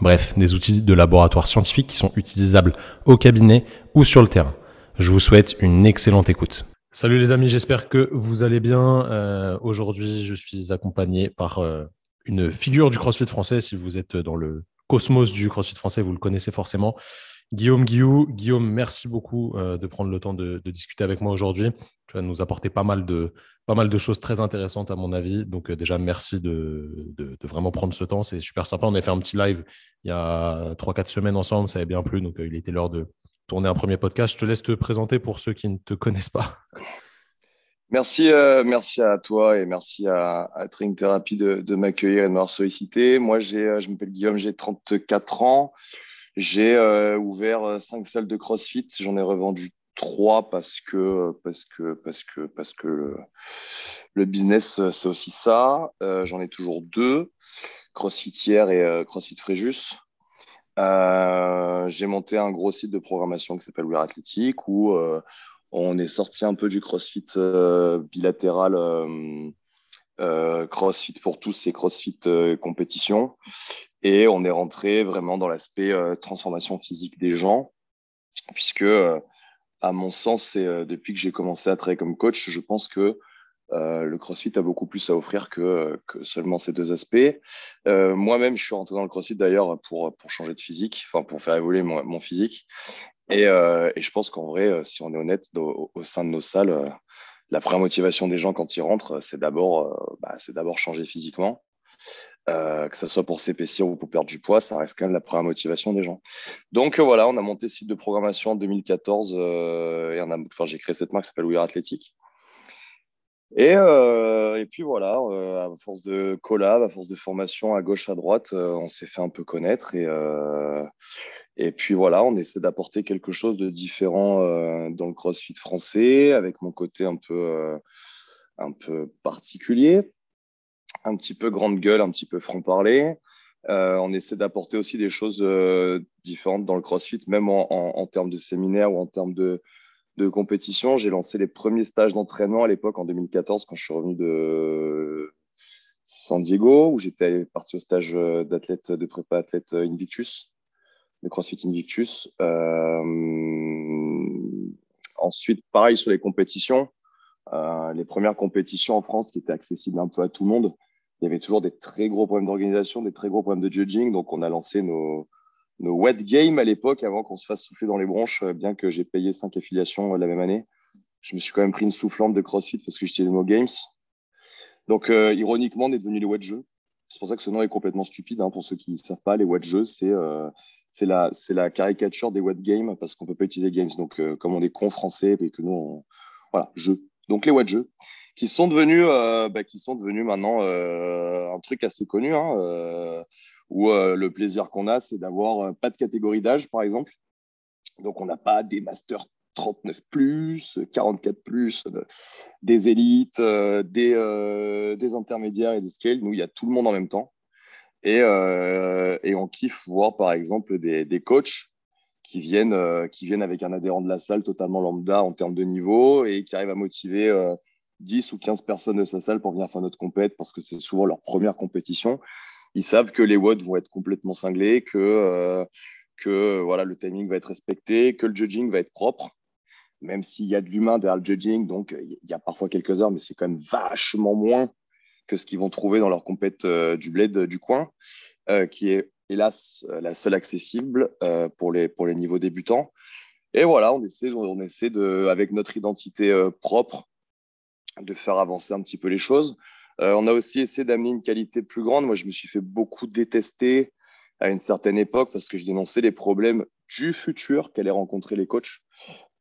bref, des outils de laboratoire scientifique qui sont utilisables au cabinet ou sur le terrain. Je vous souhaite une excellente écoute. Salut les amis, j'espère que vous allez bien. Euh, aujourd'hui, je suis accompagné par euh, une figure du CrossFit français. Si vous êtes dans le cosmos du CrossFit français, vous le connaissez forcément. Guillaume Guillou. Guillaume, merci beaucoup euh, de prendre le temps de, discuter avec moi aujourd'hui. Tu vas nous apporter pas mal, de, pas mal de choses très intéressantes à mon avis. Donc euh, déjà, merci de, vraiment prendre ce temps. C'est super sympa. On a fait un petit live il y a 3-4 semaines ensemble. Ça avait bien plu. Donc euh, il était l'heure de tourner un premier podcast. Je te laisse te présenter pour ceux qui ne te connaissent pas. Merci, merci à toi et merci à, à Training Therapy de, m'accueillir et de m'avoir sollicité. Moi, je m'appelle Guillaume, j'ai 34 ans. J'ai euh, ouvert euh, cinq salles de CrossFit. J'en ai revendu trois parce que parce que parce que parce que le, business euh, c'est aussi ça. J'en ai toujours deux, CrossFitière et CrossFit Fréjus. J'ai monté un gros site de programmation qui s'appelle We're Athletic où on est sorti un peu du CrossFit bilatéral CrossFit pour tous et CrossFit compétition. Et on est rentré vraiment dans l'aspect euh, transformation physique des gens, puisque, euh, à mon sens, c'est euh, depuis que j'ai commencé à travailler comme coach, je pense que le CrossFit a beaucoup plus à offrir que, que seulement ces deux aspects. Moi-même, je suis rentré dans le CrossFit d'ailleurs pour, changer de physique, enfin pour faire évoluer mon, physique. Et, je pense qu'en vrai, si on est honnête, au, sein de nos salles, la première motivation des gens quand ils rentrent, c'est d'abord bah, d'abord changer physiquement. Euh, que ce soit pour s'épaissir ou pour perdre du poids, ça reste quand même la première motivation des gens. Donc euh, voilà, on a monté ce site de programmation en 2014 euh, et enfin, j'ai créé cette marque qui s'appelle We Are Athletic. Et, et puis voilà, à force de collab, à force de formation à gauche, à droite, on s'est fait un peu connaître et, et puis voilà, on essaie d'apporter quelque chose de différent dans le CrossFit français avec mon côté un peu, un peu particulier un petit peu grande gueule, un petit peu franc-parler. Euh, on essaie d'apporter aussi des choses euh, différentes dans le CrossFit, même en, termes de séminaire ou en termes de, compétition. J'ai lancé les premiers stages d'entraînement à l'époque en 2014 quand je suis revenu de San Diego, où j'étais parti au stage euh, d'athlète de prépa athlète Invictus, de CrossFit Invictus. ensuite, pareil sur les compétitions. les premières compétitions en France qui étaient accessibles un peu à tout le monde il y avait toujours des très gros problèmes d'organisation, des très gros problèmes de judging. Donc, on a lancé nos, nos wet games à l'époque avant qu'on se fasse souffler dans les bronches, euh, bien que j'ai payé cinq affiliations euh, la même année. Je me suis quand même pris une soufflante de CrossFit parce que j'étais nos games. Donc, euh, ironiquement, on est devenu les wet jeux. C'est pour ça que ce nom est complètement stupide. Hein, pour ceux qui ne savent pas, les wet jeux, c'est la, caricature des wet games parce qu'on peut pas utiliser games. Donc, comme on est con français et que nous, on... voilà, jeux. Donc, les wet jeux qui sont devenus, euh, bah, qui sont devenus maintenant euh, un truc assez connu, hein, euh, où le plaisir qu'on a, c'est d'avoir pas de catégorie d'âge, par exemple. Donc, on n'a pas des masters 39 plus, 44 plus, des élites, des, des intermédiaires et des scales. Nous, il y a tout le monde en même temps. Et, et on kiffe voir, par exemple, des, des coachs qui viennent, qui viennent avec un adhérent de la salle totalement lambda en termes de niveau et qui arrivent à motiver 10 ou 15 personnes de sa salle pour venir faire notre compète parce que c'est souvent leur première compétition. Ils savent que les watts vont être complètement cinglés, que, euh, que voilà, le timing va être respecté, que le judging va être propre, même s'il y a de l'humain derrière le judging. Donc, il y a parfois quelques heures, mais c'est quand même vachement moins que ce qu'ils vont trouver dans leur compète euh, du bled du coin, euh, qui est hélas la seule accessible pour, les, pour les niveaux débutants. Et voilà, on essaie, on essaie de, avec notre identité propre, de faire avancer un petit peu les choses. Euh, on a aussi essayé d'amener une qualité plus grande. Moi, je me suis fait beaucoup détester à une certaine époque parce que je dénonçais les problèmes du futur qu'allaient rencontrer les coachs.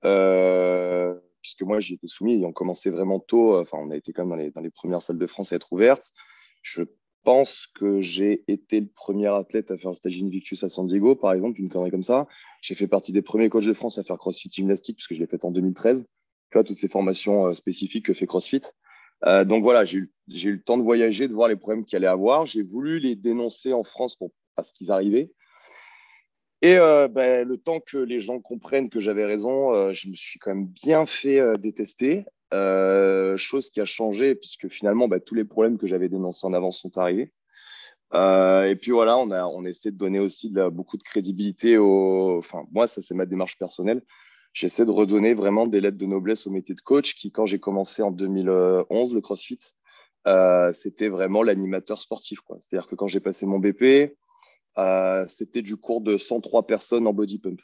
Euh, puisque moi, j'y étais soumis on commençait vraiment tôt. Enfin, on a été quand même dans les, premières salles de France à être ouvertes. Je pense que j'ai été le premier athlète à faire le stage Invictus à San Diego, par exemple, une connerie comme ça. J'ai fait partie des premiers coachs de France à faire CrossFit gymnastique, puisque je l'ai fait en 2013. Toutes ces formations euh, spécifiques que fait CrossFit. Euh, donc voilà, j'ai eu, le temps de voyager, de voir les problèmes qu'il allait avoir. J'ai voulu les dénoncer en France pour, parce qu'ils arrivaient. Et euh, ben, le temps que les gens comprennent que j'avais raison, je me suis quand même bien fait détester. Chose qui a changé puisque finalement, ben, tous les problèmes que j'avais dénoncés en avance sont arrivés. et puis voilà, on a, on essaie de donner aussi beaucoup de crédibilité au. Enfin, moi, ça, c'est ma démarche personnelle j'essaie de redonner vraiment des lettres de noblesse au métier de coach qui, quand j'ai commencé en 2011 le CrossFit, euh, c'était vraiment l'animateur sportif. C'est-à-dire que quand j'ai passé mon BP, euh, c'était du cours de 103 personnes en body pump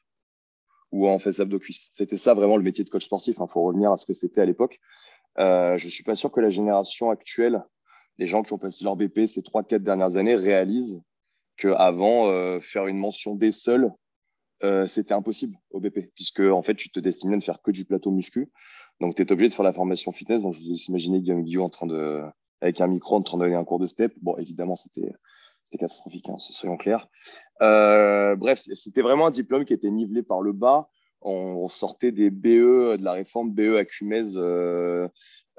ou en face abdo cuisse. C'était ça vraiment le métier de coach sportif. Il faut revenir à ce que c'était à l'époque. Euh, je ne suis pas sûr que la génération actuelle, les gens qui ont passé leur BP ces 3-4 dernières années, réalisent qu'avant, faire une mention des seuls, euh, c'était impossible au BP, puisque en fait, tu te destinais à ne faire que du plateau muscu. Donc, tu es obligé de faire la formation fitness. Donc, je vous imaginez Guillaume Guillaume en train de, avec un micro, en train de donner un cours de step. Bon, évidemment, c'était catastrophique, hein, soyons clairs. Euh, bref, c'était vraiment un diplôme qui était nivelé par le bas. On, sortait des BE de la réforme BE à euh,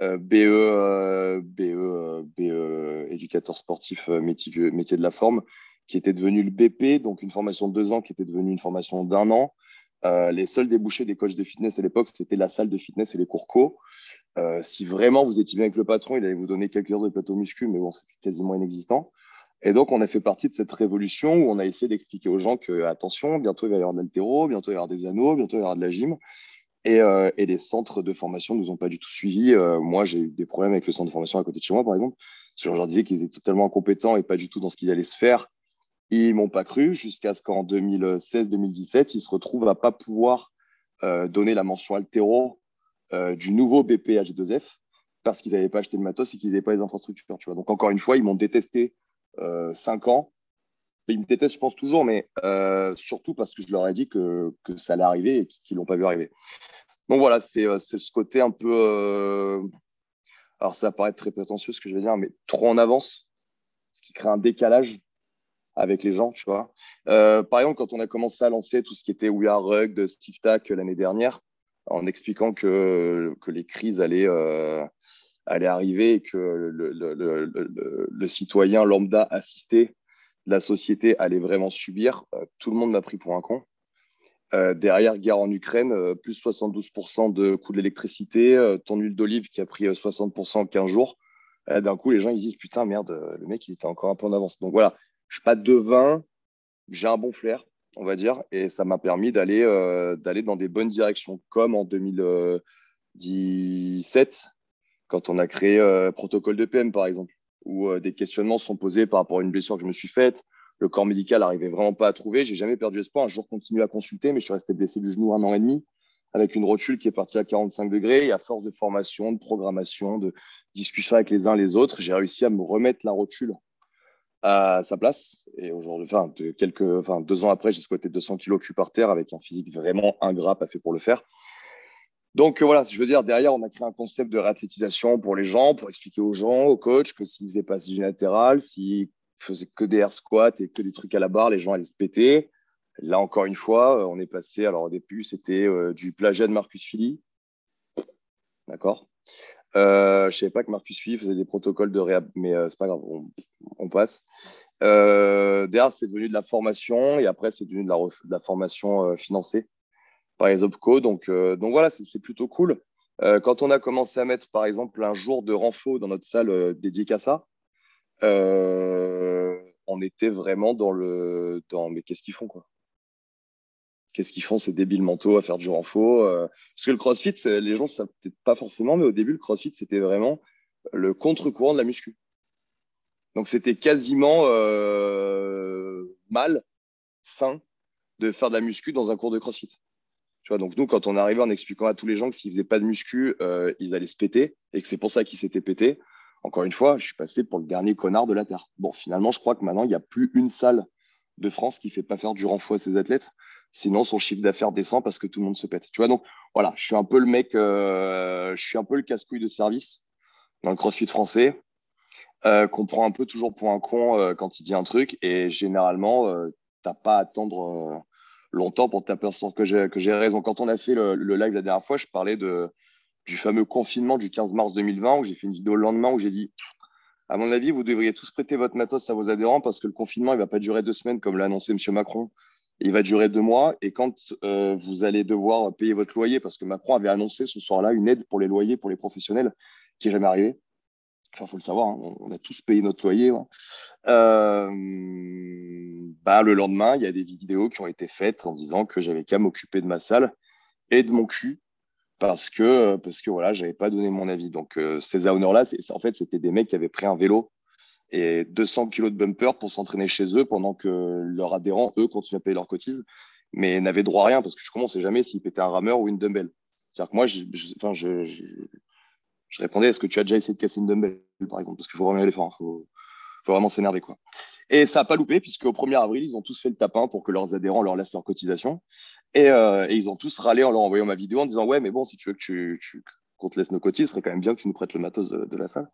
euh, BE, BE, BE, éducateur sportif, métier, métier de la forme qui était devenu le BP, donc une formation de deux ans qui était devenue une formation d'un an. Euh, les seuls débouchés des coachs de fitness à l'époque, c'était la salle de fitness et les cours co. Euh, si vraiment vous étiez bien avec le patron, il allait vous donner quelques heures de plateau muscu, mais bon, c'était quasiment inexistant. Et donc, on a fait partie de cette révolution où on a essayé d'expliquer aux gens que, attention, bientôt il va y avoir de l'altéro, bientôt il va y avoir des anneaux, bientôt il va y avoir de la gym. Et, euh, les centres de formation ne nous ont pas du tout suivis. Moi, j'ai eu des problèmes avec le centre de formation à côté de chez moi, par exemple. Parce que je leur disais qu'ils étaient totalement incompétents et pas du tout dans ce qu'ils allaient se faire. Ils m'ont pas cru jusqu'à ce qu'en 2016-2017, ils se retrouvent à pas pouvoir euh, donner la mention altéro euh, du nouveau BPH2F parce qu'ils n'avaient pas acheté le matos et qu'ils n'avaient pas les infrastructures. Tu vois. Donc encore une fois, ils m'ont détesté euh, cinq ans. Ils me détestent, je pense, toujours, mais surtout parce que je leur ai dit que, que ça allait arriver et qu'ils ne l'ont pas vu arriver. Donc voilà, c'est ce côté un peu. alors ça va paraître très prétentieux ce que je vais dire, mais trop en avance, ce qui crée un décalage avec les gens, tu vois. Euh, par exemple, quand on a commencé à lancer tout ce qui était We Are Rug de Steve Tack l'année dernière, en expliquant que, que les crises allaient, euh, allaient arriver et que le, le, le, le, citoyen lambda assisté de la société allait vraiment subir, euh, tout le monde m'a pris pour un con. Euh, derrière, guerre en Ukraine, euh, plus 72% de coût de l'électricité, euh, ton huile d'olive qui a pris 60% en 15 jours. D'un coup, les gens ils disent Putain, merde, le mec, il était encore un peu en avance. Donc voilà, je suis pas devin, j'ai un bon flair, on va dire, et ça m'a permis d'aller euh, dans des bonnes directions, comme en 2017, quand on a créé euh, Protocole de PM, par exemple, où euh, des questionnements sont posés par rapport à une blessure que je me suis faite. Le corps médical n'arrivait vraiment pas à trouver. J'ai jamais perdu espoir. Un jour, continue à consulter, mais je suis resté blessé du genou un an et demi avec une rotule qui est partie à 45 degrés. Et à force de formation, de programmation, de discussion avec les uns les autres, j'ai réussi à me remettre la rotule à sa place. Et aujourd'hui, enfin, quelques, enfin, deux ans après, j'ai squatté 200 kilos cul par terre avec un physique vraiment ingrat, pas fait pour le faire. Donc voilà, je veux dire, derrière, on a créé un concept de réathlétisation pour les gens, pour expliquer aux gens, aux coachs, que s'ils faisaient pas du latéral, s'ils faisaient que des air squats et que des trucs à la barre, les gens allaient se péter. Là, encore une fois, on est passé, alors au début, c'était euh, du plagiat de Marcus Philly. D'accord? Euh, je ne savais pas que Marcus Philly faisait des protocoles de réhab, mais euh, c'est pas grave, on, passe. Euh, derrière, c'est devenu de la formation et après, c'est devenu de la, formation euh, financée par les OPCO. Donc, euh, donc voilà, c'est plutôt cool. quand on a commencé à mettre, par exemple, un jour de renfort dans notre salle dédiée à ça, on était vraiment dans le. Dans, mais qu'est-ce qu'ils font, quoi? Qu'est-ce qu'ils font ces débiles mentaux à faire du renfort euh, Parce que le crossfit, les gens ne savent peut-être pas forcément, mais au début, le crossfit, c'était vraiment le contre-courant de la muscu. Donc, c'était quasiment euh, mal, sain, de faire de la muscu dans un cours de crossfit. Tu vois, donc, nous, quand on arrivait en expliquant à tous les gens que s'ils faisaient pas de muscu, euh, ils allaient se péter et que c'est pour ça qu'ils s'étaient pétés, encore une fois, je suis passé pour le dernier connard de la Terre. Bon, finalement, je crois que maintenant, il n'y a plus une salle de France qui ne fait pas faire du renfort à ses athlètes. Sinon, son chiffre d'affaires descend parce que tout le monde se pète. Tu vois, donc voilà, je suis un peu le mec, euh, je suis un peu le casse-couille de service dans le crossfit français. qu'on prend un peu toujours pour un con quand il dit un truc. Et généralement, tu n'as pas à attendre longtemps pour t'apercevoir que j'ai, que j'ai raison. Quand on a fait le, live la dernière fois, je parlais de, du fameux confinement du 15 mars 2020 où j'ai fait une vidéo le lendemain où j'ai dit à mon avis, vous devriez tous prêter votre matos à vos adhérents parce que le confinement, il ne va pas durer deux semaines comme l'a annoncé M. Macron. Il va durer deux mois. Et quand euh, vous allez devoir payer votre loyer, parce que Macron avait annoncé ce soir-là une aide pour les loyers pour les professionnels qui n'est jamais arrivé. Enfin, il faut le savoir, hein, on, a tous payé notre loyer. Euh, bah, le lendemain, il y a des vidéos qui ont été faites en disant que j'avais qu'à m'occuper de ma salle et de mon cul parce que, parce que voilà, pas donné mon avis. Donc, euh, ces honneurs-là, en fait, c'était des mecs qui avaient pris un vélo et 200 kilos de bumper pour s'entraîner chez eux pendant que leurs adhérents, eux, continuaient à payer leurs cotises, mais n'avaient droit à rien parce que je ne sais jamais s'ils pétaient un rameur ou une dumbbell. C'est-à-dire que moi, je, enfin, je, répondais est-ce que tu as déjà essayé de casser une dumbbell, par exemple? Parce qu'il faut vraiment fort, il faut, vraiment s'énerver. quoi. Et ça n'a pas loupé, puisqu'au 1er avril, ils ont tous fait le tapin pour que leurs adhérents leur laissent leur cotisation. Euh, et, ils ont tous râlé en leur envoyant ma vidéo en disant Ouais, mais bon, si tu veux que tu, qu'on te laisse nos cotises, ce serait quand même bien que tu nous prêtes le matos de, la salle.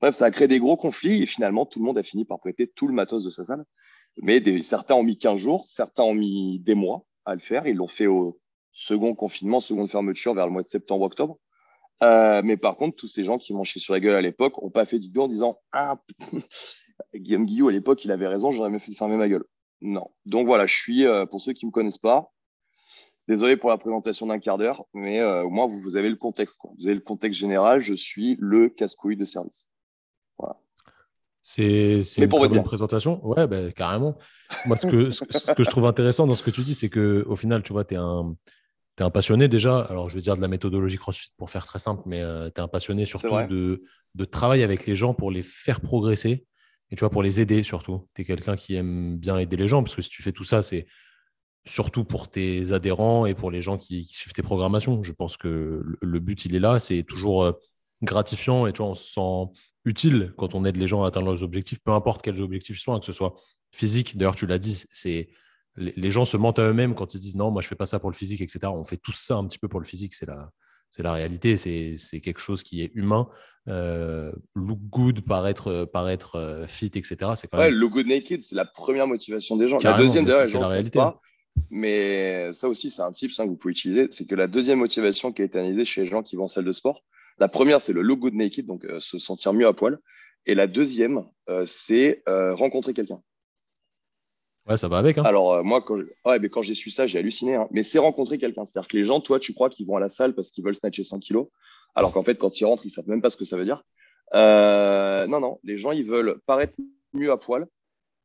Bref, ça a créé des gros conflits et finalement, tout le monde a fini par prêter tout le matos de sa salle. Mais certains ont mis 15 jours, certains ont mis des mois à le faire. Ils l'ont fait au second confinement, seconde fermeture vers le mois de septembre-octobre. Euh, mais par contre, tous ces gens qui m'ont chié sur la gueule à l'époque n'ont pas fait de vidéo en disant Ah, Guillaume Guillou, à l'époque, il avait raison, j'aurais mieux fait de fermer ma gueule. Non. Donc voilà, je suis, euh, pour ceux qui ne me connaissent pas, désolé pour la présentation d'un quart d'heure, mais euh, au moins, vous, vous, avez le contexte. Vous avez le contexte général, je suis le casse-couille de service. Voilà. C'est une très bonne présentation. Ouais, bah, carrément. Moi, ce que, ce que je trouve intéressant dans ce que tu dis, c'est qu'au final, tu vois, tu es un es un passionné déjà, alors je vais dire de la méthodologie CrossFit pour faire très simple, mais euh, tu es un passionné surtout de, de travailler avec les gens pour les faire progresser et tu vois, pour les aider surtout. Tu es quelqu'un qui aime bien aider les gens parce que si tu fais tout ça, c'est surtout pour tes adhérents et pour les gens qui, suivent tes programmations. Je pense que le, but, il est là, c'est toujours euh, gratifiant et tu vois, on se sent utile quand on aide les gens à atteindre leurs objectifs, peu importe quels objectifs ils sont, que ce soit physique. D'ailleurs, tu l'as dit, c'est les, gens se mentent à eux-mêmes quand ils disent non, moi je fais pas ça pour le physique, etc. On fait tout ça un petit peu pour le physique, c'est la, c'est la réalité, c'est quelque chose qui est humain. Euh, look good, paraître, paraître euh, fit, etc. C'est ouais, look good naked, c'est la première motivation des gens. la deuxième, d'ailleurs, c'est la réalité. Pas, mais ça aussi, c'est un hein, que vous pouvez utiliser. C'est que la deuxième motivation qui est analysée chez les gens qui vont en salle de sport, la première, c'est le look good naked, donc euh, se sentir mieux à poil. Et la deuxième, c'est rencontrer quelqu'un. Ouais, ça va avec. Hein. Alors, euh, moi, quand, ouais, mais quand j'ai su ça, j'ai halluciné. Hein. Mais c'est rencontrer quelqu'un. C'est-à-dire que les gens, toi, tu crois qu'ils vont à la salle parce qu'ils veulent snatcher 100 kilos. Alors qu'en fait, quand ils rentrent, ils savent même pas ce que ça veut dire. Euh, non, non. Les gens, ils veulent paraître mieux à poil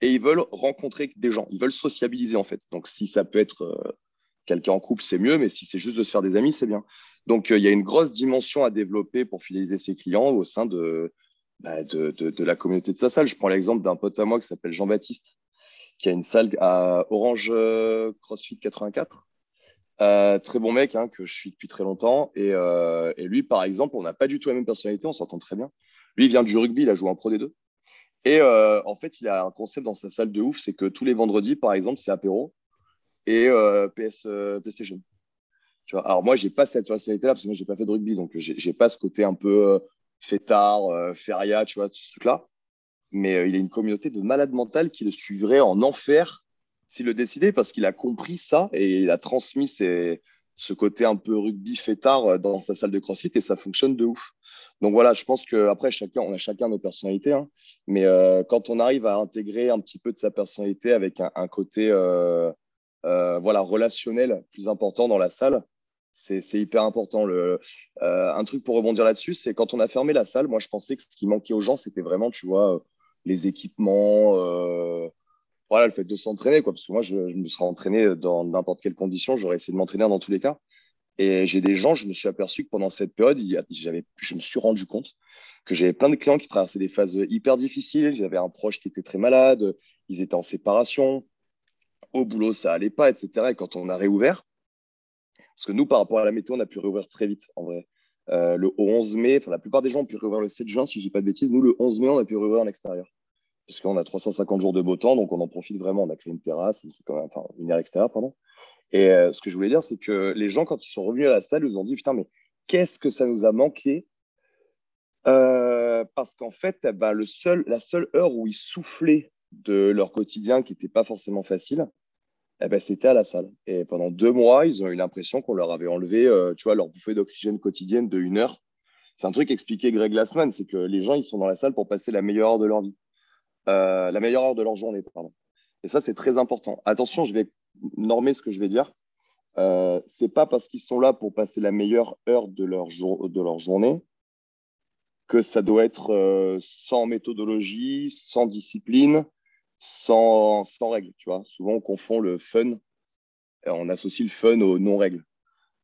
et ils veulent rencontrer des gens. Ils veulent sociabiliser, en fait. Donc, si ça peut être euh, quelqu'un en couple, c'est mieux. Mais si c'est juste de se faire des amis, c'est bien. Donc, il y a une grosse dimension à développer pour fidéliser ses clients au sein de, bah, de, de, la communauté de sa salle. Je prends l'exemple d'un pote à moi qui s'appelle Jean-Baptiste qui a une salle à Orange euh, CrossFit 84. Euh, très bon mec hein, que je suis depuis très longtemps. Euh, et, lui, par exemple, on n'a pas du tout la même personnalité, on s'entend très bien. Lui, il vient du rugby, il a joué en Pro D2. Et en fait, il a un concept dans sa salle de ouf, c'est que tous les vendredis, par exemple, c'est apéro et PS, PlayStation. Tu vois Alors moi, j'ai pas cette personnalité-là parce que moi, j'ai pas fait de rugby, donc j'ai pas ce côté un peu fêtard, feria, tu vois, tout ce truc-là mais euh, il a une communauté de malades mentales qui le suivraient en enfer s'il le décidait, parce qu'il a compris ça et il a transmis ce côté un peu rugby fêtard euh, dans sa salle de crossfit et ça fonctionne de ouf. Donc voilà, je pense qu'après, chacun, on a chacun nos personnalités, hein. mais euh, quand on arrive à intégrer un petit peu de sa personnalité avec un, côté voilà, relationnel plus important dans la salle, c'est hyper important. Le, un truc pour rebondir là-dessus, c'est quand on a fermé la salle, moi je pensais que ce qui manquait aux gens, c'était vraiment, tu vois, les équipements, euh, voilà, le fait de s'entraîner, quoi. Parce que moi, je, me serais entraîné dans n'importe quelle condition, j'aurais essayé de m'entraîner dans tous les cas. Et j'ai des gens, je me suis aperçu que pendant cette période, j'avais, je me suis rendu compte que j'avais plein de clients qui traversaient des phases hyper difficiles. J'avais un proche qui était très malade, ils étaient en séparation, au boulot, ça allait pas, etc. Et quand on a réouvert, parce que nous, par rapport à la météo, on a pu réouvrir très vite, en vrai. Euh, le 11 mai, enfin, la plupart des gens ont pu réouvrir le 7 juin, si je dis pas de bêtises. Nous, le 11 mai, on a pu réouvrir en extérieur. Parce qu'on a 350 jours de beau temps, donc on en profite vraiment. On a créé une terrasse, enfin, une aire extérieure, pardon. Et euh, ce que je voulais dire, c'est que les gens, quand ils sont revenus à la salle, ils ont dit Putain, mais qu'est-ce que ça nous a manqué? Parce qu'en fait, eh ben, le seul, la seule heure où ils soufflaient de leur quotidien qui n'était pas forcément facile, eh ben, c'était à la salle. Et pendant deux mois, ils ont eu l'impression qu'on leur avait enlevé tu vois, leur bouffée d'oxygène quotidienne de une heure. C'est un truc expliqué Greg Glassman, c'est que les gens, ils sont dans la salle pour passer la meilleure heure de leur vie. La meilleure heure de leur journée, pardon. Et ça, c'est très important. Attention, je vais normer ce que je vais dire. Euh, c'est pas parce qu'ils sont là pour passer la meilleure heure de leur, journée que ça doit être euh, sans méthodologie, sans discipline, sans, sans règles. Tu vois, souvent on confond le fun, on associe le fun aux non-règles.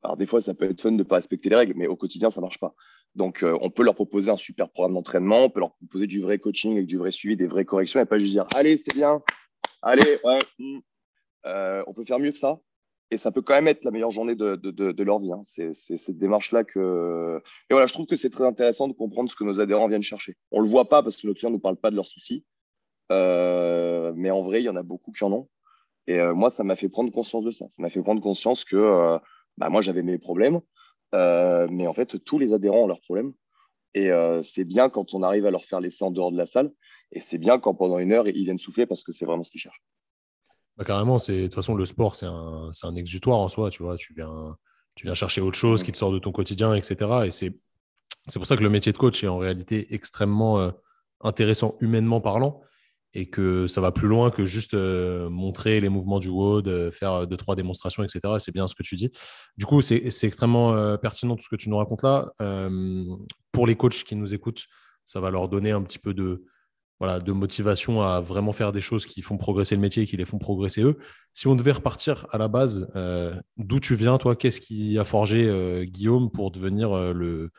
Alors des fois, ça peut être fun de ne pas respecter les règles, mais au quotidien, ça marche pas. Donc, euh, on peut leur proposer un super programme d'entraînement, on peut leur proposer du vrai coaching avec du vrai suivi, des vraies corrections, et pas juste dire allez, c'est bien, allez, ouais, hmm. euh, on peut faire mieux que ça. Et ça peut quand même être la meilleure journée de, leur vie. Hein. C'est cette démarche-là que. Et voilà, je trouve que c'est très intéressant de comprendre ce que nos adhérents viennent chercher. On ne le voit pas parce que nos clients ne nous parlent pas de leurs soucis. Euh, mais en vrai, il y en a beaucoup qui en ont. Et moi, ça m'a fait prendre conscience de ça. Ça m'a fait prendre conscience que bah, moi, j'avais mes problèmes. Mais en fait, tous les adhérents ont leurs problèmes. Et c'est bien quand on arrive à leur faire laisser en dehors de la salle. Et c'est bien quand pendant une heure, ils viennent souffler parce que c'est vraiment ce qu'ils cherchent. Bah, carrément, de toute façon, le sport, c'est un, un, exutoire en soi. Tu vois, tu viens, tu viens chercher autre chose qui te sort de ton quotidien, etc. Et c'est pour ça que le métier de coach est en réalité extrêmement euh, intéressant humainement parlant et que ça va plus loin que juste euh, montrer les mouvements du WOD, euh, faire deux, trois démonstrations, etc. C'est bien ce que tu dis. Du coup, c'est extrêmement pertinent tout ce que tu nous racontes là. pour les coachs qui nous écoutent, ça va leur donner un petit peu de, voilà, de motivation à vraiment faire des choses qui font progresser le métier et qui les font progresser eux. Si on devait repartir à la base, euh, d'où tu viens, toi, qu'est-ce qui a forgé euh, Guillaume pour devenir euh, le,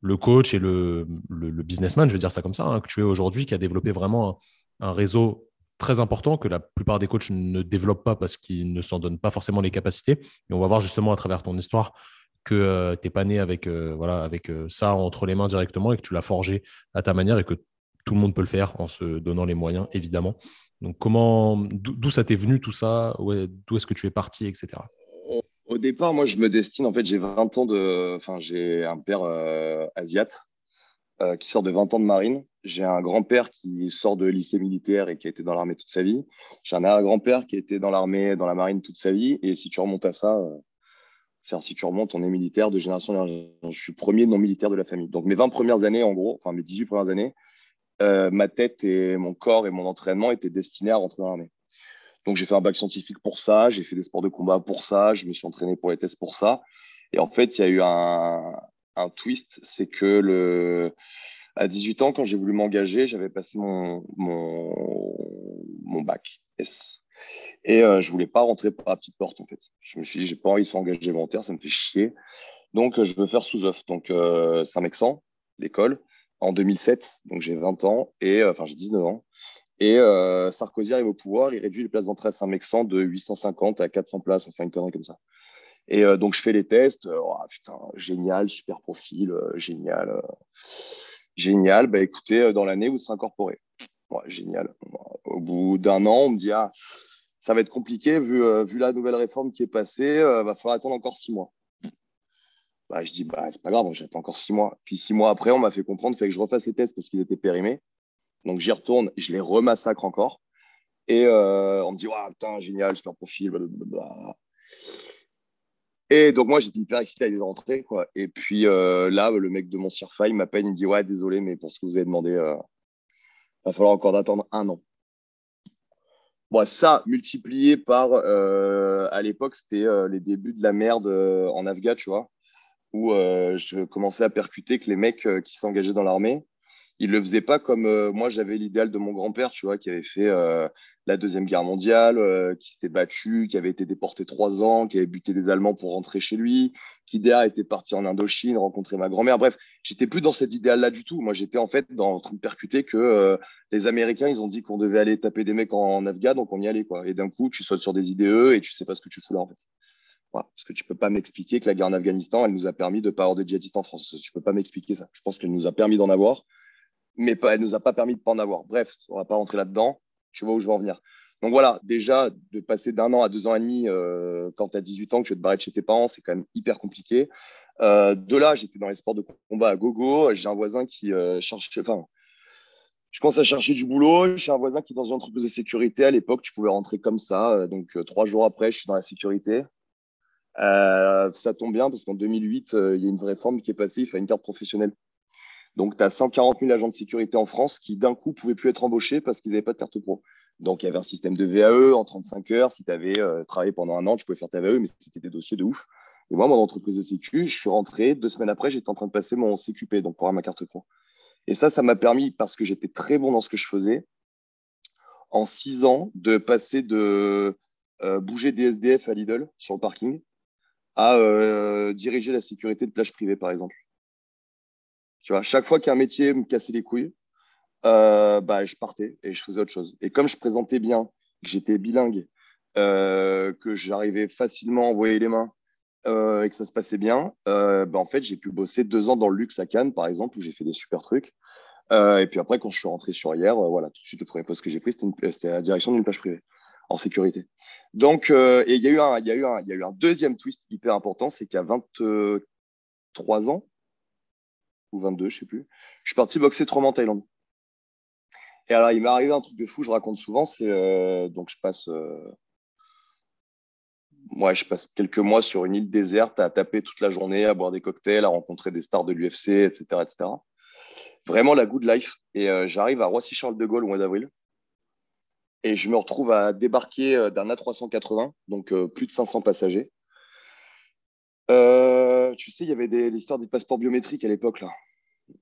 le, coach et le, le, businessman, je vais dire ça comme ça, hein, que tu es aujourd'hui, qui a développé vraiment réseau très important que la plupart des coachs ne développent pas parce qu'ils ne s'en donnent pas forcément les capacités. Et on va voir justement à travers ton histoire que tu n'es pas né avec, voilà, avec ça entre les mains directement et que tu l'as forgé à ta manière et que tout le monde peut le faire en se donnant les moyens, évidemment. Donc, comment, d'où ça t'est venu tout ça? D'où est-ce que tu es parti, etc. Au départ, moi, je me destine. En fait, j'ai 20 ans de. Enfin, j'ai un père euh, asiate euh, qui sort de 20 ans de marine. J'ai un grand-père qui sort de lycée militaire et qui a été dans l'armée toute sa vie. J'ai un arrière-grand-père qui a été dans l'armée, dans la marine toute sa vie. Et si tu remontes à ça, euh, si tu remontes, on est militaire de génération. Je suis premier non militaire de la famille. Donc, mes 20 premières années, en gros, enfin, mes 18 premières années, euh, ma tête et mon corps et mon entraînement étaient destinés à rentrer dans l'armée. Donc j'ai fait un bac scientifique pour ça, j'ai fait des sports de combat pour ça, je me suis entraîné pour les tests pour ça. Et en fait, il y a eu un, twist, c'est que le, à 18 ans, quand j'ai voulu m'engager, j'avais passé mon, mon, bac S. Et euh, je voulais pas rentrer par la petite porte, en fait. Je me suis dit, j'ai pas envie de faire engager volontaire, ça me fait chier. Donc, euh, je veux faire sous-off. Donc, Saint-Mexan, l'école en 2007, donc j'ai 20 ans, et euh, enfin j'ai 19 ans. Et euh, Sarkozy arrive au pouvoir, il réduit les places d'entrée à Saint-Mexan de 850 à 400 places, enfin une connerie comme ça. Et euh, donc je fais les tests, oh, putain, génial, super profil, génial, génial. Bah écoutez, dans l'année, vous serez incorporé. génial. Au bout d'un an, on me dit, ah, ça va être compliqué, vu, vu la nouvelle réforme qui est passée, va falloir attendre encore six mois. Bah, je dis, bah, c'est pas grave, j'attends encore six mois. Puis six mois après, on m'a fait comprendre, fait que je refasse les tests parce qu'ils étaient périmés. Donc j'y retourne, je les remassacre encore. Et euh, on me dit, ouais, putain, génial, super profil, blablabla. Et donc moi, j'étais hyper excité à les rentrer. Et puis euh, là, le mec de mon il m'appelle, il me dit, ouais, désolé, mais pour ce que vous avez demandé, il euh, va falloir encore attendre un an. Bon, ça, multiplié par, à l'époque, c'était les débuts de la merde en Afghan, tu vois où euh, je commençais à percuter que les mecs euh, qui s'engageaient dans l'armée, ils le faisaient pas comme euh, moi j'avais l'idéal de mon grand-père, tu vois, qui avait fait la deuxième guerre mondiale, qui s'était battu, qui avait été déporté trois ans, qui avait buté des Allemands pour rentrer chez lui, qui derrière était parti en Indochine, rencontrer ma grand-mère. Bref, j'étais plus dans cet idéal-là du tout. Moi, j'étais en fait dans, en train de percuter que les Américains, ils ont dit qu'on devait aller taper des mecs en, Afghan, donc on y allait quoi. Et d'un coup, tu sautes sur des IDE et tu sais pas ce que tu fous là en fait. Parce que tu peux pas m'expliquer que la guerre en Afghanistan, elle nous a permis de pas avoir de djihadistes en France. Tu peux pas m'expliquer ça. Je pense qu'elle nous a permis d'en avoir, mais pas, elle nous a pas permis de pas en avoir. Bref, on va pas rentrer là-dedans. Tu vois où je veux en venir. Donc voilà, déjà, de passer d'un an à deux ans et demi euh, quand tu as 18 ans, que tu veux te barrer de chez tes parents, c'est quand même hyper compliqué. de là, j'étais dans les sports de combat à gogo. J'ai un voisin qui cherchait, enfin, je commence à chercher du boulot. J'ai un voisin qui est dans une entreprise de sécurité. À l'époque, tu pouvais rentrer comme ça. Donc, trois jours après, je suis dans la sécurité. ça tombe bien parce qu'en 2008, il y a une réforme qui est passée. Il fait une carte professionnelle. Donc, tu as 140 000 agents de sécurité en France qui, d'un coup, pouvaient plus être embauchés parce qu'ils n'avaient pas de carte pro. Donc, il y avait un système de VAE en 35 heures. Si tu avais euh, travaillé pendant un an, tu pouvais faire ta VAE, mais c'était des dossiers de ouf. Et moi, mon entreprise de sécu, je suis rentré. Deux semaines après, j'étais en train de passer mon CQP, donc pour avoir ma carte pro. Et ça, ça m'a permis, parce que j'étais très bon dans ce que je faisais, en six ans, de passer de euh, bouger des SDF à Lidl sur le parking à euh, diriger la sécurité de plage privée, par exemple. Tu chaque fois qu'un métier me cassait les couilles, euh, bah, je partais et je faisais autre chose. Et comme je présentais bien, que j'étais bilingue, euh, que j'arrivais facilement à envoyer les mains euh, et que ça se passait bien, bah, en fait, j'ai pu bosser deux ans dans le luxe à Cannes, par exemple, où j'ai fait des super trucs. et puis après, quand je suis rentré sur hier, voilà, tout de suite, le premier poste que j'ai pris, c'était la direction d'une plage privée en sécurité. Donc, et il y, y, y a eu un deuxième twist hyper important, c'est qu'à 23 ans, ou 22, je sais plus. Je suis parti boxer mois en Thaïlande. Et alors, il m'est arrivé un truc de fou, je raconte souvent, c'est euh, donc je passe, euh, je passe quelques mois sur une île déserte à taper toute la journée, à boire des cocktails, à rencontrer des stars de l'UFC, etc., etc. Vraiment la good life. Et euh, j'arrive à Roissy-Charles de Gaulle au mois d'avril. Et je me retrouve à débarquer d'un A380, donc plus de 500 passagers. Tu sais, il y avait l'histoire des passeports biométriques à l'époque.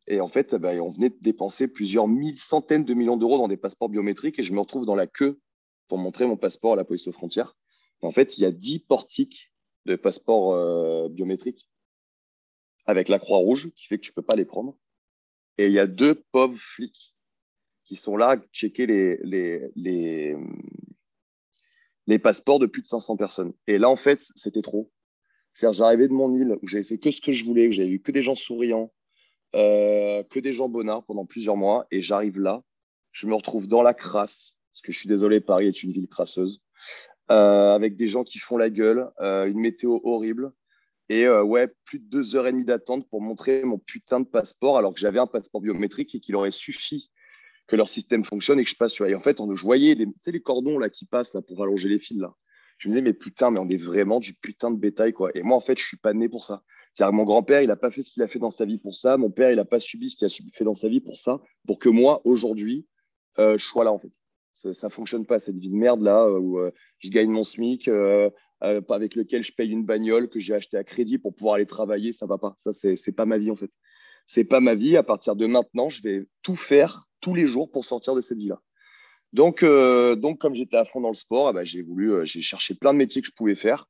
Et en fait, bah, on venait de dépenser plusieurs mille, centaines de millions d'euros dans des passeports biométriques et je me retrouve dans la queue pour montrer mon passeport à la police aux frontières. En fait, il y a 10 portiques de passeports euh, biométriques avec la croix rouge qui fait que tu ne peux pas les prendre. Et il y a deux pauvres flics qui sont là à checker les passeports de plus de 500 personnes. Et là, en fait, c'était trop. J'arrivais de mon île où j'avais fait que ce que je voulais, où j'avais eu que des gens souriants, euh, que des gens bonnards pendant plusieurs mois. Et j'arrive là, je me retrouve dans la crasse, parce que je suis désolé, Paris est une ville crasseuse, euh, avec des gens qui font la gueule, euh, une météo horrible. Et ouais, plus de deux heures et demie d'attente pour montrer mon putain de passeport, alors que j'avais un passeport biométrique et qu'il aurait suffi que leur système fonctionne et que je passe sur. Et en fait, on, je voyais les, les cordons là qui passent là pour allonger les fils là. Je me disais, mais putain, mais on est vraiment du putain de bétail quoi. Et moi, en fait, je suis pas né pour ça. C'est-à-dire mon grand-père, il n'a pas fait ce qu'il a fait dans sa vie pour ça. Mon père, il n'a pas subi ce qu'il a fait dans sa vie pour ça. Pour que moi, aujourd'hui, euh, je sois là, en fait. Ça ne fonctionne pas, cette vie de merde là, euh, où euh, je gagne mon SMIC, avec lequel je paye une bagnole que j'ai acheté à crédit pour pouvoir aller travailler. Ça va pas. Ça, c'est pas ma vie, en fait. C'est pas ma vie. À partir de maintenant, je vais tout faire tous les jours pour sortir de cette vie-là. Donc, donc, comme j'étais à fond dans le sport, eh ben, j'ai voulu, j'ai cherché plein de métiers que je pouvais faire.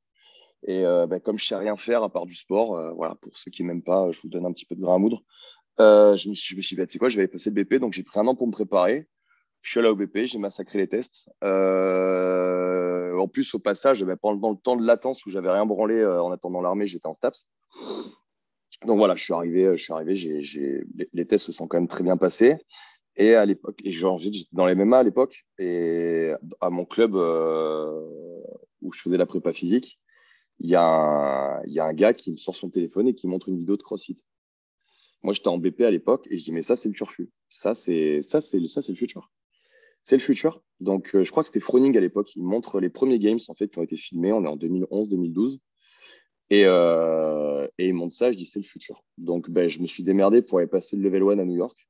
Et euh, bah, comme je sais rien faire à part du sport, euh, voilà, pour ceux qui m'aiment pas, je vous donne un petit peu de grain à moudre. Euh, je, me suis, je me suis c'est quoi, je vais passer le BP, donc j'ai pris un an pour me préparer. Je suis allé au BP, j'ai massacré les tests. en plus, au passage, bah, pendant le temps de latence où j'avais rien branlé en attendant l'armée, j'étais en STAPS. Donc voilà, je suis arrivé, je suis arrivé, les, tests se sont quand même très bien passés. Et à l'époque, et j'étais dans les MMA à l'époque, et à mon club où je faisais la prépa physique, il y, a un, gars qui me sort son téléphone et qui montre une vidéo de CrossFit. Moi, j'étais en BP à l'époque et je dis, mais ça, c'est le turfu. Ça, c'est ça, c'est ça, c'est le futur. C'est le futur. Donc, euh, je crois que c'était Froning à l'époque. Il montre les premiers games en fait qui ont été filmés. On est en 2011-2012. Et, euh, et il montre ça. Je dis, c'est le futur. Donc, ben, je me suis démerdé pour aller passer le level 1 à New York.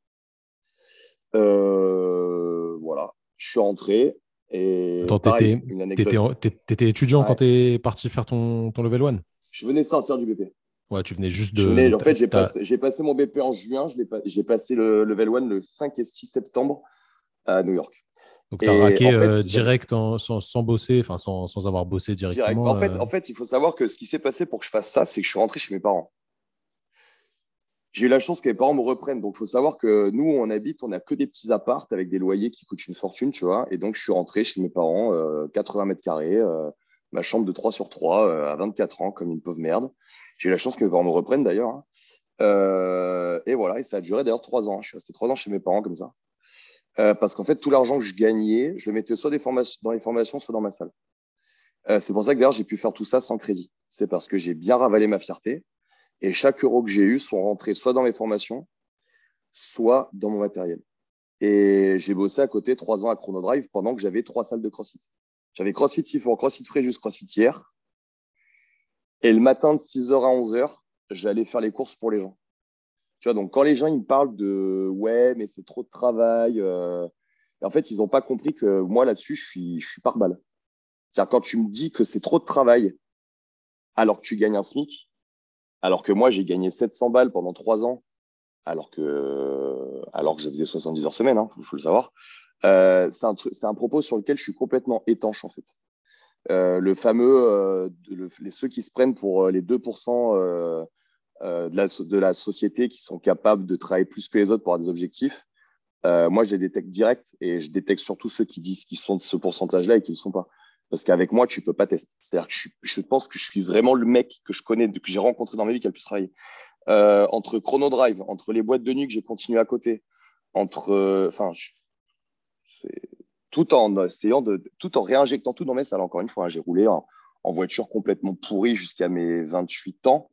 Euh, voilà. Je suis rentré. Et Attends, t'étais étudiant quand t'es parti faire ton, ton level 1 Je venais de sortir du BP. Ouais, tu venais juste de. en fait, j'ai passé, passé, mon BP en juin, j'ai passé le level 1 le 5 et 6 septembre à New York. Donc, tu as raqué euh, direct sans, sans, bosser, enfin sans, sans, avoir bossé directement. En, fait, euh. en fait, il faut savoir que ce qui s'est passé pour que je fasse ça, c'est que je suis rentré chez mes parents j'ai eu la chance que mes parents me reprennent. Donc, il faut savoir que nous, on habite, on n'a que des petits appartes avec des loyers qui coûtent une fortune, tu vois. Et donc, je suis rentré chez mes parents, 80 euh, mètres carrés, euh, ma chambre de 3 sur 3, euh, à 24 ans, comme une pauvre merde. J'ai eu la chance que mes parents me reprennent d'ailleurs. Hein. et voilà, et ça a duré d'ailleurs 3 ans. Je suis resté 3 ans chez mes parents comme ça. parce qu'en fait, tout l'argent que je gagnais, je le mettais soit dans les formations, soit dans ma salle. c'est pour ça que d'ailleurs, j'ai pu faire tout ça sans crédit. C'est parce que j'ai bien ravalé ma fierté Et chaque euro que j'ai eu sont rentrés soit dans mes formations, soit dans mon matériel. Et j'ai bossé à côté trois ans à Chronodrive pendant que j'avais trois salles de CrossFit. J'avais CrossFit Sifor, CrossFit Fréjus, CrossFit hier. Et le matin de 6h à 11h, j'allais faire les courses pour les gens. Tu vois, donc quand les gens ils me parlent de ouais, mais c'est trop de travail, euh, en fait, ils n'ont pas compris que moi là-dessus, je suis, je suis par balle. C'est-à-dire quand tu me dis que c'est trop de travail alors que tu gagnes un SMIC, alors que moi j'ai gagné 700 balles pendant trois ans, alors que, alors que je faisais 70 heures semaine, il hein, faut, le savoir. Euh, c'est un, propos sur lequel je suis complètement étanche en fait. Euh, le fameux, euh, ceux qui se prennent pour les 2% de la, de, la, société qui sont capables de travailler plus que les autres pour avoir des objectifs, moi je les détecte direct et je détecte surtout ceux qui disent qu'ils sont de ce pourcentage-là et qui ne le sont pas. Parce qu'avec moi, tu peux pas tester. Que je, je, pense que je suis vraiment le mec que je connais, que j'ai rencontré dans ma vie qui a le plus travaillé. Euh, entre Chrono Drive, entre les boîtes de nuit que j'ai continué à côté, entre, euh, enfin, tout en essayant de, tout en réinjectant tout dans mes salles. Encore une fois, hein, j'ai roulé en, voiture complètement pourrie jusqu'à mes 28 ans.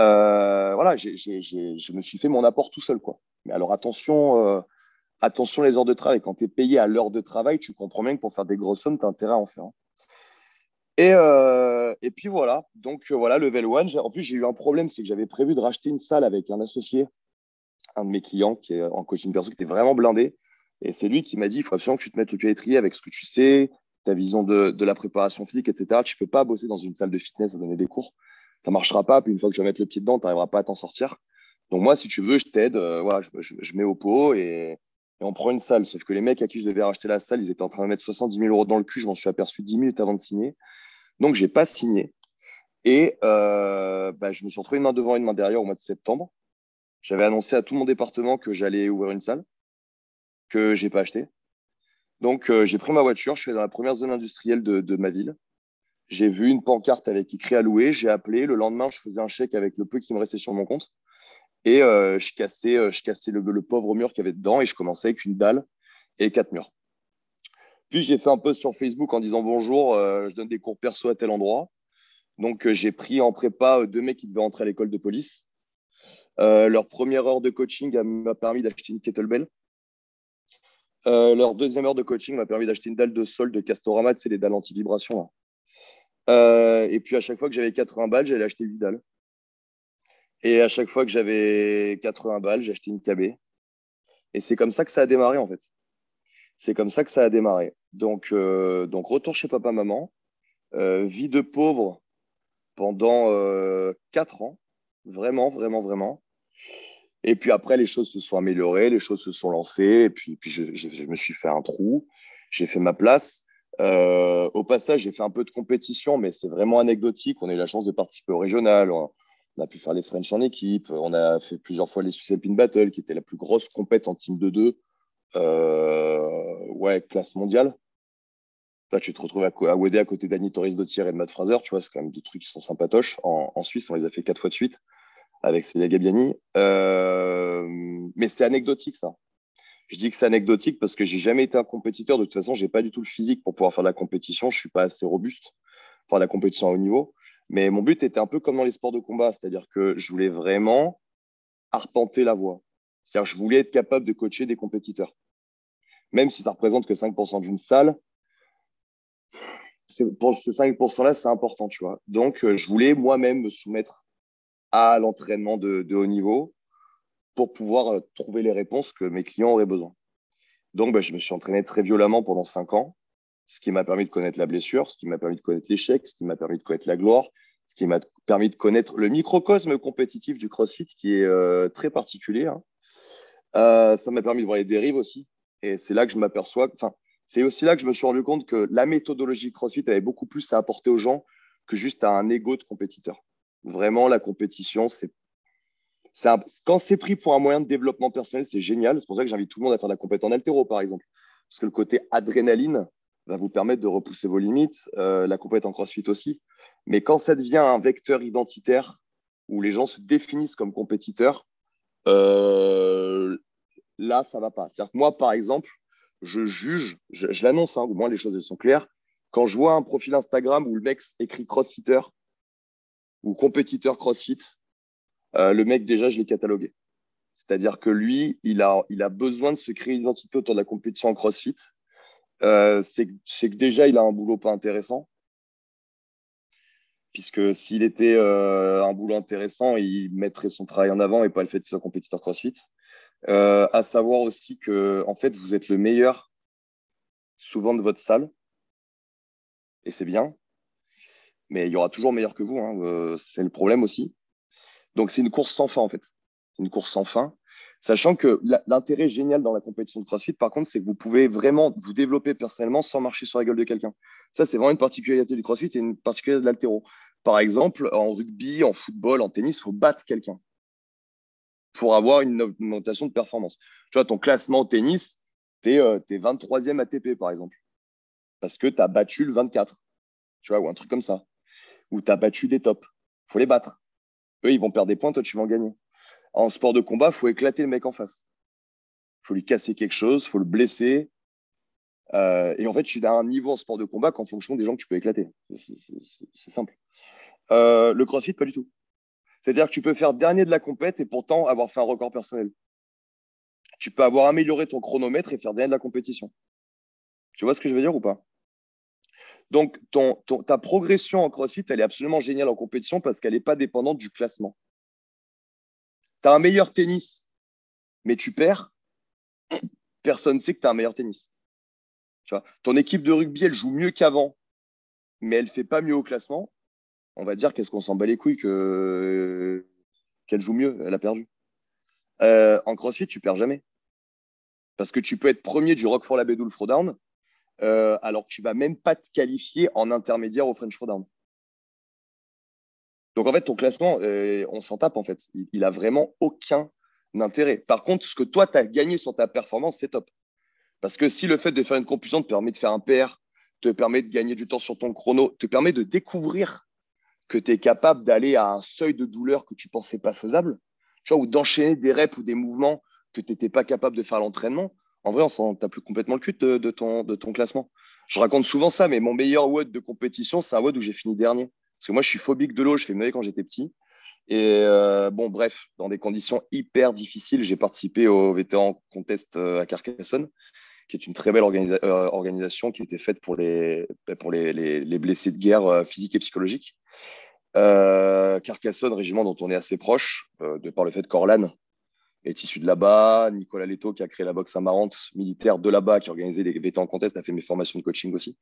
Euh, voilà, je me suis fait mon apport tout seul, quoi. Mais alors attention, attention les heures de travail. Quand tu es payé à l'heure de travail, tu comprends bien que pour faire des grosses sommes, tu as intérêt à en faire. Hein. Et, euh, et, puis voilà, donc euh, voilà, level 1. En plus, j'ai eu un problème, c'est que j'avais prévu de racheter une salle avec un associé, un de mes clients qui est en coaching perso, qui était vraiment blindé. Et c'est lui qui m'a dit il faut absolument que tu te mettes le pied à avec ce que tu sais, ta vision de, de la préparation physique, etc. Tu ne peux pas bosser dans une salle de fitness à donner des cours. Ça ne marchera pas. Puis une fois que tu vas mettre le pied dedans, tu n'arriveras pas à t'en sortir. Donc moi, si tu veux, je t'aide. Euh, voilà, je, je, mets au pot et, et, on prend une salle. Sauf que les mecs à qui je devais racheter la salle, ils étaient en train de mettre 70 000 euros dans le cul. Je m'en suis aperçu 10 minutes avant de signer. Donc, je n'ai pas signé. Et euh, bah, je me suis retrouvé une main devant une main derrière au mois de septembre. J'avais annoncé à tout mon département que j'allais ouvrir une salle, que je n'ai pas acheté. Donc, euh, j'ai pris ma voiture, je suis dans la première zone industrielle de, ma ville. J'ai vu une pancarte avec écrit à louer, j'ai appelé. Le lendemain, je faisais un chèque avec le peu qui me restait sur mon compte. Et euh, je cassais, je cassais le, pauvre mur qu'il y avait dedans et je commençais avec une dalle et quatre murs. Puis j'ai fait un post sur Facebook en disant bonjour, euh, je donne des cours perso à tel endroit. Donc euh, j'ai pris en prépa euh, deux mecs qui devaient entrer à l'école de police. leur première heure de coaching m'a permis d'acheter une kettlebell. leur deuxième heure de coaching m'a permis d'acheter une dalle de sol de Castorama, c'est les dalles anti-vibration. et puis à chaque fois que j'avais 80 balles, j'allais acheter 8 dalles. Et à chaque fois que j'avais 80 balles, acheté une KB. Et c'est comme ça que ça a démarré en fait. C'est comme ça que ça a démarré. Donc, euh, donc retour chez papa-maman, euh, vie de pauvre pendant euh, quatre ans, vraiment, vraiment, vraiment. Et puis après, les choses se sont améliorées, les choses se sont lancées, et puis, puis je, me suis fait un trou, j'ai fait ma place. au passage, j'ai fait un peu de compétition, mais c'est vraiment anecdotique. On a eu la chance de participer au régional. On, a pu faire les French en équipe. On a fait plusieurs fois les Swiss Alpine Battle, qui était la plus grosse compète en team de deux euh, ouais, classe mondiale. Là, tu te retrouves à, à à côté d'Annie Torres Dottier et de Matt Fraser. Tu vois, c'est quand même deux trucs qui sont sympatoches. En, Suisse, on les a fait quatre fois de suite avec Célia Gabiani. Euh, mais c'est anecdotique, ça. Je dis que c'est anecdotique parce que j'ai jamais été un compétiteur. De toute façon, j'ai pas du tout le physique pour pouvoir faire de la compétition. Je suis pas assez robuste pour la compétition à haut niveau. Mais mon but était un peu comme dans les sports de combat, c'est-à-dire que je voulais vraiment arpenter la voie. C'est-à-dire je voulais être capable de coacher des compétiteurs. Même si ça représente que 5% d'une salle, pour ces 5%-là, c'est important, tu vois. Donc, euh, je voulais moi-même me soumettre à l'entraînement de, haut niveau pour pouvoir euh, trouver les réponses que mes clients auraient besoin. Donc, bah, je me suis entraîné très violemment pendant 5 ans, ce qui m'a permis de connaître la blessure, ce qui m'a permis de connaître l'échec, ce qui m'a permis de connaître la gloire, ce qui m'a permis de connaître le microcosme compétitif du CrossFit qui est euh, très particulier. Hein. Euh, ça m'a permis de voir les dérives aussi. Et c'est là que je m'aperçois, enfin, c'est aussi là que je me suis rendu compte que la méthodologie CrossFit avait beaucoup plus à apporter aux gens que juste à un ego de compétiteur. Vraiment, la compétition, c'est quand c'est pris pour un moyen de développement personnel, c'est génial. C'est pour ça que j'invite tout le monde à faire de la compétition en altéro, par exemple. Parce que le côté adrénaline va vous permettre de repousser vos limites, euh, la compétition en crossfit aussi. Mais quand ça devient un vecteur identitaire où les gens se définissent comme compétiteurs, euh, là, ça va pas. Moi, par exemple, je juge, je, l'annonce, hein, au moins les choses sont claires. Quand je vois un profil Instagram où le mec écrit crossfitter ou compétiteur crossfit, Euh, le mec, déjà, je l'ai catalogué. C'est-à-dire que lui, il a, il a besoin de se créer une identité autour de la compétition en CrossFit. Euh, c'est que déjà, il a un boulot pas intéressant. Puisque s'il était euh, un boulot intéressant, il mettrait son travail en avant et pas le fait de ser compétiteur CrossFit. Euh, à savoir aussi que, en fait, vous êtes le meilleur souvent de votre salle. Et c'est bien. Mais il y aura toujours meilleur que vous. Hein. c'est le problème aussi. Donc, c'est une course sans fin, en fait. C'est une course sans fin. Sachant que l'intérêt génial dans la compétition de CrossFit, par contre, c'est que vous pouvez vraiment vous développer personnellement sans marcher sur la gueule de quelqu'un. Ça, c'est vraiment une particularité du CrossFit et une particularité de l'altéro. Par exemple, en rugby, en football, en tennis, il faut battre quelqu'un pour avoir une augmentation de performance. Tu vois, ton classement au tennis, tu es, 23e ATP, par exemple, parce que tu as battu le 24, tu vois, ou un truc comme ça, ou tu as battu des tops. Faut les battre. Eux, ils vont perdre des points, toi, tu vas en gagner. En sport de combat, faut éclater le mec en face. Faut lui casser quelque chose, faut le blesser. Euh, et en fait, je suis à un niveau en sport de combat qu'en fonction des gens que tu peux éclater. C'est simple. Euh, le crossfit, pas du tout. C'est-à-dire que tu peux faire dernier de la compète et pourtant avoir fait un record personnel. Tu peux avoir amélioré ton chronomètre et faire dernier de la compétition. Tu vois ce que je veux dire ou pas? Donc, ta progression en crossfit, elle est absolument géniale en compétition parce qu'elle n'est pas dépendante du classement tu un meilleur tennis, mais tu perds, personne ne sait que tu un meilleur tennis. Tu ton équipe de rugby, elle joue mieux qu'avant, mais elle ne fait pas mieux au classement. On va dire qu'est-ce qu'on s'en bat les couilles que qu'elle joue mieux, elle a perdu. Euh, en CrossFit, tu perds jamais. Parce que tu peux être premier du Rock for la Bédoule Throwdown, euh, alors que tu vas même pas te qualifier en intermédiaire au French Throwdown. Donc en fait, ton classement, euh, on s'en tape en fait. Il, il, a vraiment aucun intérêt. Par contre, ce que toi, tu as gagné sur ta performance, c'est top. Parce que si le fait de faire une compétition te permet de faire un PR, te permet de gagner du temps sur ton chrono, te permet de découvrir que tu es capable d'aller à un seuil de douleur que tu pensais pas faisable, ou d'enchaîner des reps ou des mouvements que tu n'étais pas capable de faire à l'entraînement, en vrai, on s'en tape plus complètement le cul de, ton, de ton classement. Je raconte souvent ça, mais mon meilleur WOD de compétition, c'est un WOD où j'ai fini dernier. Parce que moi, je suis phobique de l'eau, je fais me quand j'étais petit. Et euh, bon, bref, dans des conditions hyper difficiles, j'ai participé au Vétéran Contest euh, à Carcassonne, qui est une très belle euh, organisation qui était faite pour les, pour les, les, blessés de guerre physiques et psychologiques. Carcassonne, régiment dont on est assez proche, de par le fait qu'Orlan est issu de là-bas. Nicolas Leto, qui a créé la boxe amarante militaire de là-bas, qui a organisé les vétérans contest, a fait mes formations de coaching aussi.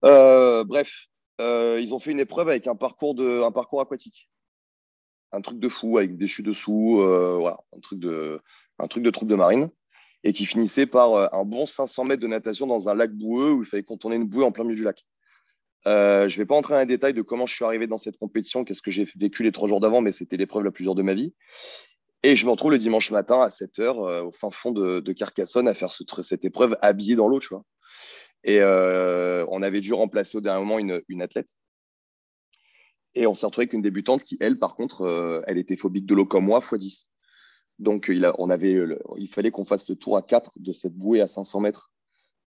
bref, euh, ils ont fait une épreuve avec un parcours, de, un parcours aquatique. Un truc de fou, avec des chutes dessous, euh, voilà, un truc de, un truc de troupe de marine. Et qui finissait par euh, un bon 500 mètres de natation dans un lac boueux où il fallait contourner une bouée en plein milieu du lac. je ne vais pas entrer dans les détails de comment je suis arrivé dans cette compétition, qu'est-ce que j'ai vécu les trois jours d'avant, mais c'était l'épreuve la plus dure de ma vie. Et je me retrouve le dimanche matin à 7 h au fin fond de, Carcassonne à faire cette épreuve habillé dans l'eau, tu vois. Et euh, on avait dû remplacer au dernier moment une, athlète. Et on s'est retrouvé avec une débutante qui, elle, par contre, euh, elle était phobique de l'eau comme moi, x 10. Donc, il, on avait, il fallait qu'on fasse le tour à 4 de cette bouée à 500 mètres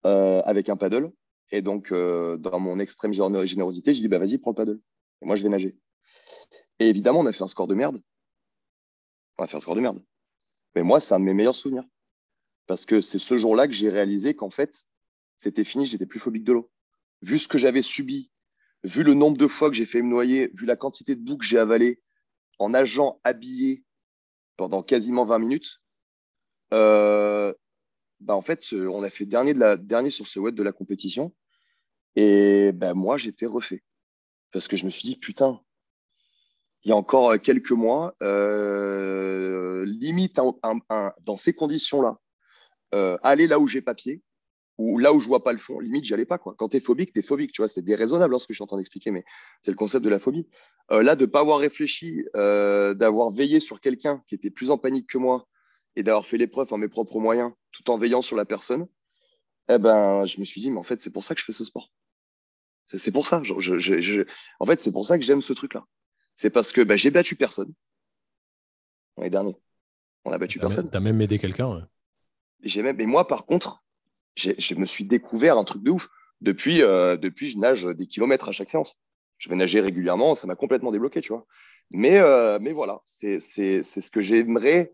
euh, avec un paddle. Et donc, dans mon extrême générosité, j'ai dit, bah, vas-y, prends le paddle. Et moi, je vais nager. Et évidemment, on a fait un score de merde. On a fait un score de merde. Mais moi, c'est un de mes meilleurs souvenirs. Parce que c'est ce jour-là que j'ai réalisé qu'en fait, c'était fini, j'étais plus phobique de l'eau. Vu ce que j'avais subi, vu le nombre de fois que j'ai fait me noyer, vu la quantité de boue que j'ai avalé en nageant habillé pendant quasiment 20 minutes, euh, bah en fait, euh, on a fait dernier, de la, dernier sur ce web de la compétition. Et ben moi, j'étais refait. Parce que je me suis dit, putain, il y a encore quelques mois, euh, limite dans ces conditions-là, aller là où j'ai papier, là où je vois pas le fond, limite, j'y allais pas. Quoi. Quand tu es phobique, tu es phobique. Tu vois, c'est déraisonnable hein, ce que je suis en train d'expliquer, mais c'est le concept de la phobie. Euh, là, de ne pas avoir réfléchi, euh, d'avoir veillé sur quelqu'un qui était plus en panique que moi et d'avoir fait l'épreuve en mes propres moyens, tout en veillant sur la personne, eh ben, je me suis dit, mais en fait, c'est pour ça que je fais ce sport. C'est pour ça. Je, En fait, c'est pour ça que j'aime ce truc-là. C'est parce que ben, j'ai battu personne l'année dernière. On a battu personne. Tu as même aidé quelqu'un. J'ai même. Mais moi, par contre, je me suis découvert un truc de ouf. Depuis, euh, depuis, je nage des kilomètres à chaque séance. Je vais nager régulièrement, ça m'a complètement débloqué, tu vois. Mais, mais voilà, c'est ce que j'aimerais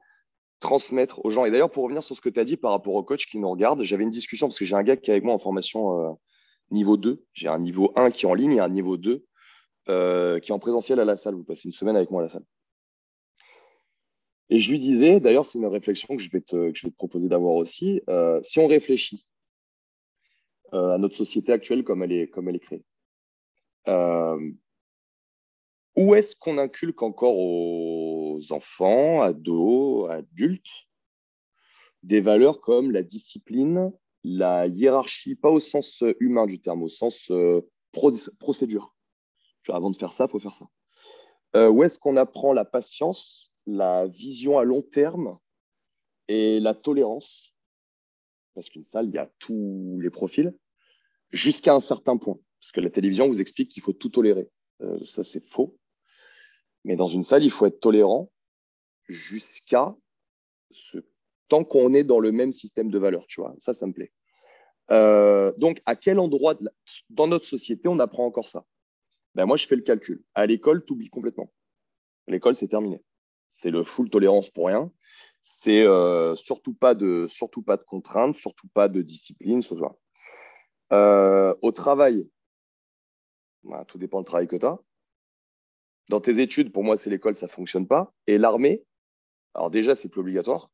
transmettre aux gens. Et d'ailleurs, pour revenir sur ce que tu as dit par rapport au coach qui nous regarde, j'avais une discussion parce que j'ai un gars qui est avec moi en formation niveau 2. J'ai un niveau 1 qui est en ligne et un niveau 2 qui est en présentiel à la salle. Vous passez une semaine avec moi à la salle. Et je lui disais, d'ailleurs, c'est une réflexion que je vais te, je vais te proposer d'avoir aussi. Euh, si on réfléchit euh, à notre société actuelle comme elle est, comme elle est créée, euh, où est-ce qu'on inculque encore aux enfants, ados, adultes, des valeurs comme la discipline, la hiérarchie, pas au sens humain du terme, au sens procédure. Avant de faire ça, il faut faire ça. où est-ce qu'on apprend la patience, la vision à long terme et la tolérance, parce qu'une salle, il y a tous les profils, jusqu'à un certain point. Parce que la télévision vous explique qu'il faut tout tolérer. Euh, ça, c'est faux. Mais dans une salle, il faut être tolérant jusqu'à ce tant qu'on est dans le même système de valeurs, tu vois. Ça, ça me plaît. Euh, donc, à quel endroit dans notre société on apprend encore ça? Ben, Moi, je fais le calcul. À l'école, tu oublies complètement. L'école, c'est terminé. C'est le full tolérance pour rien. C'est euh, surtout pas de surtout contraintes, surtout pas de discipline, ce. Euh, au travail, bah, tout dépend du travail que tu as. Dans tes études, pour moi, c'est l'école, ça fonctionne pas. Et l'armée, alors déjà, c'est plus obligatoire.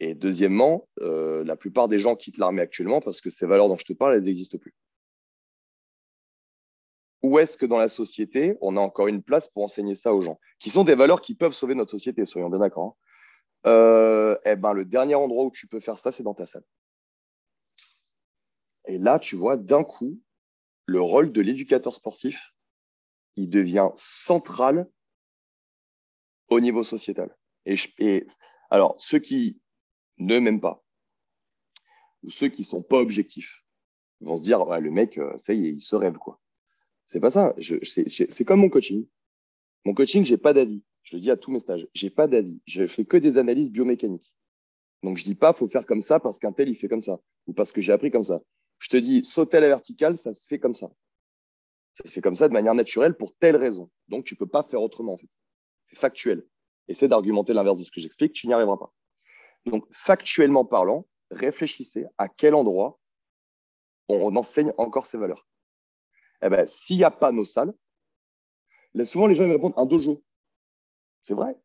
Et deuxièmement, euh, la plupart des gens quittent l'armée actuellement parce que ces valeurs dont je te parle, elles n'existent plus où est-ce que dans la société, on a encore une place pour enseigner ça aux gens, qui sont des valeurs qui peuvent sauver notre société, soyons bien d'accord. Hein. Euh, eh ben, le dernier endroit où tu peux faire ça, c'est dans ta salle. Et là, tu vois, d'un coup, le rôle de l'éducateur sportif, il devient central au niveau sociétal. Et, et alors, ceux qui ne m'aiment pas, ou ceux qui sont pas objectifs, vont se dire, le mec, euh, ça y est, il se rêve, quoi. C'est pas ça. C'est comme mon coaching. Mon coaching, j'ai pas d'avis. Je le dis à tous mes stages. J'ai pas d'avis. Je fais que des analyses biomécaniques. Donc, je dis pas, faut faire comme ça parce qu'un tel, il fait comme ça. Ou parce que j'ai appris comme ça. Je te dis, sauter à la verticale, ça se fait comme ça. Ça se fait comme ça de manière naturelle pour telle raison. Donc, tu peux pas faire autrement, en fait. C'est factuel. Essaie d'argumenter l'inverse de ce que j'explique, tu n'y arriveras pas. Donc, factuellement parlant, réfléchissez à quel endroit on enseigne encore ces valeurs. Eh ben, s'il n'y a pas nos salles, souvent les gens me répondent un dojo. C'est vrai.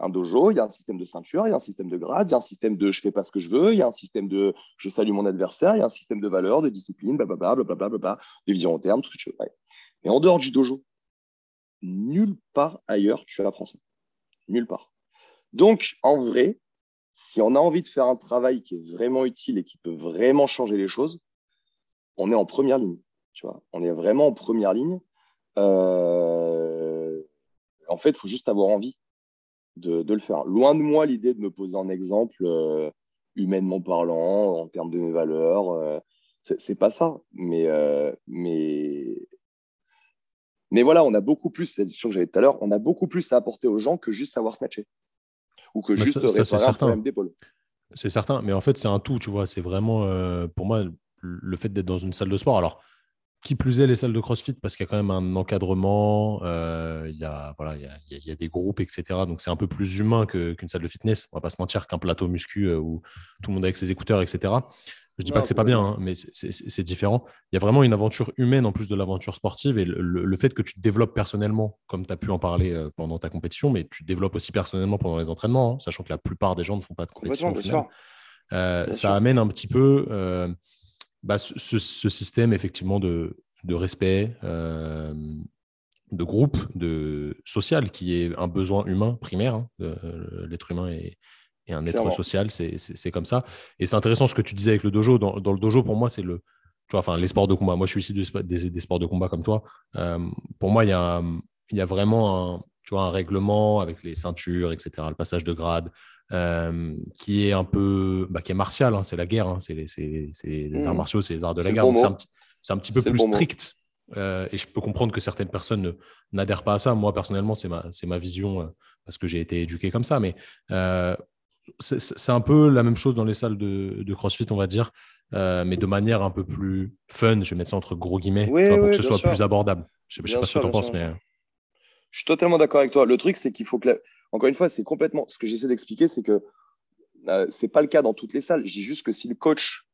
Un dojo, il y a un système de ceinture, il y a un système de grade, il y a un système de je fais pas ce que je veux, il y a un système de je salue mon adversaire, il y a un système de valeurs, de discipline, blablabla, blablabla, de vision en terme, tout ce que tu veux. Mais en dehors du dojo, nulle part ailleurs tu apprends ça. Nulle part. Donc, en vrai, si on a envie de faire un travail qui est vraiment utile et qui peut vraiment changer les choses, on est en première ligne on est vraiment en première ligne. Euh, en fait, il faut juste avoir envie de, le faire. Loin de moi l'idée de me poser en exemple, euh, humainement parlant, en termes de mes valeurs. Euh, c'est pas ça. Mais, mais, mais voilà, on a beaucoup plus, c'est la discussion que j'avais tout à l'heure, on a beaucoup plus à apporter aux gens que juste savoir snatcher. Ou que juste réparer un problème d'épaule. C'est certain, mais en fait, c'est un tout, tu vois. C'est vraiment, pour moi, le fait d'être dans une salle de sport. Alors, qui plus est, les salles de CrossFit, parce qu'il y a quand même un encadrement, euh, il, y a, voilà, il, y a, des groupes, etc. Donc c'est un peu plus humain qu'une salle de fitness. On va pas se mentir qu'un plateau muscu euh, où tout le monde avec ses écouteurs, etc. Je dis pas que c'est pas bien, hein, mais c'est différent. Il y a vraiment une aventure humaine en plus de l'aventure sportive et le, fait que tu te développes personnellement, comme tu as pu en parler euh, pendant ta compétition, mais tu te développes aussi personnellement pendant les entraînements, hein, sachant que la plupart des gens ne font pas de compétition. ça amène un petit peu bah, ce, système effectivement de, respect, euh, de groupe, de social, qui est un besoin humain primaire. Hein, euh, l'être humain est, un être social, c'est comme ça. Et c'est intéressant ce que tu disais avec le dojo. Dans, le dojo, pour moi, c'est le, tu vois, enfin, les sports de combat. Moi, je suis ici des, sports de combat comme toi. Euh, pour moi, il y a, y a vraiment un, tu vois, un règlement avec les ceintures, etc., le passage de grade, euh, qui est un peu, bah, qui est martial, hein, c'est la guerre, hein, c'est les, arts mmh. martiaux, c'est les arts de la guerre. C'est un, petit peu plus strict. Euh, et je peux comprendre que certaines personnes n'adhèrent pas à ça. Moi, personnellement, c'est ma, ma vision euh, parce que j'ai été éduqué comme ça. Mais c'est un peu la même chose dans les salles de, de CrossFit, on va dire, mais de manière un peu plus fun. Je vais mettre ça entre gros guillemets pour que ce soit plus abordable. Je ne sais, pas ce que tu en penses, mais. Je suis totalement d'accord avec toi. Le truc, c'est qu'il faut que, encore une fois, c'est complètement. Ce que j'essaie d'expliquer, c'est que euh, ce n'est pas le cas dans toutes les salles. Je dis juste que si le coach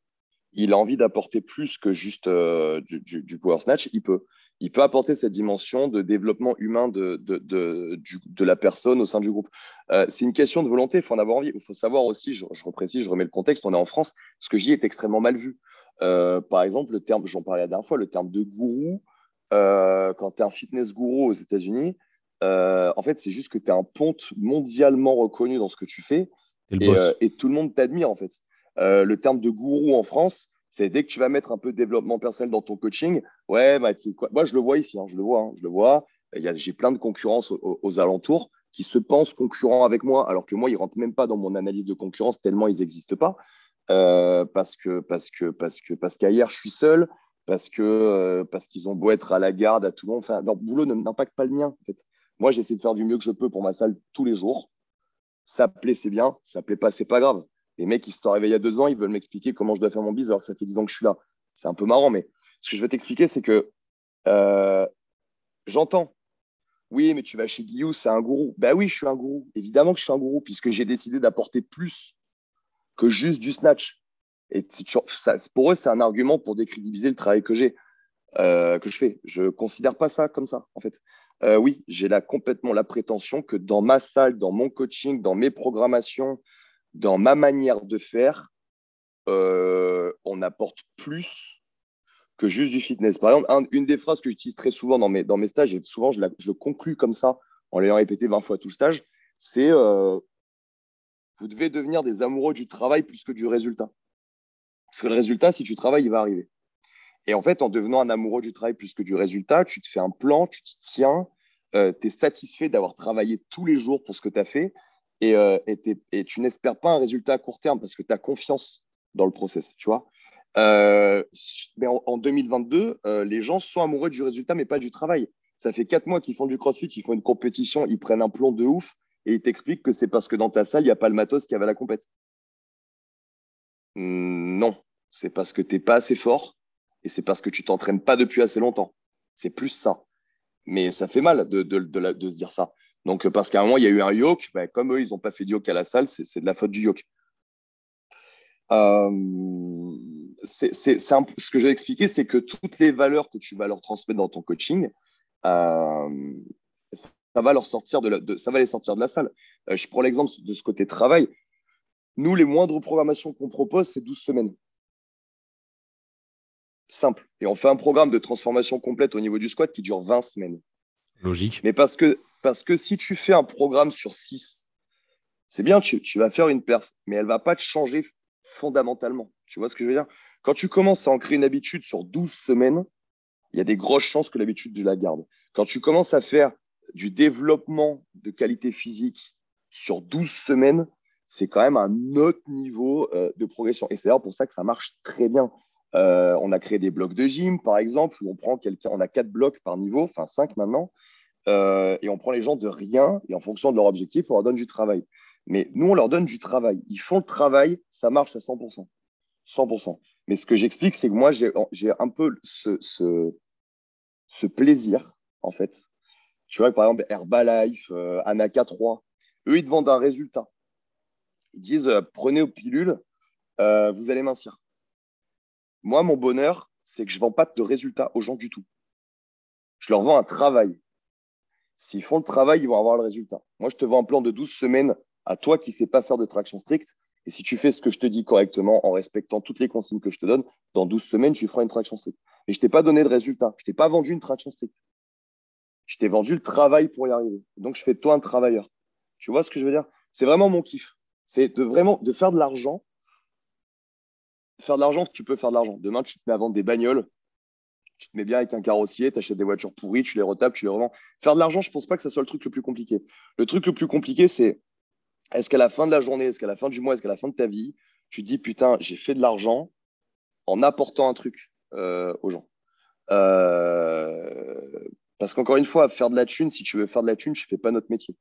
il a envie d'apporter plus que juste euh, du, power snatch, il peut. Il peut apporter cette dimension de développement humain de, de, la personne au sein du groupe. Euh, c'est une question de volonté, il faut en avoir envie. Il faut savoir aussi, je, je reprécise, je remets le contexte, on est en France, ce que je est extrêmement mal vu. par exemple, le terme, j'en parlais la dernière fois, le terme de gourou, quand tu es un fitness gourou aux États-Unis, en fait, c'est juste que tu es un ponte mondialement reconnu dans ce que tu fais euh, et, tout le monde t'admire en fait. Euh, le terme de gourou en France, c'est dès que tu vas mettre un peu de développement personnel dans ton coaching, ouais, bah, quoi moi je le vois ici, hein, je le vois, hein, je le vois. J'ai plein de concurrence aux, alentours qui se pensent concurrents avec moi, alors que moi, ils rentrent même pas dans mon analyse de concurrence tellement ils n'existent pas. Euh, parce que parce que parce que parce qu'ailleurs je suis seul, parce que parce qu'ils ont beau être à la garde à tout le monde. Enfin, leur boulot n'impacte pas le mien. En fait. Moi, j'essaie de faire du mieux que je peux pour ma salle tous les jours. Ça plaît, c'est bien. Ça plaît pas, c'est pas grave. Les mecs, ils se sont réveillés il y a deux ans, ils veulent m'expliquer comment je dois faire mon business alors que ça fait dix ans que je suis là. C'est un peu marrant, mais ce que je veux t'expliquer, c'est que euh, j'entends. Oui, mais tu vas chez Guillaume, c'est un gourou. Ben oui, je suis un gourou. Évidemment que je suis un gourou, puisque j'ai décidé d'apporter plus que juste du snatch. Et ça, pour eux, c'est un argument pour décrédibiliser le travail que j'ai, euh, que je fais. Je ne considère pas ça comme ça, en fait. Euh, oui, j'ai là complètement la prétention que dans ma salle, dans mon coaching, dans mes programmations, dans ma manière de faire, euh, on apporte plus que juste du fitness. Par exemple, une des phrases que j'utilise très souvent dans mes, stages, et souvent je, le conclus comme ça, en l'ayant répété 20 fois tout le stage, c'est euh, vous devez devenir des amoureux du travail plus que du résultat. Parce que le résultat, si tu travailles, il va arriver. Et en fait, en devenant un amoureux du travail plus que du résultat, tu te fais un plan, tu t'y tiens, euh, tu es satisfait d'avoir travaillé tous les jours pour ce que tu as fait et, euh, et, tu n'espères pas un résultat à court terme parce que tu as confiance dans le process, tu vois. Euh, mais en, 2022, les gens sont amoureux du résultat, mais pas du travail. Ça fait quatre mois qu'ils font du crossfit, ils font une compétition, ils prennent un plomb de ouf et ils t'expliquent que c'est parce que dans ta salle, il n'y a pas le matos qui avait la compète. Non, c'est parce que tu n'es pas assez fort et c'est parce que tu t'entraînes pas depuis assez longtemps. C'est plus ça. Mais ça fait mal de, se dire ça. Donc, parce qu'à un moment, il y a eu un yoke, ben, comme eux, ils n'ont pas fait de yoke à la salle, c'est de la faute du yoke. Euh, ce que je vais expliquer, c'est que toutes les valeurs que tu vas leur transmettre dans ton coaching, euh, ça va leur sortir ça va les sortir de la salle. Euh, je prends l'exemple de ce côté travail. Nous, les moindres programmations qu'on propose, c'est 12 semaines simple. Et on fait un programme de transformation complète au niveau du squat qui dure 20 semaines. Logique. Mais parce que, parce que si tu fais un programme sur 6, c'est bien, tu, tu, vas faire une perf, mais elle ne va pas te changer fondamentalement. Tu vois ce que je veux dire? Quand tu commences à ancrer une habitude sur 12 semaines, il y a des grosses chances que l'habitude, tu la gardes. Quand tu commences à faire du développement de qualité physique sur 12 semaines, c'est quand même un autre niveau euh, de progression. Et c'est d'ailleurs pour ça que ça marche très bien. Euh, on a créé des blocs de gym, par exemple, où on prend quelqu'un, on a quatre blocs par niveau, enfin cinq maintenant, euh, et on prend les gens de rien, et en fonction de leur objectif, on leur donne du travail. Mais nous, on leur donne du travail. Ils font le travail, ça marche à 100%. 100%. Mais ce que j'explique, c'est que moi, j'ai un peu ce, plaisir, en fait. Tu vois, par exemple, Herbalife, euh, Anaka 3, eux, ils te vendent un résultat. Ils disent, prenez aux pilules, vous allez mincir. Moi, mon bonheur, c'est que je ne vends pas de résultats aux gens du tout. Je leur vends un travail. S'ils font le travail, ils vont avoir le résultat. Moi, je te vends un plan de 12 semaines à toi qui ne sais pas faire de traction stricte. Et si tu fais ce que je te dis correctement en respectant toutes les consignes que je te donne, dans 12 semaines, tu feras une traction stricte. Mais je ne t'ai pas donné de résultat. Je ne t'ai pas vendu une traction stricte. Je t'ai vendu le travail pour y arriver. Donc, je fais de toi un travailleur. Tu vois ce que je veux dire? C'est vraiment mon kiff. C'est de vraiment de faire de l'argent faire de l'argent, tu peux faire de l'argent. Demain, tu te mets à vendre des bagnoles, tu te mets bien avec un carrossier, tu achètes des voitures pourries, tu les retapes, tu les revends. Faire de l'argent, je ne pense pas que ce soit le truc le plus compliqué. Le truc le plus compliqué, c'est est-ce qu'à la fin de la journée, est-ce qu'à la fin du mois, est-ce qu'à la fin de ta vie, tu te dis putain, j'ai fait de l'argent en apportant un truc euh, aux gens? Euh, parce qu'encore une fois, faire de la thune, si tu veux faire de la thune, je ne fais pas notre métier.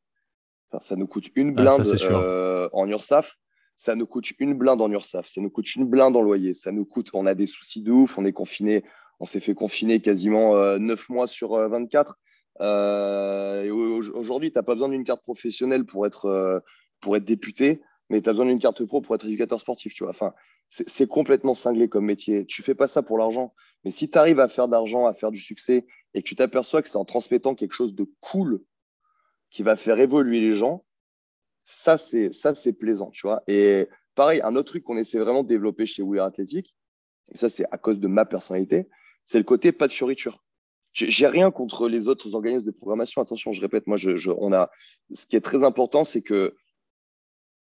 ça nous coûte une ah, blinde euh, en URSAF ça nous coûte une blinde en URSAF, ça nous coûte une blinde en loyer, ça nous coûte, on a des soucis de ouf, on est confiné, on s'est fait confiner quasiment euh, 9 mois sur 24. Aujourd'hui, tu n'as pas besoin d'une carte professionnelle pour être, pour être député, mais tu as besoin d'une carte pro pour être éducateur sportif. Tu vois. Enfin, c'est complètement cinglé comme métier. Tu fais pas ça pour l'argent. Mais si tu arrives à faire d'argent, à faire du succès, et que tu t'aperçois que c'est en transmettant quelque chose de cool qui va faire évoluer les gens, ça, c'est ça c'est plaisant. Tu vois. Et pareil, un autre truc qu'on essaie vraiment de développer chez We Are Athletic, et ça, c'est à cause de ma personnalité, c'est le côté pas de fioriture. J'ai rien contre les autres organismes de programmation. Attention, je répète, moi, on a. Ce qui est très important, c'est que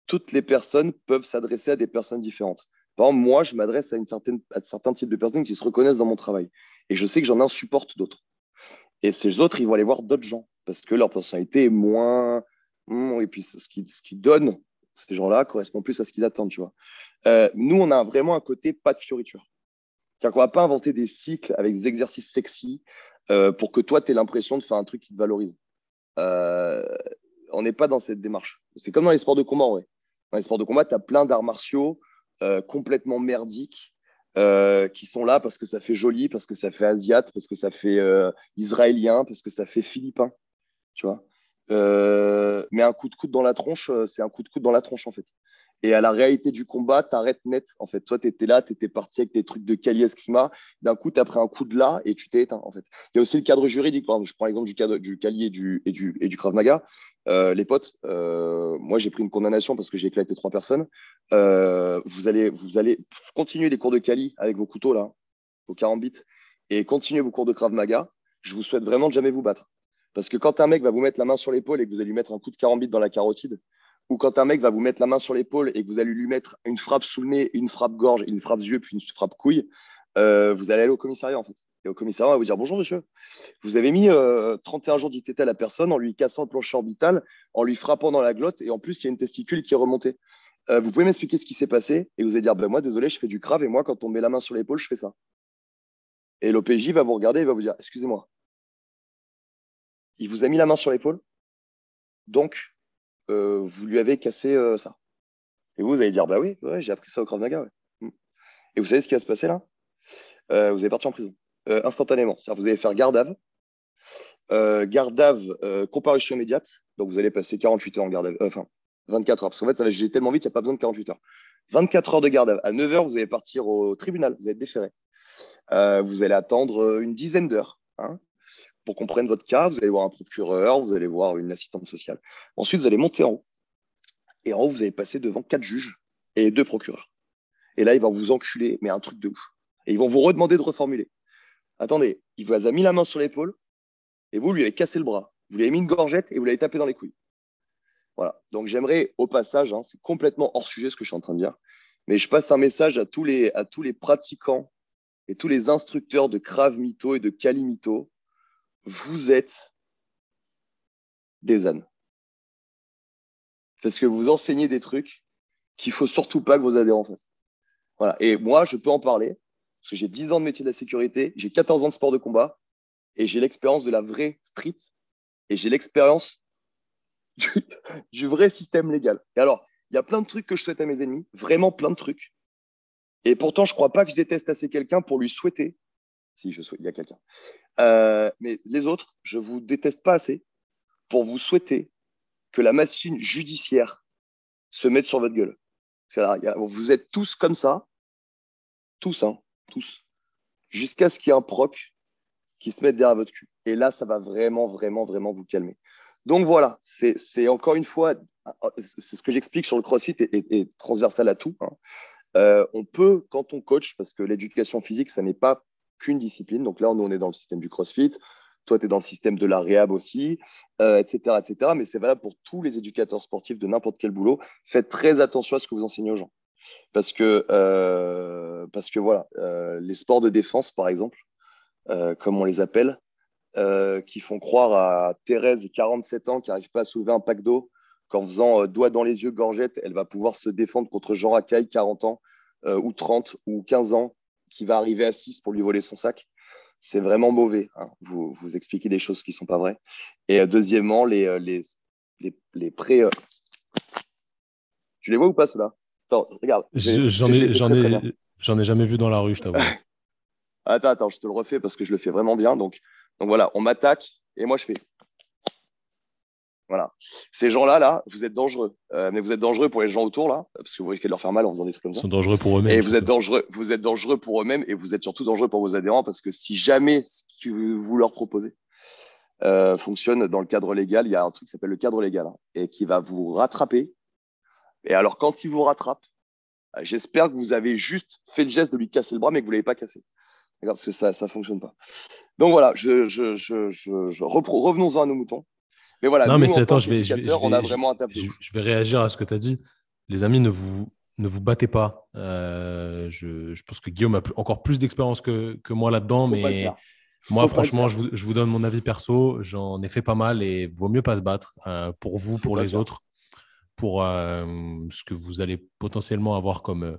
toutes les personnes peuvent s'adresser à des personnes différentes. Par exemple, moi, je m'adresse à, une certaine, à certains types de personnes qui se reconnaissent dans mon travail. Et je sais que j'en support d'autres. Et ces autres, ils vont aller voir d'autres gens parce que leur personnalité est moins. Hmm, et puis, ce qu'ils qui donnent, ces gens-là, correspond plus à ce qu'ils attendent, tu vois. Euh, nous, on a vraiment un côté pas de fioriture. C'est-à-dire va pas inventer des cycles avec des exercices sexy euh, pour que toi, tu aies l'impression de faire un truc qui te valorise. Euh, on n'est pas dans cette démarche. C'est comme dans les sports de combat, ouais. Dans les sports de combat, tu as plein d'arts martiaux complètement merdiques qui sont là parce que ça fait joli, parce que ça fait asiate, parce que ça fait israélien, parce que ça fait philippin. Tu vois mais un coup de coude dans la tronche, c'est un coup de coude dans la tronche en fait. Et à la réalité du combat, t'arrêtes net. En fait, toi, tu étais là, tu étais parti avec des trucs de Kali Eskrima. D'un coup, tu as pris un coup de là et tu t'es éteint. En fait. Il y a aussi le cadre juridique. Je prends l'exemple du, Kali et du, Krav Maga. Euh, les potes, euh, moi, j'ai pris une condamnation parce que j'ai éclaté trois personnes. Euh, vous, allez, continuer les cours de Kali avec vos couteaux, là, vos 40 bits, et continuer vos cours de Krav Maga. Je vous souhaite vraiment de jamais vous battre. Parce que quand un mec va vous mettre la main sur l'épaule et que vous allez lui mettre un coup de 40 bits dans la carotide, ou quand un mec va vous mettre la main sur l'épaule et que vous allez lui mettre une frappe sous le nez, une frappe gorge, une frappe yeux, puis une frappe couille, euh, vous allez aller au commissariat en fait. Et au commissariat, on va vous dire bonjour monsieur, vous avez mis 31 euh, jours d'ITT à la personne en lui cassant le plancher orbital, en lui frappant dans la glotte et en plus il y a une testicule qui est remontée. Euh, vous pouvez m'expliquer ce qui s'est passé et vous allez dire ben, moi désolé, je fais du grave et moi quand on met la main sur l'épaule, je fais ça. Et l'OPJ va vous regarder et va vous dire excusez-moi, il vous a mis la main sur l'épaule, donc euh, vous lui avez cassé euh, ça. Et vous, vous allez dire, bah oui, j'ai appris ça au Krav Maga. Mm. Et vous savez ce qui va se passer là? Euh, Vous allez partir en prison, instantanément. C'est-à-dire vous allez faire garde à garde comparution immédiate. Donc vous allez passer 48 heures en garde enfin 24 heures. Parce qu'en fait, juger tellement vite, il n'y a pas besoin de 48 heures. 24 heures de garde à 9 heures, vous allez partir au tribunal, vous êtes déféré. vous allez attendre une dizaine d'heures. Hein pour qu'on votre cas, vous allez voir un procureur, vous allez voir une assistante sociale. Ensuite, vous allez monter en haut. Et en haut, vous allez passer devant quatre juges et deux procureurs. Et là, ils vont vous enculer, mais un truc de ouf. Et ils vont vous redemander de reformuler. Attendez, il vous a mis la main sur l'épaule et vous lui avez cassé le bras. Vous lui avez mis une gorgette et vous l'avez tapé dans les couilles. Voilà. Donc j'aimerais, au passage, hein, c'est complètement hors sujet ce que je suis en train de dire, mais je passe un message à tous les, à tous les pratiquants et tous les instructeurs de Krav Mito et de Kali Mito vous êtes des ânes. Parce que vous enseignez des trucs qu'il faut surtout pas que vos adhérents fassent. Voilà. Et moi, je peux en parler, parce que j'ai 10 ans de métier de la sécurité, j'ai 14 ans de sport de combat, et j'ai l'expérience de la vraie street, et j'ai l'expérience du, vrai système légal. Et alors, il y a plein de trucs que je souhaite à mes ennemis, vraiment plein de trucs. Et pourtant, je crois pas que je déteste assez quelqu'un pour lui souhaiter si je souhaite, il y a quelqu'un. Euh, mais les autres, je vous déteste pas assez pour vous souhaiter que la machine judiciaire se mette sur votre gueule. vous êtes tous comme ça, tous, hein, tous, jusqu'à ce qu'il y ait un proc qui se mette derrière votre cul. Et là, ça va vraiment, vraiment, vraiment vous calmer. Donc voilà, c'est encore une fois, c'est ce que j'explique sur le CrossFit et, transversal à tout. Hein. Euh, on peut, quand on coach, parce que l'éducation physique, ça n'est pas qu'une discipline. Donc là, nous, on est dans le système du CrossFit. Toi, tu es dans le système de la réhab aussi, etc., euh, etc. Mais c'est valable pour tous les éducateurs sportifs de n'importe quel boulot. Faites très attention à ce que vous enseignez aux gens. Parce que, euh, parce que voilà, euh, les sports de défense, par exemple, comme on les appelle, qui font croire à Thérèse, 47 ans, qui n'arrive pas à soulever un pack d'eau, qu'en faisant doigt dans les yeux, gorgette, elle va pouvoir se défendre contre Jean Racaille, 40 ans, ou 30, ou 15 ans, qui va arriver à 6 pour lui voler son sac. C'est vraiment mauvais. Hein. Vous, vous expliquez des choses qui ne sont pas vraies. Et euh, deuxièmement, les, euh, les, les, les prêts. Euh, tu les vois ou pas, ceux-là? Attends, regarde. J'en ai, ai, ai, jamais vu dans la rue, je t'avoue. attends, attends, je te le refais parce que je le fais vraiment bien. Donc, donc voilà, on m'attaque Et moi, je fais. Voilà. Ces gens-là, là, vous êtes dangereux. Euh, mais vous êtes dangereux pour les gens autour, là, parce que vous risquez de leur faire mal en faisant des trucs comme ça. Ils sont dangereux pour eux-mêmes. Et vous êtes dangereux, vous êtes dangereux pour eux-mêmes et vous êtes surtout dangereux pour vos adhérents parce que si jamais ce que vous leur proposez euh, fonctionne dans le cadre légal, il y a un truc qui s'appelle le cadre légal hein, et qui va vous rattraper. Et alors, quand il vous rattrape, euh, j'espère que vous avez juste fait le geste de lui casser le bras, mais que vous ne l'avez pas cassé. Parce que ça ne fonctionne pas. Donc voilà, je, je, je, je revenons-en à nos moutons. Mais voilà, non, mais c'est attends, je vais, je, vais, on a vraiment je, vais réagir à ce que tu as dit. Les amis, ne vous, ne vous battez pas. Euh, je, pense que Guillaume a encore plus d'expérience que, que, moi là-dedans, mais moi, franchement, je vous, je vous, donne mon avis perso. J'en ai fait pas mal et vaut mieux pas se battre euh, pour vous, pour les autres, pour euh, ce que vous allez potentiellement avoir comme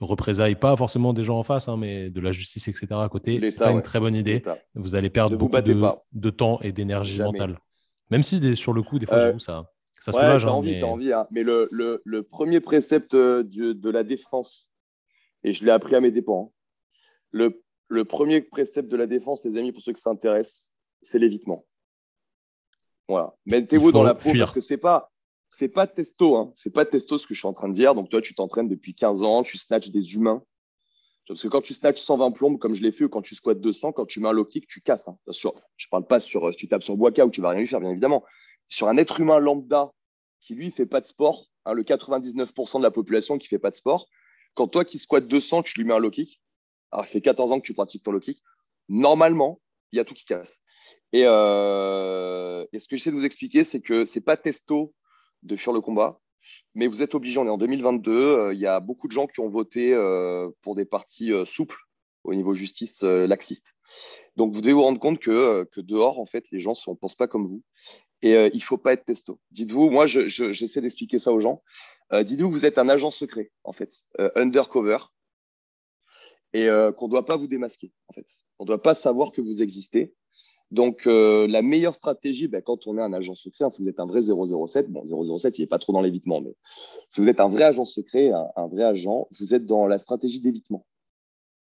représailles, pas forcément des gens en face, hein, mais de la justice, etc. à côté. C'est pas une très bonne idée. Vous allez perdre beaucoup de, de, temps et d'énergie mentale. Même si sur le coup, des fois, euh, ça, ça soulage. Ouais, t'as hein, envie, mais... envie. Hein. Mais le, le, le, premier précepte euh, de la défense, et je l'ai appris à mes dépens, hein. le, le premier précepte de la défense, les amis, pour ceux qui s'intéressent, c'est l'évitement. Voilà. Mettez-vous dans la peau parce que c'est pas c'est pas testo, hein. c'est pas testo ce que je suis en train de dire. Donc toi, tu t'entraînes depuis 15 ans, tu snatches des humains. Parce que quand tu snatches 120 plombes, comme je l'ai fait, ou quand tu squattes 200, quand tu mets un low kick, tu casses. Hein. je ne parle pas sur si tu tapes sur Boaka où tu vas rien lui faire, bien évidemment. Sur un être humain lambda qui, lui, fait pas de sport, hein, le 99% de la population qui fait pas de sport, quand toi qui squattes 200, tu lui mets un low kick, alors ça fait 14 ans que tu pratiques ton low kick, normalement, il y a tout qui casse. Et, euh, et ce que j'essaie de vous expliquer, c'est que c'est pas testo de fuir le combat, mais vous êtes obligé, on est en 2022, euh, il y a beaucoup de gens qui ont voté euh, pour des partis euh, souples au niveau justice laxiste. Donc vous devez vous rendre compte que, que dehors, en fait, les gens ne pensent pas comme vous. Et il ne faut pas être testo. Dites-vous, moi, j'essaie d'expliquer ça aux gens. Dites-vous, vous êtes un agent secret, en fait, undercover, et qu'on ne doit pas vous démasquer, en fait. On ne doit pas savoir que vous existez. Donc, euh, la meilleure stratégie, ben, quand on est un agent secret, hein, si vous êtes un vrai 007, bon, 007, il n'est pas trop dans l'évitement, mais si vous êtes un vrai agent secret, un, vrai agent, vous êtes dans la stratégie d'évitement.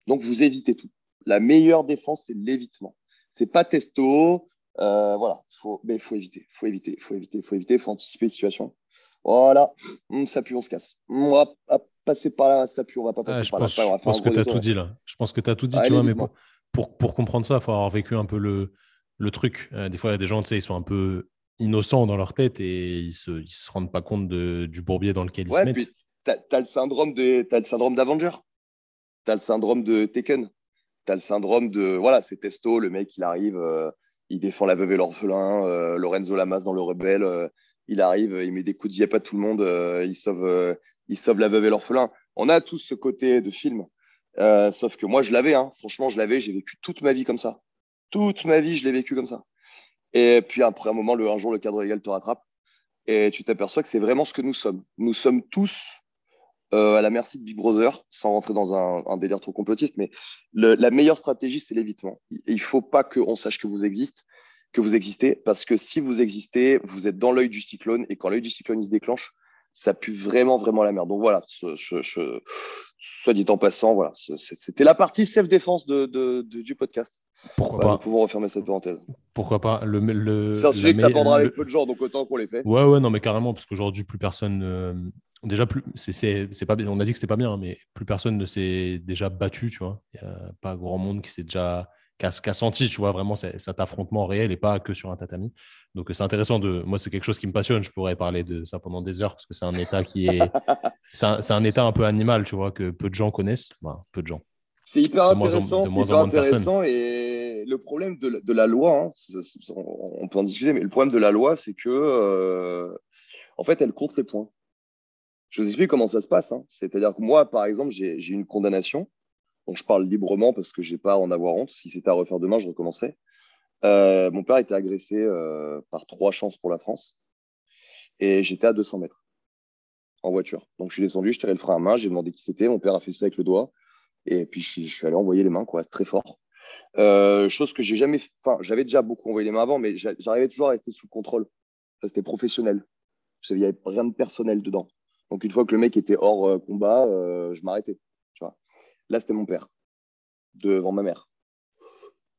Donc, vous évitez tout. La meilleure défense, c'est l'évitement. C'est pas testo, euh, voilà, faut, mais il faut éviter, faut éviter, faut éviter, faut éviter, faut anticiper les situations. Voilà, hum, ça pue, on se casse. On va passer par là, ça pue, on va pas passer par là. Je pense que tu as tout dit là. Je pense que tu as tout dit, tu vois, mais pour, pour, comprendre ça, il faut avoir vécu un peu le, le truc. Euh, des fois, il y a des gens, tu sais, ils sont un peu innocents dans leur tête et ils se, ils se rendent pas compte de, du bourbier dans lequel ils se mettent. Puis, tu as, le syndrome d'Avenger. Tu as le syndrome de Taken. Tu as le syndrome de. Voilà, c'est Testo, le mec, il arrive, euh, il défend la veuve et l'orphelin. Euh, Lorenzo Lamas dans Le Rebelle, il arrive, il met des coups de yep à tout le monde, il, sauve, il sauve la veuve et l'orphelin. On a tous ce côté de film. sauf que moi, je l'avais, hein. franchement, je l'avais, j'ai vécu toute ma vie comme ça. Toute ma vie, je l'ai vécu comme ça. Et puis après un moment, le, un jour, le cadre légal te rattrape et tu t'aperçois que c'est vraiment ce que nous sommes. Nous sommes tous euh, à la merci de Big Brother, sans rentrer dans un, délire trop complotiste, mais la meilleure stratégie, c'est l'évitement. Il ne faut pas qu'on sache que vous existez, que vous existez, parce que si vous existez, vous êtes dans l'œil du cyclone, et quand l'œil du cyclone se déclenche, ça pue vraiment, vraiment la merde. Donc voilà, soit dit en passant, voilà, c'était la partie self-défense de, du podcast. Pourquoi pas Nous pouvons refermer cette parenthèse. Pourquoi pas le, le, C'est un sujet que tu avec peu de gens, donc autant qu'on les fait. Ouais, ouais, non, mais carrément, parce qu'aujourd'hui, plus personne. Euh, déjà, plus, c'est, pas bien. On a dit que c'était pas bien, mais plus personne ne s'est déjà battu, tu vois. Il n'y a pas grand monde qui s'est déjà qui a, senti, tu vois, vraiment cet affrontement réel et pas que sur un tatami. Donc c'est intéressant de. Moi, c'est quelque chose qui me passionne. Je pourrais parler de ça pendant des heures parce que c'est un état qui est. c'est un, état un peu animal, tu vois, que peu de gens connaissent. peu de gens. C'est hyper intéressant. C'est hyper intéressant. Et le problème de, la loi, hein, on peut en discuter, mais le problème de la loi, c'est que, euh, en fait, elle compte les points. Je vous explique comment ça se passe. Hein. C'est-à-dire que moi, par exemple, j'ai une condamnation donc, je parle librement parce que je n'ai pas à en avoir honte. Si c'était à refaire demain, je recommencerai. Euh, mon père était agressé euh, par trois chances pour la France et j'étais à 200 mètres en voiture. Donc, je suis descendu, je tirais le frein à main, j'ai demandé qui c'était. Mon père a fait ça avec le doigt et puis je, suis allé envoyer les mains, quoi, très fort. Euh, chose que j'ai jamais. Enfin, j'avais déjà beaucoup envoyé les mains avant, mais j'arrivais toujours à rester sous contrôle. C'était professionnel. Il n'y avait rien de personnel dedans. Donc, une fois que le mec était hors combat, je m'arrêtais. Là, c'était mon père, devant ma mère,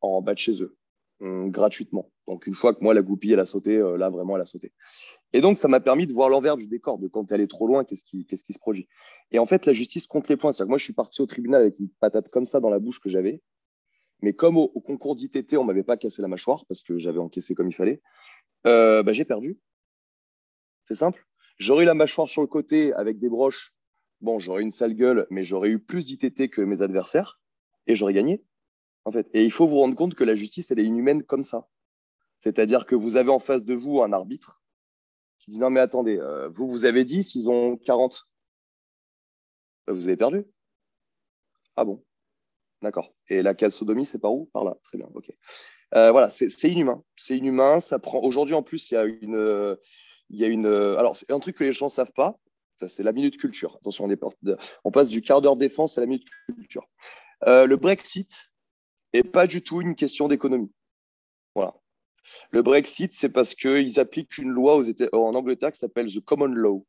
en bas de chez eux. hum, gratuitement. Donc, une fois que moi, la goupille, elle a sauté, euh, là, vraiment, elle a sauté. Et donc, ça m'a permis de voir l'envers du décor, de quand elle est trop loin, qu'est-ce qui, se produit. Et en fait, la justice compte les points. C'est-à-dire que moi, je suis parti au tribunal avec une patate comme ça dans la bouche que j'avais. Mais comme au, concours d'ITT, on m'avait pas cassé la mâchoire parce que j'avais encaissé comme il fallait, euh, bah, j'ai perdu. C'est simple. J'aurais eu la mâchoire sur le côté avec des broches. Bon, j'aurais une sale gueule, mais j'aurais eu plus d'ITT que mes adversaires et j'aurais gagné. En fait. Et il faut vous rendre compte que la justice, elle est inhumaine comme ça. C'est-à-dire que vous avez en face de vous un arbitre qui dit non, mais attendez, euh, vous, vous avez 10, ils ont 40. Bah, vous avez perdu. Ah bon D'accord. Et la case sodomie, c'est par où? Par là. Très bien. OK. Euh, voilà, c'est inhumain. C'est inhumain. Ça prend. Aujourd'hui, en plus, il y a une. Il y a une. Alors, un truc que les gens ne savent pas. C'est la minute culture. Attention, on, est... on passe du quart d'heure défense à la minute culture. Euh, le Brexit n'est pas du tout une question d'économie. Voilà. Le Brexit, c'est parce qu'ils appliquent une loi aux en Angleterre qui s'appelle the Common Law,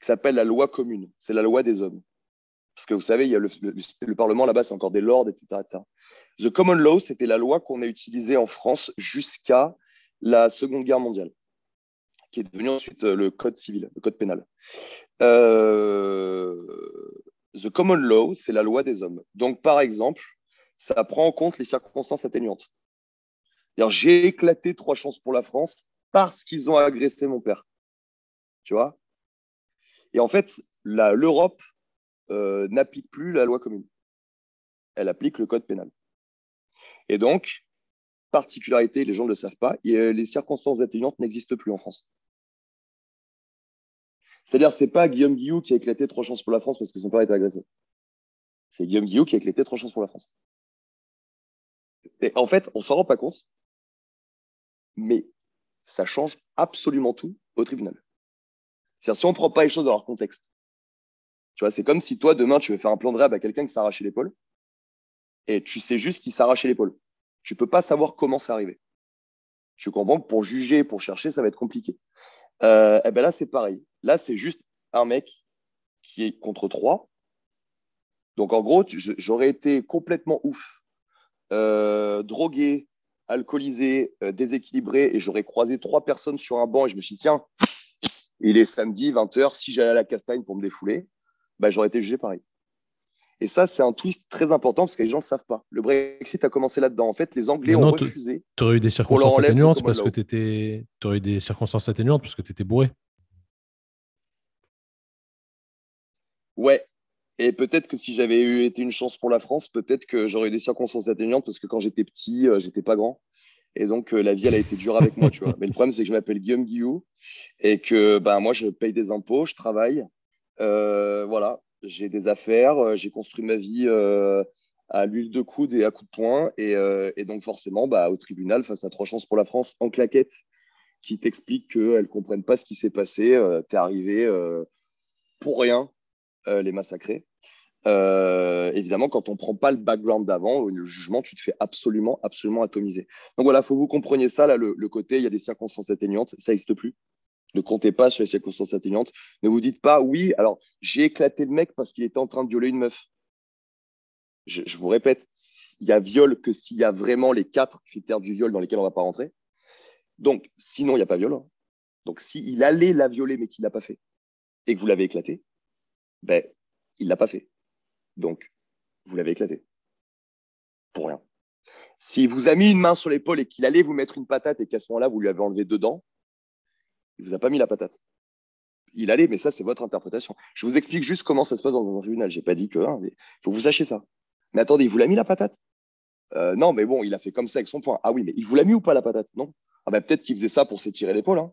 qui s'appelle la loi commune. C'est la loi des hommes. Parce que vous savez, il y a le, Parlement là-bas, c'est encore des lords, etc., The Common Law, c'était la loi qu'on a utilisée en France jusqu'à la Seconde Guerre mondiale, qui est devenue ensuite euh, le Code civil, le Code pénal. Euh, the Common Law, c'est la loi des hommes. Donc, par exemple, ça prend en compte les circonstances atténuantes. J'ai éclaté trois chances pour la France parce qu'ils ont agressé mon père. Tu vois? Et en fait, l'Europe euh, n'applique plus la loi commune. Elle applique le code pénal. Et donc, particularité, les gens ne le savent pas, les circonstances atténuantes n'existent plus en France. C'est-à-dire, ce n'est pas Guillaume Guillou qui a éclaté trois chances pour la France parce que son père été agressé. C'est Guillaume Guillou qui a éclaté trois chances pour la France. Et en fait, on s'en rend pas compte, mais ça change absolument tout au tribunal. C'est-à-dire, si on ne prend pas les choses dans leur contexte, tu vois, c'est comme si toi, demain, tu veux faire un plan de rêve à quelqu'un qui arraché l'épaule et tu sais juste qu'il arraché l'épaule. Tu peux pas savoir comment c'est arrivé. Tu comprends que pour juger, pour chercher, ça va être compliqué. Euh, et eh ben là, c'est pareil. Là, c'est juste un mec qui est contre trois. Donc, en gros, j'aurais été complètement ouf, euh, drogué, alcoolisé, euh, déséquilibré, et j'aurais croisé trois personnes sur un banc et je me suis dit, tiens, il est samedi, 20h, si j'allais à la castagne pour me défouler, bah, j'aurais été jugé pareil. Et ça, c'est un twist très important parce que les gens ne le savent pas. Le Brexit a commencé là-dedans. En fait, les Anglais ont refusé. Tu aurais eu des circonstances atténuantes parce que tu étais. eu des circonstances atténuantes parce que tu étais bourré. Ouais. Et peut-être que si j'avais eu été une chance pour la France, peut-être que j'aurais eu des circonstances atténuantes parce que quand j'étais petit, euh, j'étais pas grand. Et donc, euh, la vie, elle a été dure avec moi, tu vois. Mais le problème, c'est que je m'appelle Guillaume Guillou et que ben, moi, je paye des impôts, je travaille. Euh, voilà, j'ai des affaires, euh, j'ai construit ma vie à l'huile de coude et à coups de poing. Et, donc, forcément, bah, au tribunal, face à trois chances pour la France en claquette, qui t'expliquent qu'elles ne comprennent pas ce qui s'est passé, tu es arrivé pour rien les massacrer. évidemment, quand on ne prend pas le background d'avant, le jugement, tu te fais absolument, absolument atomiser. Donc voilà, il faut que vous compreniez ça, là, le, côté, il y a des circonstances atteignantes, ça n'existe plus. Ne comptez pas sur les circonstances atténuantes. Ne vous dites pas, oui, alors j'ai éclaté le mec parce qu'il était en train de violer une meuf. Je, vous répète, il y a viol que s'il y a vraiment les quatre critères du viol dans lesquels on ne va pas rentrer. Donc, sinon, il n'y a pas viol. Hein. Donc, s'il allait la violer mais qu'il ne l'a pas fait et que vous l'avez éclaté, ben, il ne l'a pas fait. Donc, vous l'avez éclaté. Pour rien. S'il vous a mis une main sur l'épaule et qu'il allait vous mettre une patate et qu'à ce moment-là, vous lui avez enlevé deux dents, il vous a pas mis la patate. Il allait, mais ça, c'est votre interprétation. Je vous explique juste comment ça se passe dans un tribunal. J'ai pas dit que, hein, il faut que vous sachiez ça. Mais attendez, il vous l'a mis la patate? Euh, Non, mais bon, il a fait comme ça avec son poing. Ah oui, mais il vous l'a mis ou pas la patate? Non. Ah ben peut-être qu'il faisait ça pour s'étirer l'épaule, hein.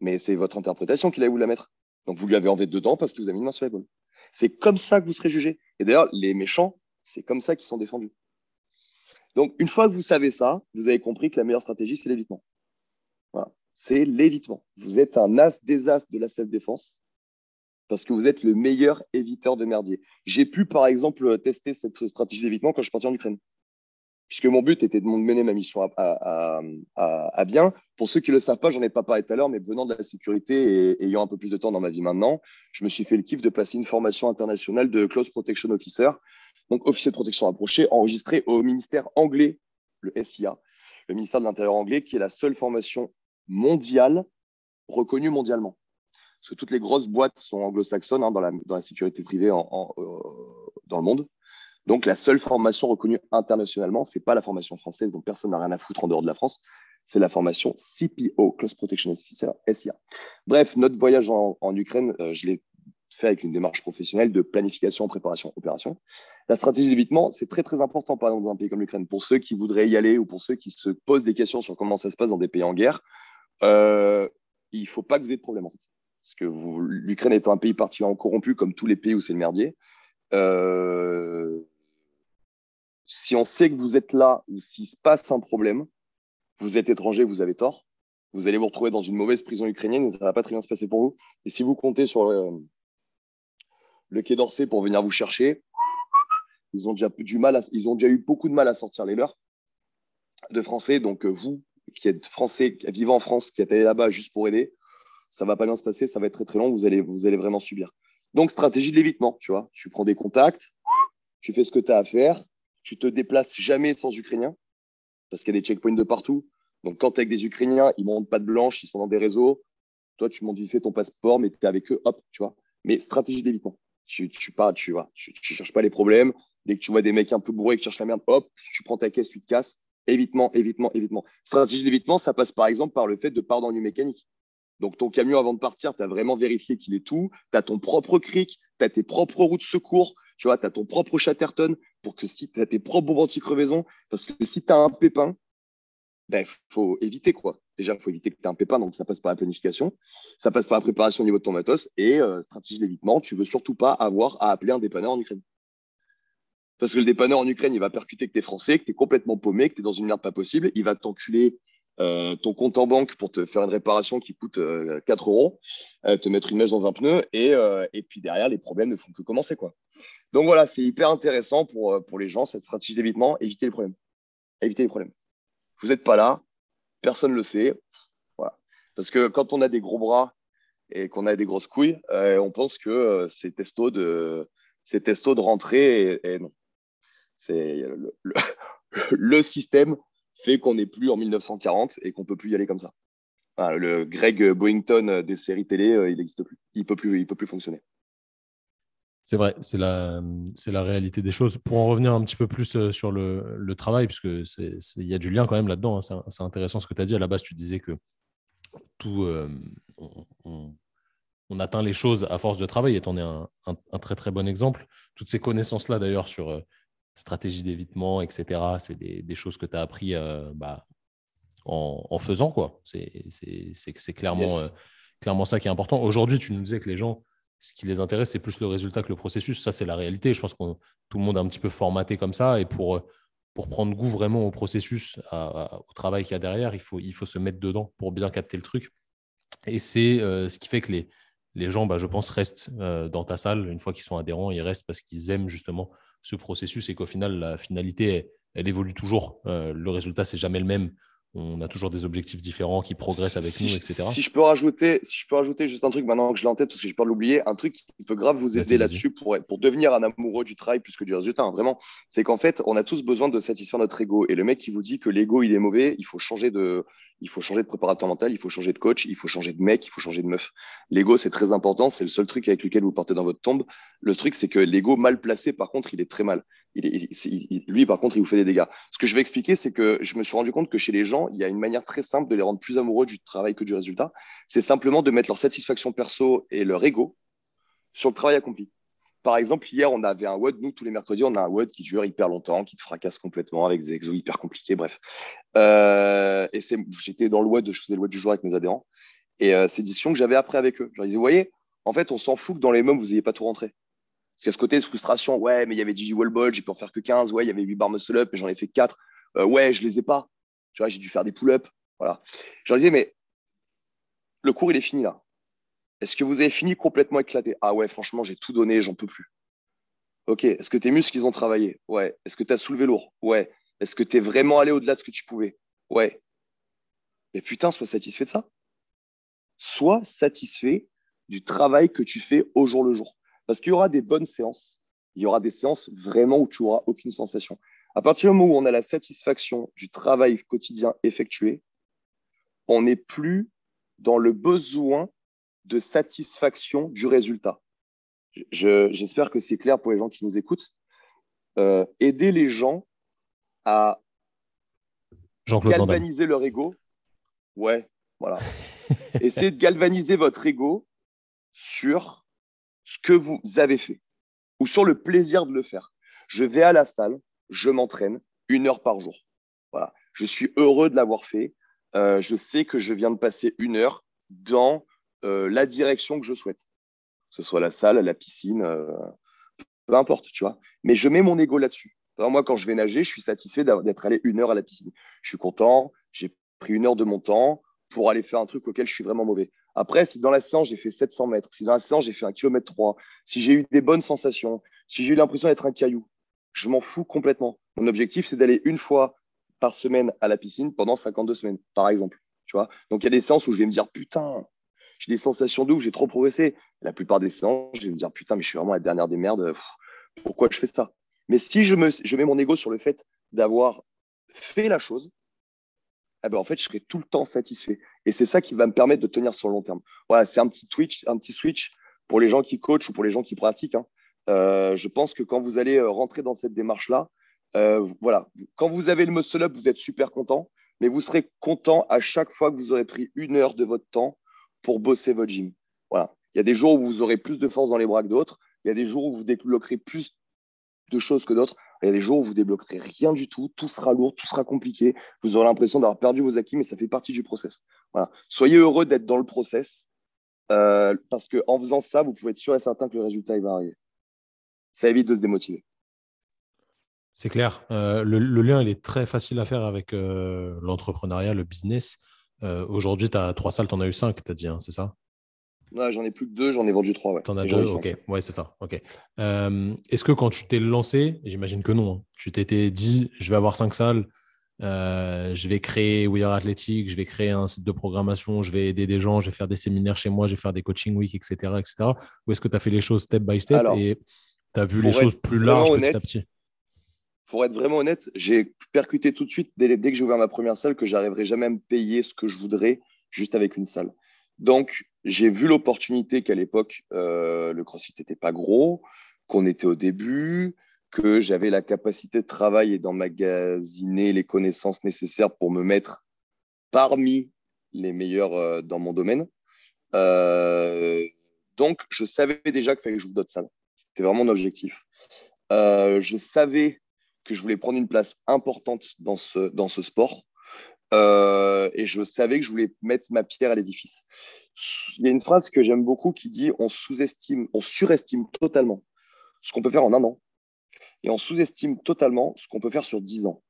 mais c'est votre interprétation qu'il allait vous la mettre. Donc vous lui avez enlevé dedans parce qu'il vous a mis une main sur l'épaule. C'est comme ça que vous serez jugé. Et d'ailleurs, les méchants, c'est comme ça qu'ils sont défendus. Donc, une fois que vous savez ça, vous avez compris que la meilleure stratégie, c'est l'évitement. C'est l'évitement. Vous êtes un as des as de la self-défense parce que vous êtes le meilleur éviteur de merdier. J'ai pu, par exemple, tester cette stratégie d'évitement quand je suis parti en Ukraine. Puisque mon but était de mener ma mission à, bien. Pour ceux qui ne le savent pas, j'en ai pas parlé tout à l'heure, mais venant de la sécurité et ayant un peu plus de temps dans ma vie maintenant, je me suis fait le kiff de passer une formation internationale de Close Protection Officer, donc officier de protection rapproché, enregistré au ministère anglais, le SIA, le ministère de l'Intérieur anglais, qui est la seule formation mondiale reconnue mondialement. Parce que toutes les grosses boîtes sont anglo-saxonnes hein, dans, la, sécurité privée euh, dans le monde. Donc, la seule formation reconnue internationalement, ce n'est pas la formation française dont personne n'a rien à foutre en dehors de la France, c'est la formation CPO, Close Protection Officer, SIA. Bref, notre voyage en, Ukraine, euh, je l'ai fait avec une démarche professionnelle de planification, préparation, opération. La stratégie d'évitement, c'est très très important, par exemple, dans un pays comme l'Ukraine. Pour ceux qui voudraient y aller ou pour ceux qui se posent des questions sur comment ça se passe dans des pays en guerre, euh, il ne faut pas que vous ayez de problème. En fait. Parce que l'Ukraine étant un pays particulièrement corrompu, comme tous les pays où c'est le merdier, euh, si on sait que vous êtes là ou s'il se passe un problème, vous êtes étranger, vous avez tort. Vous allez vous retrouver dans une mauvaise prison ukrainienne ça ne va pas très bien se passer pour vous. Et si vous comptez sur le, Quai d'Orsay pour venir vous chercher, ils ont déjà du mal, ils ont déjà eu beaucoup de mal à sortir les leurs de Français. Donc euh, vous, qui êtes Français, vivant en France, qui êtes allé là-bas juste pour aider, ça va pas bien se passer, ça va être très très long. Vous allez, vous allez vraiment subir. Donc stratégie de l'évitement, tu vois. Tu prends des contacts, tu fais ce que tu as à faire, tu te déplaces jamais sans Ukrainiens parce qu'il y a des checkpoints de partout. Donc, quand tu es avec des Ukrainiens, ils montent pas de blanche, ils sont dans des réseaux. Toi, tu montes vite fait ton passeport, mais tu es avec eux, hop, tu vois. Mais stratégie d'évitement. Tu, tu, pas, tu, tu, cherches pas les problèmes. Dès que tu vois des mecs un peu bourrés qui cherchent la merde, hop, tu prends ta caisse, tu te casses. Évitement, évitement, évitement. Stratégie d'évitement, ça passe par exemple par le fait de pas dans une mécanique. Donc, ton camion, avant de partir, tu as vraiment vérifié qu'il est tout. Tu as ton propre cric, tu as tes propres routes de secours, tu vois, tu as ton propre Chatterton pour que si tu as tes propres bombes anti-crevaison, parce que si tu as un pépin, il ben, faut éviter quoi. Déjà, il faut éviter que tu aies un pépin, donc ça passe par la planification, ça passe par la préparation au niveau de ton matos et euh, stratégie d'évitement. Tu veux surtout pas avoir à appeler un dépanneur en Ukraine. Parce que le dépanneur en Ukraine, il va percuter que tu es français, que tu es complètement paumé, que tu es dans une merde pas possible. Il va t'enculer euh, ton compte en banque pour te faire une réparation qui coûte 4 euh, euros, te mettre une mèche dans un pneu, et, et, puis derrière, les problèmes ne font que commencer. quoi. Donc voilà, c'est hyper intéressant pour, euh, pour les gens, cette stratégie d'évitement, éviter les problèmes. Éviter les problèmes. Vous n'êtes pas là, personne ne le sait. Parce que quand on a des gros bras et qu'on a des grosses couilles, euh, on pense que euh, c'est testo de, rentrer et, non. Le, système fait qu'on n'est plus en 1940 et qu'on peut plus y aller comme ça. le Greg Boington des séries télé, il n'existe plus. Il peut peut plus fonctionner. C'est vrai, c'est la, c'est la réalité des choses. Pour en revenir un petit peu plus euh, sur le, le travail, puisque il y a du lien quand même là-dedans, hein, c'est, intéressant ce que tu as dit. À la base, tu disais que tout, euh, on, atteint les choses à force de travail, et tu en es un, un, très très bon exemple. Toutes ces connaissances-là, d'ailleurs, sur euh, stratégie d'évitement, etc., c'est des, des choses que tu as appris bah, en, en, faisant. quoi. C'est, clairement ça qui est important. Aujourd'hui, tu nous disais que les gens ce qui les intéresse, c'est plus le résultat que le processus. Ça, c'est la réalité. Je pense que tout le monde est un petit peu formaté comme ça. Et pour, prendre goût vraiment au processus, au travail qu'il y a derrière, il faut, il faut se mettre dedans pour bien capter le truc. Et c'est euh, ce qui fait que les, les gens, bah, je pense, restent euh, dans ta salle. Une fois qu'ils sont adhérents, ils restent parce qu'ils aiment justement ce processus et qu'au final, la finalité, elle, évolue toujours. Euh, le résultat, c'est jamais le même on a toujours des objectifs différents qui progressent avec nous, etc. Si je peux rajouter, si je peux rajouter juste un truc maintenant que je l'ai en tête parce que j'ai peur de l'oublier, un truc qui peut grave vous aider là-dessus pour, pour devenir un amoureux du travail plus que du résultat. Hein, vraiment, c'est qu'en fait, on a tous besoin de satisfaire notre ego. Et le mec qui vous dit que l'ego il est mauvais, il faut changer de, il faut changer de préparateur mental, il faut changer de coach, il faut changer de mec, il faut changer de meuf. L'ego c'est très important, c'est le seul truc avec lequel vous partez dans votre tombe. Le truc c'est que l'ego mal placé, par contre, il est très mal. Il lui, par contre, il vous fait des dégâts. Ce que je vais expliquer, c'est que je me suis rendu compte que chez les gens, il y a une manière très simple de les rendre plus amoureux du travail que du résultat. C'est simplement de mettre leur satisfaction perso et leur ego sur le travail accompli. Par exemple, hier, on avait un WOD. Nous, tous les mercredis, on a un WOD qui dure hyper longtemps, qui te fracasse complètement avec des exos hyper compliqués, bref. Euh, et j'étais dans le WOD, je faisais le WOD du jour avec mes adhérents. Et euh, c'est une discussion que j'avais après avec eux. Je leur disais, vous voyez, en fait, on s'en fout que dans les mêmes, vous n'ayez pas tout rentré. Parce qu'à ce côté de frustration, ouais, mais il y avait du wall ball, j'ai pu en faire que 15, ouais, il y avait 8 bar muscle up, mais j'en ai fait 4. Euh, ouais, je les ai pas. Tu vois, j'ai dû faire des pull-ups. Voilà. Je leur disais, mais le cours, il est fini là. Est-ce que vous avez fini complètement éclaté? Ah ouais, franchement, j'ai tout donné, j'en peux plus. Ok, est-ce que tes muscles, ils ont travaillé? Ouais. Est-ce que tu as soulevé lourd? Ouais. Est-ce que tu es vraiment allé au-delà de ce que tu pouvais? Ouais. Mais putain, sois satisfait de ça. Sois satisfait du travail que tu fais au jour le jour. Parce qu'il y aura des bonnes séances. Il y aura des séances vraiment où tu n'auras aucune sensation. À partir du moment où on a la satisfaction du travail quotidien effectué, on n'est plus dans le besoin de satisfaction du résultat. J'espère que c'est clair pour les gens qui nous écoutent. Euh, aider les gens à galvaniser leur ego. Ouais, voilà. Essayez de galvaniser votre ego sur ce que vous avez fait ou sur le plaisir de le faire. Je vais à la salle, je m'entraîne une heure par jour. Voilà. Je suis heureux de l'avoir fait. Euh, je sais que je viens de passer une heure dans euh, la direction que je souhaite. Que ce soit la salle, la piscine, euh, peu importe, tu vois. Mais je mets mon ego là-dessus. Moi, quand je vais nager, je suis satisfait d'être allé une heure à la piscine. Je suis content, j'ai pris une heure de mon temps pour aller faire un truc auquel je suis vraiment mauvais. Après, si dans la séance, j'ai fait 700 mètres, si dans la séance, j'ai fait un kilomètre 3, si j'ai eu des bonnes sensations, si j'ai eu l'impression d'être un caillou, je m'en fous complètement. Mon objectif, c'est d'aller une fois par semaine à la piscine pendant 52 semaines, par exemple. Tu vois? Donc, il y a des séances où je vais me dire, putain, j'ai des sensations de j'ai trop progressé. La plupart des séances, je vais me dire, putain, mais je suis vraiment la dernière des merdes. pourquoi je fais ça? Mais si je, me, je mets mon ego sur le fait d'avoir fait la chose, eh ben, en fait, je serai tout le temps satisfait. Et c'est ça qui va me permettre de tenir sur le long terme. Voilà, c'est un petit switch, un petit switch pour les gens qui coachent ou pour les gens qui pratiquent. Hein. Euh, je pense que quand vous allez euh, rentrer dans cette démarche-là, euh, voilà, quand vous avez le muscle up, vous êtes super content, mais vous serez content à chaque fois que vous aurez pris une heure de votre temps pour bosser votre gym. Voilà. Il y a des jours où vous aurez plus de force dans les bras que d'autres. Il y a des jours où vous débloquerez plus de choses que d'autres. Il y a des jours où vous débloquerez rien du tout. Tout sera lourd, tout sera compliqué. Vous aurez l'impression d'avoir perdu vos acquis, mais ça fait partie du process. Voilà. Soyez heureux d'être dans le process euh, parce qu'en faisant ça, vous pouvez être sûr et certain que le résultat va arriver. Ça évite de se démotiver. C'est clair. Euh, le, lien, il est très facile à faire avec euh, l'entrepreneuriat, le business. Euh, aujourd'hui, tu as trois salles, tu en as eu cinq, tu as dit, hein, c'est ça? J'en ai plus que deux, j'en ai vendu trois. Ouais. Tu en as deux, ok. Ouais, c'est ça. ok. Est-ce que quand tu t'es lancé, j'imagine que non, hein, tu t'étais dit, je vais avoir cinq salles, je vais créer We Are Athletic, je vais créer un site de programmation, je vais aider des gens, je vais faire des séminaires chez moi, je vais faire des coaching week, etc. etc. Ou est-ce que tu as fait les choses step by step et tu as vu les choses plus larges petit à petit pour être vraiment honnête, j'ai percuté tout de suite, dès, que j'ai ouvert ma première salle, que j'arriverais jamais à me payer ce que je voudrais juste avec une salle. Donc, j'ai vu l'opportunité qu'à l'époque, euh, le CrossFit n'était pas gros, qu'on était au début, que j'avais la capacité de travail et d'emmagasiner les connaissances nécessaires pour me mettre parmi les meilleurs euh, dans mon domaine. Euh, donc, je savais déjà qu'il fallait que j'ouvre d'autres salles. C'était vraiment mon objectif. je savais que je voulais prendre une place importante dans ce, dans ce sport. Euh, et je savais que je voulais mettre ma pierre à l'édifice. Il y a une phrase que j'aime beaucoup qui dit on sous-estime, on surestime totalement ce qu'on peut faire en un an et on sous-estime totalement ce qu'on peut faire sur dix ans.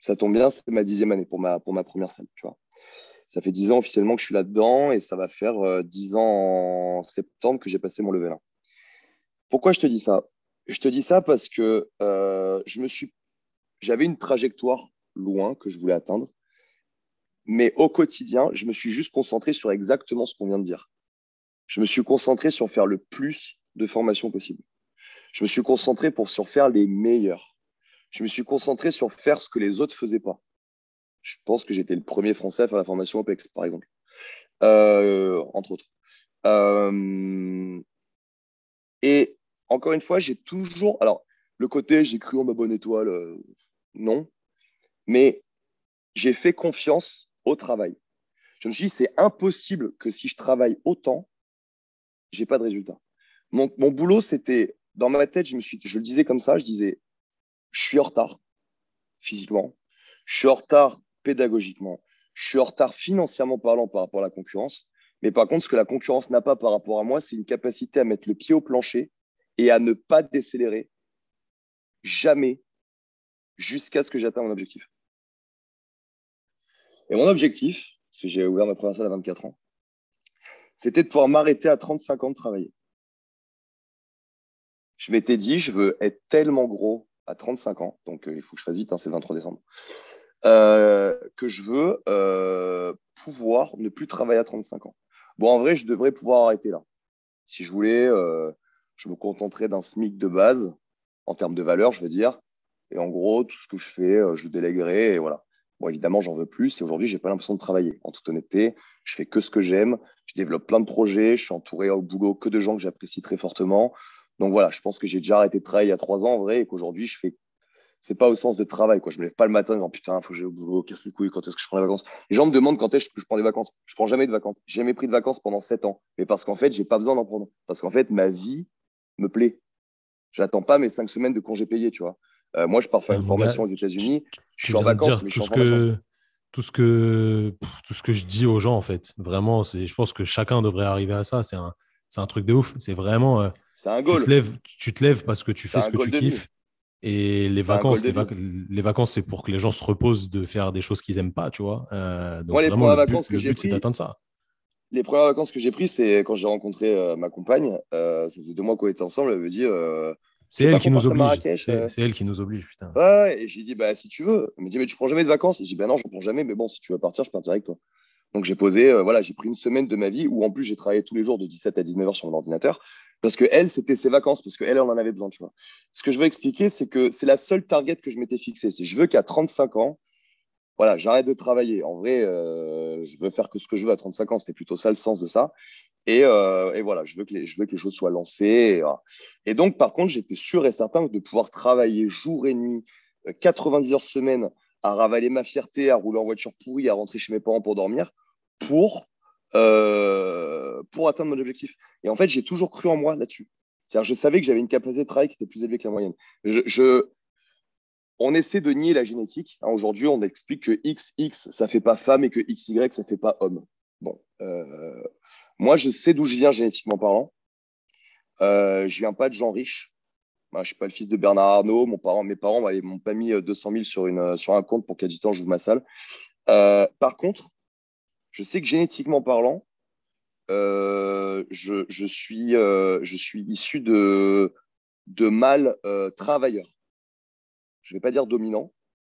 Ça tombe bien, c'est ma dixième année pour ma, pour ma première salle. Tu vois. Ça fait dix ans officiellement que je suis là-dedans et ça va faire euh, dix ans en septembre que j'ai passé mon level 1. Pourquoi je te dis ça? Je te dis ça parce que euh, je me suis, j'avais une trajectoire loin que je voulais atteindre, mais au quotidien, je me suis juste concentré sur exactement ce qu'on vient de dire. Je me suis concentré sur faire le plus de formations possible. Je me suis concentré pour sur faire les meilleurs. Je me suis concentré sur faire ce que les autres faisaient pas. Je pense que j'étais le premier Français à faire la formation OPEX, par exemple, euh, entre autres. Euh, et encore une fois, j'ai toujours. Alors, le côté j'ai cru en ma bonne étoile, euh, non. Mais j'ai fait confiance au travail. Je me suis dit, c'est impossible que si je travaille autant, j'ai pas de résultat. Mon, boulot, c'était dans ma tête, je me suis, je le disais comme ça, je disais, je suis en retard physiquement, je suis en retard pédagogiquement, je suis en retard financièrement parlant par rapport à la concurrence. Mais par contre, ce que la concurrence n'a pas par rapport à moi, c'est une capacité à mettre le pied au plancher et à ne pas décélérer jamais jusqu'à ce que j'atteigne mon objectif. Et mon objectif, parce que j'ai ouvert ma première salle à 24 ans, c'était de pouvoir m'arrêter à 35 ans de travailler. Je m'étais dit, je veux être tellement gros à 35 ans, donc euh, il faut que je fasse vite, hein, c'est le 23 décembre, euh, que je veux euh, pouvoir ne plus travailler à 35 ans. Bon, en vrai, je devrais pouvoir arrêter là. Si je voulais je me contenterai d'un SMIC de base, en termes de valeur, je veux dire, Et en gros, tout ce que je fais, je déléguerai et voilà. Bon, évidemment, j'en veux plus. Et aujourd'hui, j'ai pas l'impression de travailler. En toute honnêteté, je fais que ce que j'aime. Je développe plein de projets. Je suis entouré au boulot que de gens que j'apprécie très fortement. Donc voilà, je pense que j'ai déjà arrêté de travailler il y a trois ans en vrai et qu'aujourd'hui, je fais. C'est pas au sens de travail. Quoi. Je me lève pas le matin en disant putain, faut que j'aille au casse les couilles, quand est-ce que je prends des vacances? Les gens me demandent quand est-ce que je prends des vacances. Je prends jamais de vacances. J'ai jamais pris de vacances pendant sept ans. Mais parce qu'en fait, j'ai pas besoin d'en prendre. Parce qu'en fait, ma vie me plaît. J'attends pas mes cinq semaines de congés payés, tu vois. Euh, moi, je pars faire une formation aux États-Unis. Je suis en vacances, mais je suis en que tout ce que tout ce que je dis aux gens en fait. Vraiment je pense que chacun devrait arriver à ça. C'est un un truc de ouf. C'est vraiment euh, c'est un goal. tu te lèves tu te lèves parce que tu fais ce que tu kiffes. Et les vacances les, les, vacances c'est pour que les gens se reposent de faire des choses qu'ils aiment pas tu vois. Euh, donc Moi, les vraiment, le but, le but c'est d'atteindre ça les premières vacances que j'ai prises c'est quand j'ai rencontré euh, ma compagne ça faisait deux mois qu'on était ensemble elle me dit c'est elle qui nous oblige. Euh. C'est elle qui nous oblige, putain. Ouais, et j'ai dit, bah, si tu veux. Elle me dit, mais tu prends jamais de vacances? J'ai dit, bah non, je prends jamais, mais bon, si tu veux partir, je partirai avec toi. Donc j'ai posé, euh, voilà, j'ai pris une semaine de ma vie où en plus j'ai travaillé tous les jours de 17 à 19 heures sur mon ordinateur parce que elle, c'était ses vacances, parce qu'elle, elle en avait besoin, tu vois. Ce que je veux expliquer, c'est que c'est la seule target que je m'étais fixée. C'est je veux qu'à 35 ans, voilà, j'arrête de travailler. En vrai, euh, je veux faire que ce que je veux à 35 ans. C'était plutôt ça le sens de ça. Euh, et, voilà, je veux, que les, je veux que les choses soient lancées. Et, donc, par contre, j'étais sûr et certain de pouvoir travailler jour et nuit, 90 euh, heures semaine, à ravaler ma fierté, à rouler en voiture pourrie, à rentrer chez mes parents pour dormir, pour, pour atteindre mon objectif. Et en fait, j'ai toujours cru en moi là-dessus. C'est-à-dire, je savais que j'avais une capacité de travail qui était plus élevée que la moyenne. Je, on essaie de nier la génétique. Hein, aujourd'hui, on explique que XX, ça fait pas femme et que XY, ça fait pas homme. Bon, moi, je sais d'où je viens génétiquement parlant. Euh, je viens pas de gens riches. Je suis pas le fils de Bernard Arnault. Mes parents m'ont pas mis 200 euh, 000 sur, euh, sur un compte pour qu'à du temps, j'ouvre ma salle. Euh, par contre, je sais que génétiquement parlant, je, suis, issu de mâles travailleurs. Je vais pas dire dominant,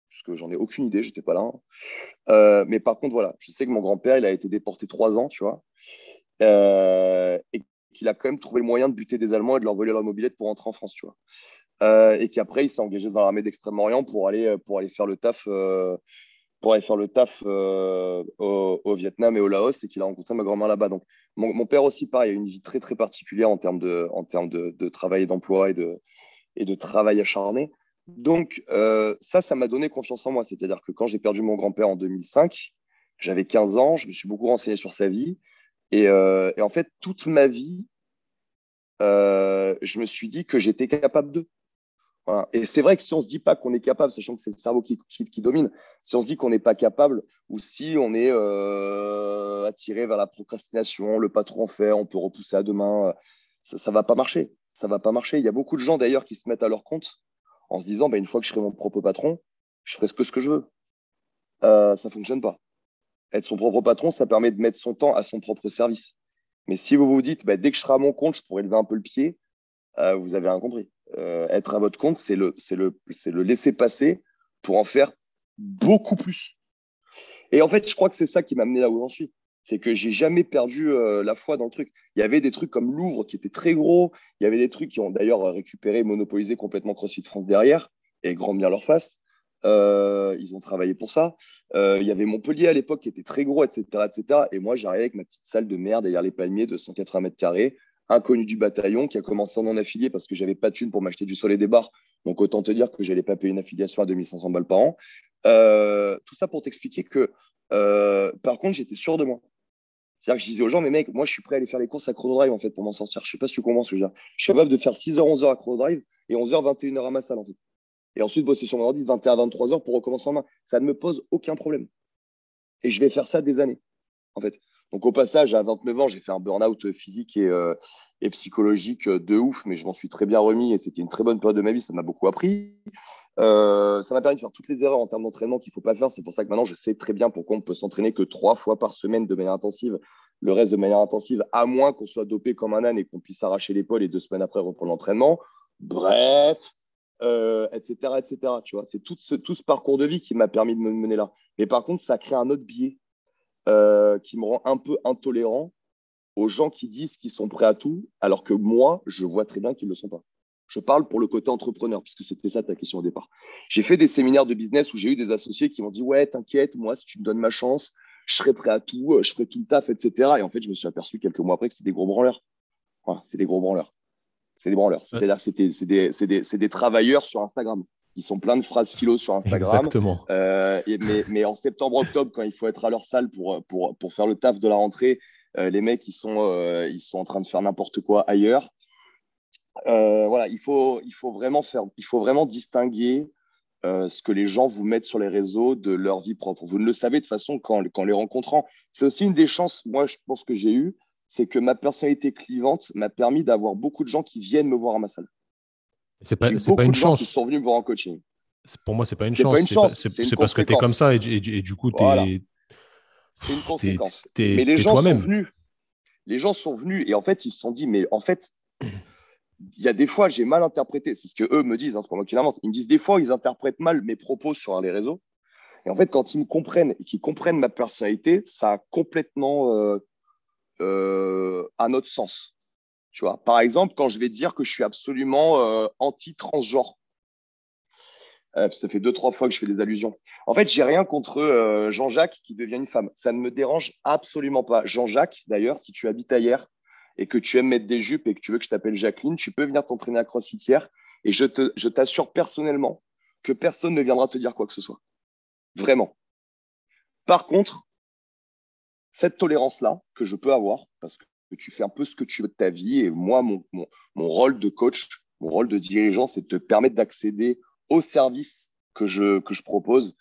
parce que j'en ai aucune idée, j'étais pas là. mais par contre, voilà, je sais que mon grand-père, il a été déporté trois ans, tu vois. Euh, et qu'il a quand même trouvé le moyen de buter des Allemands et de leur voler leur mobilette pour rentrer en France, tu vois. Euh, et qu'après, il s'est engagé dans l'armée d'Extrême-Orient pour aller, pour aller faire le taf, euh, pour aller faire le taf au, Vietnam et au Laos et qu'il a rencontré ma grand-mère là-bas. Mon, père aussi, pareil, a une vie très, particulière en termes de, travail et d'emploi et de, et de travail acharné. Donc, ça, ça m'a donné confiance en moi. C'est-à-dire que quand j'ai perdu mon grand-père en 2005, j'avais 15 ans, je me suis beaucoup renseigné sur sa vie. Euh, et, en fait, toute ma vie, euh, je me suis dit que j'étais capable de. Et c'est vrai que si on ne se dit pas qu'on est capable, sachant que c'est le cerveau qui, domine, si on se dit qu'on n'est pas capable, ou si on est euh, attiré vers la procrastination, le pas trop en on peut repousser à demain, ça ne va pas marcher. Ça va pas marcher. Il y a beaucoup de gens d'ailleurs qui se mettent à leur compte en se disant, bah, une fois que je serai mon propre patron, je ferai ce que, ce que je veux. ça ne fonctionne pas être son propre patron, ça permet de mettre son temps à son propre service. Mais si vous vous dites, bah, dès que je serai à mon compte, je pourrai lever un peu le pied, euh, vous avez rien compris. Euh, être à votre compte, c'est le, le, le laisser passer pour en faire beaucoup plus. Et en fait, je crois que c'est ça qui m'a amené là où j'en suis. C'est que j'ai jamais perdu euh, la foi dans le truc. Il y avait des trucs comme Louvre qui étaient très gros. Il y avait des trucs qui ont d'ailleurs récupéré, monopolisé complètement CrossFit France derrière et grand bien leur face. Euh, ils ont travaillé pour ça. Euh, il y avait Montpellier à l'époque qui était très gros, etc. etc. Et moi, j'arrivais avec ma petite salle de merde derrière les palmiers de 180 mètres carrés, inconnu du bataillon, qui a commencé en non affilié parce que j'avais pas de thune pour m'acheter du sol et des bars. Donc, autant te dire que j'allais pas payer une affiliation à 2500 balles par an. Euh, tout ça pour t'expliquer que, par contre, j'étais sûr de moi. Je disais aux gens, mais mec, moi, je suis prêt à aller faire les courses à Chrono Drive, en fait, pour m'en sortir. Je sais pas si tu comprends ce que je veux dire. Je suis capable de faire 6h, 11h à Chrono Drive et 11h, 21h à ma salle, en fait et ensuite bosser sur mon ordi 21 à 23 heures pour recommencer en main. Ça ne me pose aucun problème. Et je vais faire ça des années, en fait. Donc, au passage, à 29 ans, j'ai fait un burn-out physique et, euh, psychologique de ouf, mais je m'en suis très bien remis et c'était une très bonne période de ma vie. Ça m'a beaucoup appris. Euh, ça m'a permis de faire toutes les erreurs en termes d'entraînement qu'il ne faut pas faire. C'est pour ça que maintenant, je sais très bien pourquoi on peut s'entraîner que trois fois par semaine de manière intensive. Le reste de manière intensive, à moins qu'on soit dopé comme un âne et qu'on puisse arracher l'épaule et deux semaines après reprendre l'entraînement. Bref, etc., euh, etc. Tu vois, c'est tout ce, tout ce parcours de vie qui m'a permis de me mener là. Mais par contre, ça crée un autre biais euh, qui me rend un peu intolérant aux gens qui disent qu'ils sont prêts à tout, alors que moi, je vois très bien qu'ils ne le sont pas. Je parle pour le côté entrepreneur, puisque c'était ça ta question au départ. J'ai fait des séminaires de business où j'ai eu des associés qui m'ont dit Ouais, t'inquiète, moi, si tu me donnes ma chance, je serai prêt à tout, euh, je ferai tout le taf, etc. Et en fait, je me suis aperçu quelques mois après que c'était des gros branleurs. c'est des gros branleurs. C'est des branleurs. C'est-à-dire c'est des, des, des, travailleurs sur Instagram. Ils sont plein de phrases philo sur Instagram. Exactement. Euh, mais, mais, en septembre-octobre, quand il faut être à leur salle pour, pour, pour faire le taf de la rentrée, euh, les mecs, ils sont, ils sont en train de faire n'importe quoi ailleurs. voilà, il faut, il, faut vraiment faire, il faut vraiment distinguer euh, ce que les gens vous mettent sur les réseaux de leur vie propre. Vous ne le savez de toute façon qu'en les rencontrant. C'est aussi une des chances, moi, je pense que j'ai eu, c'est que ma personnalité clivante m'a permis d'avoir beaucoup de gens qui viennent me voir à ma salle. C'est pas, pas une chance. Qui sont venus me voir en coaching. Pour moi, c'est pas une chance. C'est parce que tu es comme ça et, du coup, tu es. C'est une conséquence. mais les gens sont venus. Les gens sont venus et en fait, ils se sont dit, mais en fait, il y a des fois, j'ai mal interprété. C'est ce que eux me disent, hein, c'est pas. Ils me disent des fois, ils interprètent mal mes propos sur les réseaux. Et en fait, quand ils me comprennent et qu'ils comprennent ma personnalité, ça a complètement euh, euh, un autre sens. Tu vois, par exemple, quand je vais dire que je suis absolument euh, anti-transgenre, ça fait deux, trois fois que je fais des allusions. En fait, j'ai rien contre Jean-Jacques qui devient une femme. Ça ne me dérange absolument pas. Jean-Jacques, d'ailleurs, si tu habites ailleurs, et que tu aimes mettre des jupes et que tu veux que je t'appelle Jacqueline, tu peux venir t'entraîner à CrossFit et je, je t'assure personnellement que personne ne viendra te dire quoi que ce soit. Vraiment. Par contre, cette tolérance-là que je peux avoir, parce que tu fais un peu ce que tu veux de ta vie, et moi, mon, mon, rôle de coach, mon rôle de dirigeant, c'est de te permettre d'accéder aux services que je, que je propose,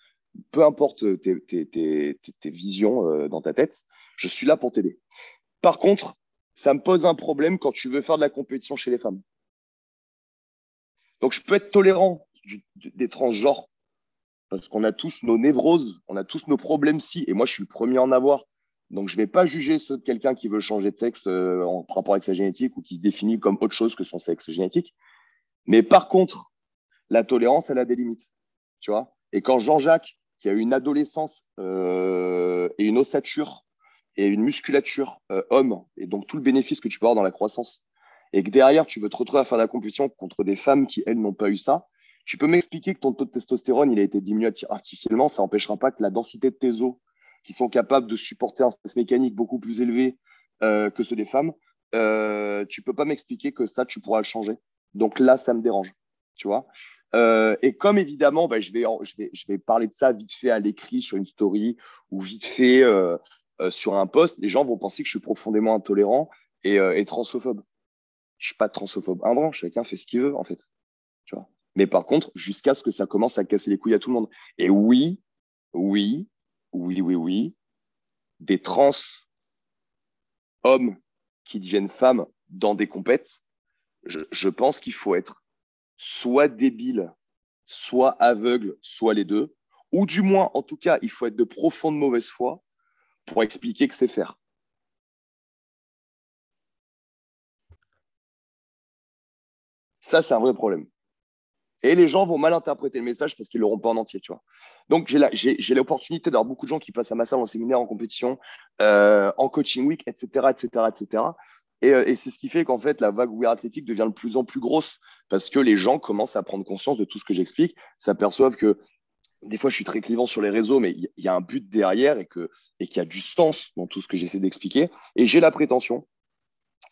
peu importe tes, tes, tes, tes visions euh, dans ta tête, je suis là pour t'aider. Par contre, ça me pose un problème quand tu veux faire de la compétition chez les femmes. Donc, je peux être tolérant des transgenres parce qu'on a tous nos névroses, on a tous nos problèmes si, et moi, je suis le premier à en avoir. Donc, je ne vais pas juger ceux de quelqu'un qui veut changer de sexe euh, en rapport avec sa génétique ou qui se définit comme autre chose que son sexe génétique. Mais par contre, la tolérance, elle a des limites. Tu vois Et quand Jean-Jacques, qui a eu une adolescence euh, et une ossature et une musculature euh, homme, et donc tout le bénéfice que tu peux avoir dans la croissance, et que derrière, tu veux te retrouver à faire la compétition contre des femmes qui, elles, n'ont pas eu ça, tu peux m'expliquer que ton taux de testostérone, il a été diminué artificiellement, ça n'empêchera pas que la densité de tes os, qui sont capables de supporter un stress mécanique beaucoup plus élevé euh, que ceux des femmes, euh, tu peux pas m'expliquer que ça, tu pourras le changer. Donc là, ça me dérange, tu vois. Euh, et comme évidemment, bah, je, vais, je, vais, je vais parler de ça vite fait à l'écrit sur une story ou vite fait sur un poste, les gens vont penser que je suis profondément intolérant et, euh, transphobe. Je suis pas transphobe. Un branche, chacun fait ce qu'il veut, en fait. Mais par contre, jusqu'à ce que ça commence à casser les couilles à tout le monde. Et oui, oui, oui, oui, oui, des trans hommes qui deviennent femmes dans des compètes, je, je pense qu'il faut être soit débile, soit aveugle, soit les deux, ou du moins, en tout cas, il faut être de profonde mauvaise foi pour expliquer que c'est faire. Ça, c'est un vrai problème. Et les gens vont mal interpréter le message parce qu'ils ne l'auront pas en entier, tu vois. Donc, j'ai l'opportunité d'avoir beaucoup de gens qui passent à ma salle en séminaire, en compétition, euh, en coaching week, etc., etc., etc. Et, et c'est ce qui fait qu'en fait, la vague weird athlétique devient de plus en plus grosse parce que les gens commencent à prendre conscience de tout ce que j'explique, s'aperçoivent que des fois, je suis très clivant sur les réseaux, mais il y, a un but derrière et qu'il y a du sens dans tout ce que j'essaie d'expliquer. Et j'ai la prétention,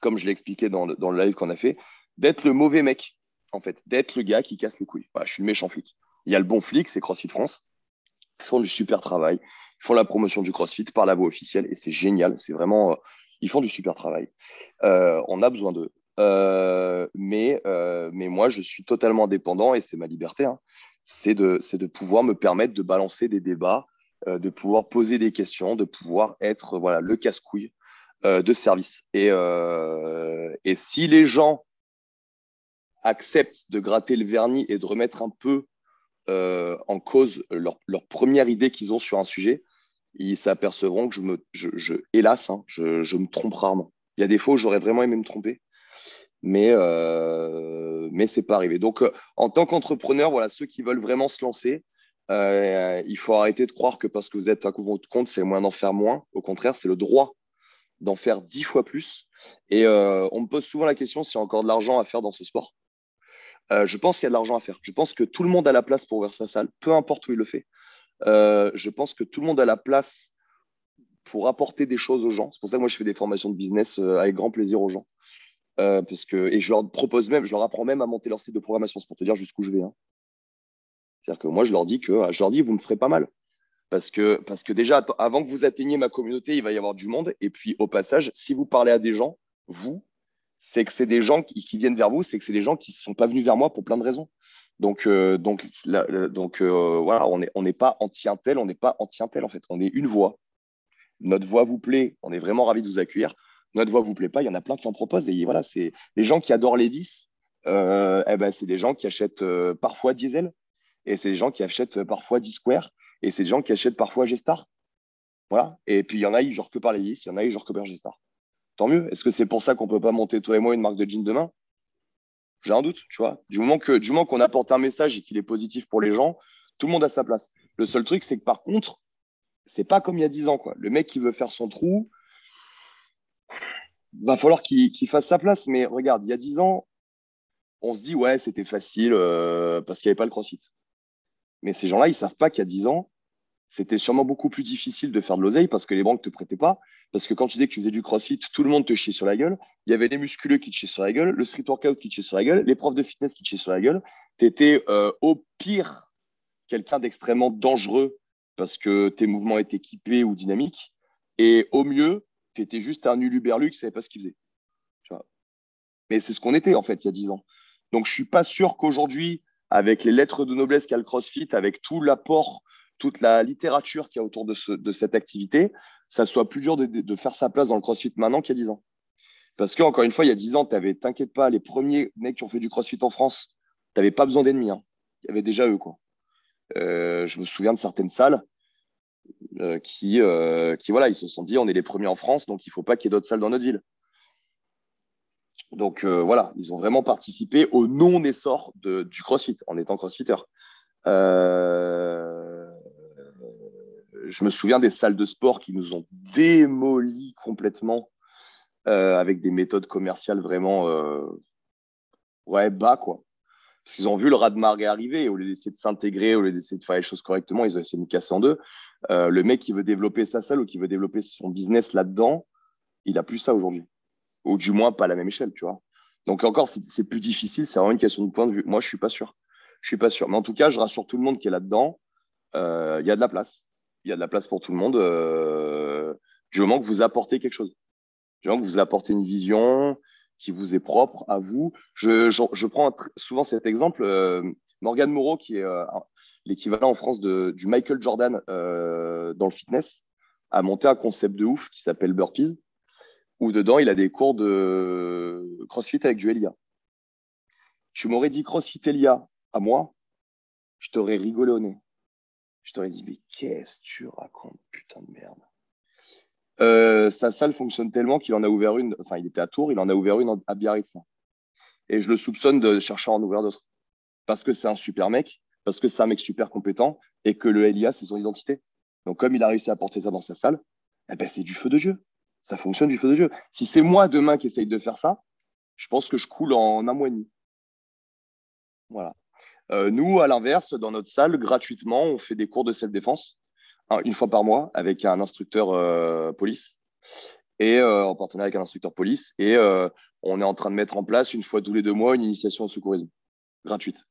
comme je l'ai expliqué dans le, live qu'on a fait, d'être le mauvais mec, en fait, d'être le gars qui casse les couilles. je suis le méchant flic. Il y a le bon flic, c'est CrossFit France. Ils font du super travail. Ils font la promotion du CrossFit par la voie officielle et c'est génial. C'est vraiment, euh, ils font du super travail. Euh, on a besoin d'eux. Euh, mais, mais moi, je suis totalement indépendant et c'est ma liberté. Hein c'est de, pouvoir me permettre de balancer des débats, euh, de pouvoir poser des questions, de pouvoir être voilà, le casse-couille euh, de service. Et, euh, si les gens acceptent de gratter le vernis et de remettre un peu en cause leur, leur première idée qu'ils ont sur un sujet, ils s'apercevront que je me, je hélas, hein, je, je, me trompe rarement. Il y a des fois où j'aurais vraiment aimé me tromper, mais euh, mais c'est pas arrivé. Donc, euh, en tant qu'entrepreneur, voilà, ceux qui veulent vraiment se lancer, euh, il faut arrêter de croire que parce que vous êtes à votre compte, c'est moins d'en faire moins. Au contraire, c'est le droit d'en faire dix fois plus. Et on me pose souvent la question s'il y a encore de l'argent à faire dans ce sport. je pense qu'il y a de l'argent à faire. Je pense que tout le monde a la place pour ouvrir sa salle, peu importe où il le fait. je pense que tout le monde a la place pour apporter des choses aux gens. C'est pour ça que moi, je fais des formations de business avec grand plaisir aux gens. Parce que, et je leur propose même, je leur apprends même à monter leur site de programmation. C'est pour te dire jusqu'où je vais. Hein. C'est-à-dire que moi, je leur dis que je leur dis, vous me ferez pas mal. Parce que, parce que déjà, avant que vous atteigniez ma communauté, il va y avoir du monde. Et puis, au passage, si vous parlez à des gens, vous, c'est que c'est des gens qui, viennent vers vous, c'est que c'est des gens qui ne sont pas venus vers moi pour plein de raisons. Donc, euh, donc, donc euh, voilà, on n'est on pas anti-intel, on n'est pas anti-intel en fait. On est une voix. Notre voix vous plaît, on est vraiment ravis de vous accueillir. Notre voix vous plaît pas, il y en a plein qui en proposent. Et voilà, c'est les gens qui adorent les euh, eh ben, c'est des gens qui achètent parfois Diesel et c'est des gens qui achètent parfois D-Square et c'est des gens qui achètent parfois G-Star. Voilà. Et puis il y en a, ils genre que par les vis, il y en a, ils genre que par G-Star tant mieux. Est-ce que c'est pour ça qu'on peut pas monter, toi et moi, une marque de jeans demain? J'ai un doute, tu vois. Du moment que, du moment qu'on apporte un message et qu'il est positif pour les gens, tout le monde a sa place. Le seul truc, c'est que par contre, c'est pas comme il y a 10 ans. Quoi. Le mec qui veut faire son trou, va falloir qu'il fasse sa place. Mais regarde, il y a 10 ans, on se dit, ouais, c'était facile euh, parce qu'il n'y avait pas le crossfit. Mais ces gens-là, ils ne savent pas qu'il y a 10 ans, c'était sûrement beaucoup plus difficile de faire de l'oseille parce que les banques ne te prêtaient pas. Parce que quand tu dis que tu faisais du crossfit, tout le monde te chiait sur la gueule. Il y avait les musculeux qui te chiaient sur la gueule, le street workout qui te chiait sur la gueule, les profs de fitness qui te chiaient sur la gueule. Tu étais euh, au pire quelqu'un d'extrêmement dangereux parce que tes mouvements étaient équipés ou dynamiques. Et au mieux, tu étais juste un uluberlu qui ne savait pas ce qu'il faisait. Mais c'est ce qu'on était en fait il y a 10 ans. Donc je ne suis pas sûr qu'aujourd'hui, avec les lettres de noblesse qu'a le CrossFit, avec tout l'apport toute la littérature qu'il y a autour de, cette activité, ça soit plus dur de, faire sa place dans le CrossFit maintenant qu'il y a 10 ans. Parce qu'encore une fois, il y a 10 ans, tu avais, t'inquiète pas, les premiers mecs qui ont fait du CrossFit en France, tu n'avais pas besoin d'ennemis. Hein. Il y avait déjà eux. Quoi. Euh, je me souviens de certaines salles euh, qui, euh, qui, voilà, ils se sont dit, on est les premiers en France, donc il ne faut pas qu'il y ait d'autres salles dans notre ville. Donc voilà, ils ont vraiment participé au non-essor du CrossFit en étant CrossFitter. Euh, je me souviens des salles de sport qui nous ont démolis complètement euh, avec des méthodes commerciales vraiment euh, ouais, bas, quoi. Parce qu'ils ont vu le rat de marée arriver, au lieu d'essayer de s'intégrer, au lieu d'essayer de faire les choses correctement, ils ont essayé de nous casser en deux. Le mec qui veut développer sa salle ou qui veut développer son business là-dedans, il a plus ça aujourd'hui. Ou du moins pas à la même échelle, tu vois. Donc encore, c'est plus difficile, c'est vraiment une question de point de vue. Moi, je suis pas sûr. Je suis pas sûr. Mais en tout cas, je rassure tout le monde qui est là-dedans. Euh, il y a de la place. Il y a de la place pour tout le monde. Euh, du moment que vous apportez quelque chose. Du moment que vous apportez une vision qui vous est propre à vous. Je, je, prends souvent cet exemple. Euh, Morgan Moreau, qui est l'équivalent en France du Michael Jordan dans le fitness, a monté un concept de ouf qui s'appelle Burpees, où dedans, il a des cours de CrossFit avec du Elia. Tu m'aurais dit CrossFit Elia à moi, je t'aurais rigolé au nez. Je t'aurais dit, mais qu'est-ce que tu racontes, putain de merde. Euh, sa salle fonctionne tellement qu'il en a ouvert une, enfin, il était à Tours, il en a ouvert une à Biarritz. Et je le soupçonne de chercher à en ouvrir d'autres. Parce que c'est un super mec, parce que c'est un mec super compétent et que le LIA, c'est son identité. Donc, comme il a réussi à porter ça dans sa salle, eh ben, c'est du feu de Dieu. Ça fonctionne du feu de Dieu. Si c'est moi demain qui essaye de faire ça, je pense que je coule en un mois et demi. Voilà. Euh, nous, à l'inverse, dans notre salle, gratuitement, on fait des cours de self-défense une fois par mois avec un instructeur euh, police et euh, en partenariat avec un instructeur police. Et on est en train de mettre en place une fois tous les deux mois une initiation au secourisme gratuite.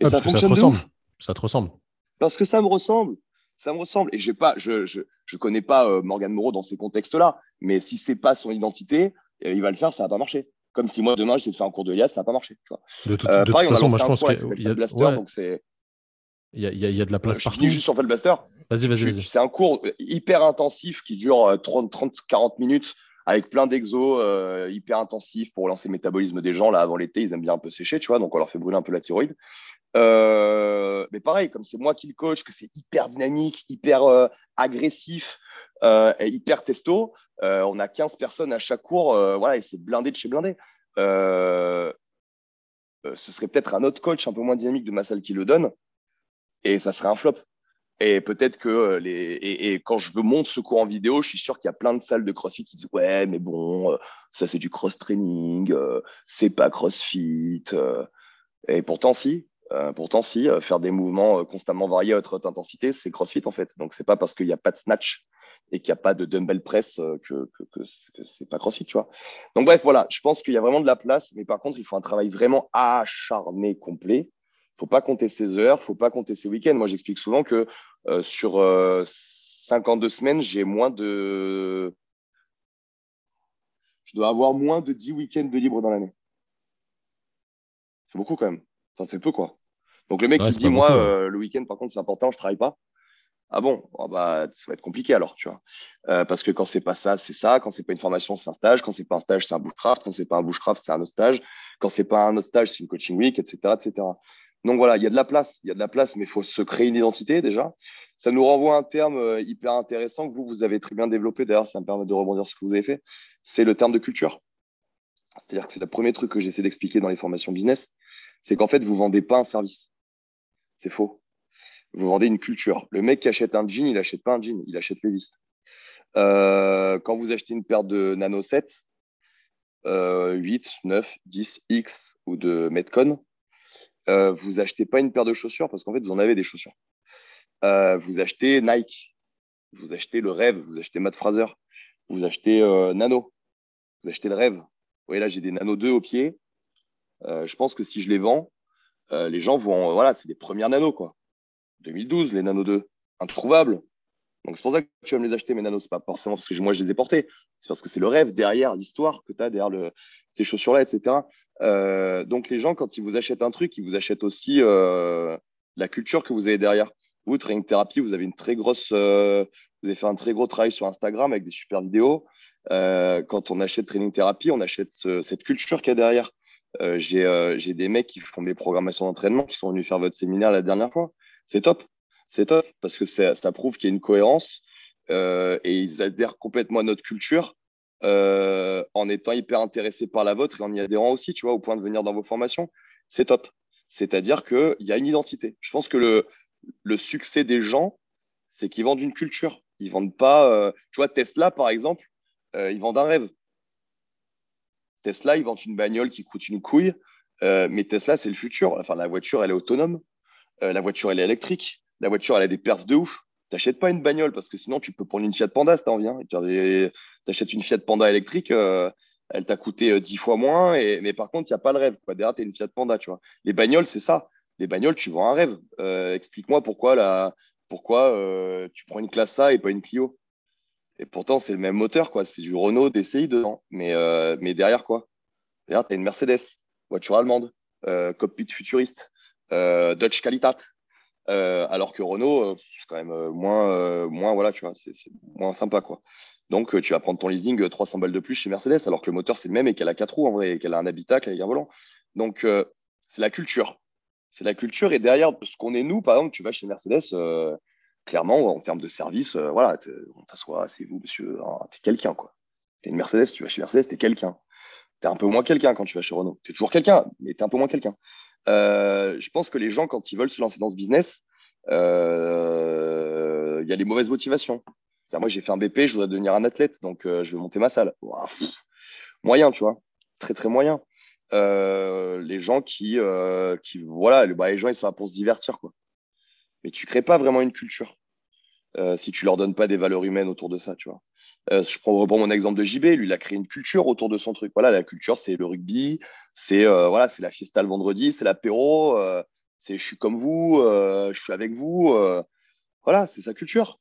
Et ça fonctionne. Ça te ressemble. Ça te ressemble. Parce que ça me ressemble. Ça me ressemble. Et pas, je ne je, je connais pas Morgan Moreau dans ces contextes-là. Mais si c'est pas son identité, il va le faire, ça va pas marcher. Comme si moi, demain, j'essaie de faire un cours de l'IA, ça n'a pas. Tu vois. De, toute, euh, façon, moi, je pense qu'il y a, Blaster, donc c'est. Il y, a, il y, a, de la place euh, partout. Je juste sur Blaster. Vas-y, vas-y. C'est un cours hyper intensif qui dure 30, 30 40 minutes avec plein d'exos euh, hyper intensifs pour lancer le métabolisme des gens. Là, avant l'été, ils aiment bien un peu sécher, tu vois, donc on leur fait brûler un peu la thyroïde. Euh, mais pareil, comme c'est moi qui le coach, que c'est hyper dynamique, hyper euh, agressif et hyper testo, on a 15 personnes à chaque cours, voilà, et c'est blindé de chez blindé. ce serait peut-être un autre coach un peu moins dynamique de ma salle qui le donne, et ça serait un flop. Et peut-être que les. Et, quand je veux monter ce cours en vidéo, je suis sûr qu'il y a plein de salles de CrossFit qui disent Ouais, mais bon, ça c'est du cross-training, c'est pas CrossFit. Et pourtant, si. Pourtant, si. Faire des mouvements constamment variés à haute intensité, c'est CrossFit en fait. Donc, c'est pas parce qu'il n'y a pas de snatch et qu'il n'y a pas de dumbbell press que, que, que c'est pas CrossFit, tu vois. Donc, bref, voilà. Je pense qu'il y a vraiment de la place. Mais par contre, il faut un travail vraiment acharné, complet faut pas compter ses heures, faut pas compter ses week-ends. Moi, j'explique souvent que euh, sur euh, 52 semaines, j'ai moins de. Je dois avoir moins de 10 week-ends de libre dans l'année. C'est beaucoup quand même. Enfin, c'est peu quoi. Donc, le mec qui dit, moi, euh, le week-end, par contre, c'est important, je travaille pas. Ah bon, oh bah, ça va être compliqué alors, tu vois. Euh, parce que quand c'est pas ça, c'est ça. Quand c'est pas une formation, c'est un stage. Quand c'est pas un stage, c'est un bushcraft. Quand c'est pas un bushcraft, c'est un autre stage. Quand c'est pas un autre stage, c'est une coaching week, etc., etc. Donc voilà, il y a de la place, il y a de la place, mais il faut se créer une identité déjà. Ça nous renvoie à un terme euh, hyper intéressant que vous, vous avez très bien développé. D'ailleurs, ça me permet de rebondir sur ce que vous avez fait. C'est le terme de culture. C'est-à-dire que c'est le premier truc que j'essaie d'expliquer dans les formations business. C'est qu'en fait, vous vendez pas un service. C'est faux. Vous vendez une culture. Le mec qui achète un jean, il n'achète pas un jean, il achète les vis. Euh, quand vous achetez une paire de Nano 7, 8, 9, 10, X ou de Metcon, euh, vous achetez pas une paire de chaussures parce qu'en fait, vous en avez des chaussures. Euh, vous achetez Nike, vous achetez le rêve, vous achetez Matt Fraser, vous achetez euh, Nano, vous achetez le rêve. Vous voyez là, j'ai des Nano 2 au pied. Je pense que si je les vends, les gens vont. voilà, c'est des premières Nano, quoi. 2012, les Nano 2. Introuvables. Donc c'est pour ça que tu vas me les acheter, mes nanos. C'est pas forcément parce que moi je les ai portés. C'est parce que c'est le rêve derrière l'histoire que tu as derrière le, ces chaussures-là, etc. Euh, donc les gens, quand ils vous achètent un truc, ils vous achètent aussi euh, la culture que vous avez derrière. Vous, Training Therapy, vous avez une très grosse, euh, vous avez fait un très gros travail sur Instagram avec des super vidéos. quand on achète Training Therapy, on achète cette culture qu'il y a derrière. J'ai des mecs qui font des programmations d'entraînement qui sont venus faire votre séminaire la dernière fois. C'est top c'est top parce que ça, prouve qu'il y a une cohérence euh, et ils adhèrent complètement à notre culture euh, en étant hyper intéressés par la vôtre et en y adhérant aussi, tu vois, au point de venir dans vos formations. C'est top. C'est-à-dire qu'il y a une identité. Je pense que le, succès des gens, c'est qu'ils vendent une culture. Ils vendent pas, euh, tu vois, Tesla, par exemple, ils vendent un rêve. Tesla, ils vendent une bagnole qui coûte une couille, mais Tesla, c'est le futur. Enfin, la voiture, elle est autonome. la voiture, elle est électrique la voiture, elle a des perfs de ouf. T'achètes pas une bagnole parce que sinon, tu peux prendre une Fiat Panda si t'en viens. T'achètes une Fiat Panda électrique, euh, elle t'a coûté euh, dix fois moins. Mais par contre, il n'y a pas le rêve. Quoi. Derrière, tu une Fiat Panda, tu vois. Les bagnoles, c'est ça. Les bagnoles, tu vends un rêve. Euh, explique-moi pourquoi, la, pourquoi tu prends une classe A et pas une Clio. Et pourtant, c'est le même moteur, quoi. C'est du Renault DCI dedans. Mais, mais derrière, quoi? Derrière, tu as une Mercedes, voiture allemande, cockpit futuriste, Dodge Qualitat. Euh, alors que Renault, euh, c'est quand même euh, moins, moins, voilà, tu vois, c'est moins sympa, quoi. Donc, tu vas prendre ton leasing 300 balles de plus chez Mercedes, alors que le moteur, c'est le même et qu'elle a quatre roues, en vrai, et qu'elle a un habitacle avec un volant. Donc, c'est la culture. C'est la culture. Et derrière ce qu'on est, nous, par exemple, tu vas chez Mercedes, clairement, en termes de service, voilà, on t'assoit, c'est vous, monsieur, hein, t'es quelqu'un, quoi. T'es une Mercedes, tu vas chez Mercedes, t'es quelqu'un. T'es un peu moins quelqu'un quand tu vas chez Renault. T'es toujours quelqu'un, mais t'es un peu moins quelqu'un. Euh, je pense que les gens, quand ils veulent se lancer dans ce business, euh, il y a les mauvaises motivations. Moi, j'ai fait un BP, je voudrais devenir un athlète, donc euh, je vais monter ma salle. moyen, tu vois, très très moyen. les gens qui, qui voilà, bah, les gens ils sont là pour se divertir, quoi. Mais tu crées pas vraiment une culture si tu leur donnes pas des valeurs humaines autour de ça, tu vois. Euh, je prends mon exemple de JB, lui, il a créé une culture autour de son truc. Voilà, la culture, c'est le rugby, c'est euh, voilà, c'est la fiesta le vendredi, c'est l'apéro, euh, c'est je suis comme vous, je suis avec vous. voilà, c'est sa culture.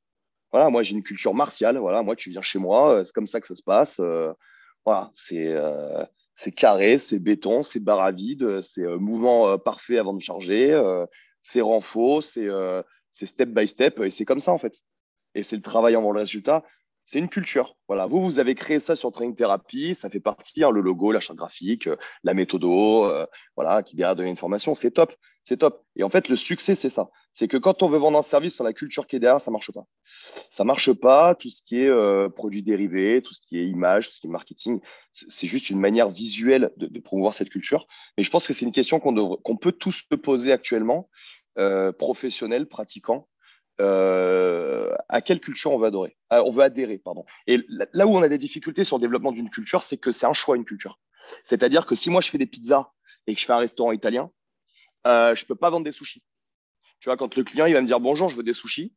Voilà, moi j'ai une culture martiale. Voilà, moi tu viens chez moi, c'est comme ça que ça se passe. voilà, c'est c'est carré, c'est béton, c'est barre à vide, c'est mouvement parfait avant de charger, c'est renfort, c'est c'est step by step, et c'est comme ça en fait. Et c'est le travail avant le résultat c'est une culture. Voilà, vous, vous avez créé ça sur Training Therapy, ça fait partie, le logo, la charte graphique, euh, la méthodo, euh, voilà, qui derrière donne une formation, c'est top, c'est top. Et en fait, le succès, c'est ça. C'est que quand on veut vendre un service sans la culture qui est derrière, ça marche pas. Ça marche pas. Tout ce qui est euh, produits dérivés, tout ce qui est image, tout ce qui est marketing, c'est juste une manière visuelle de, promouvoir cette culture. Mais je pense que c'est une question qu'on peut tous se poser actuellement, professionnels, pratiquants à quelle culture on veut adorer On veut adhérer, pardon. Et là où on a des difficultés sur le développement d'une culture, c'est que c'est un choix, une culture. C'est-à-dire que si moi je fais des pizzas et que je fais un restaurant italien, je ne peux pas vendre des sushis. Tu vois, quand le client il va me dire bonjour, je veux des sushis,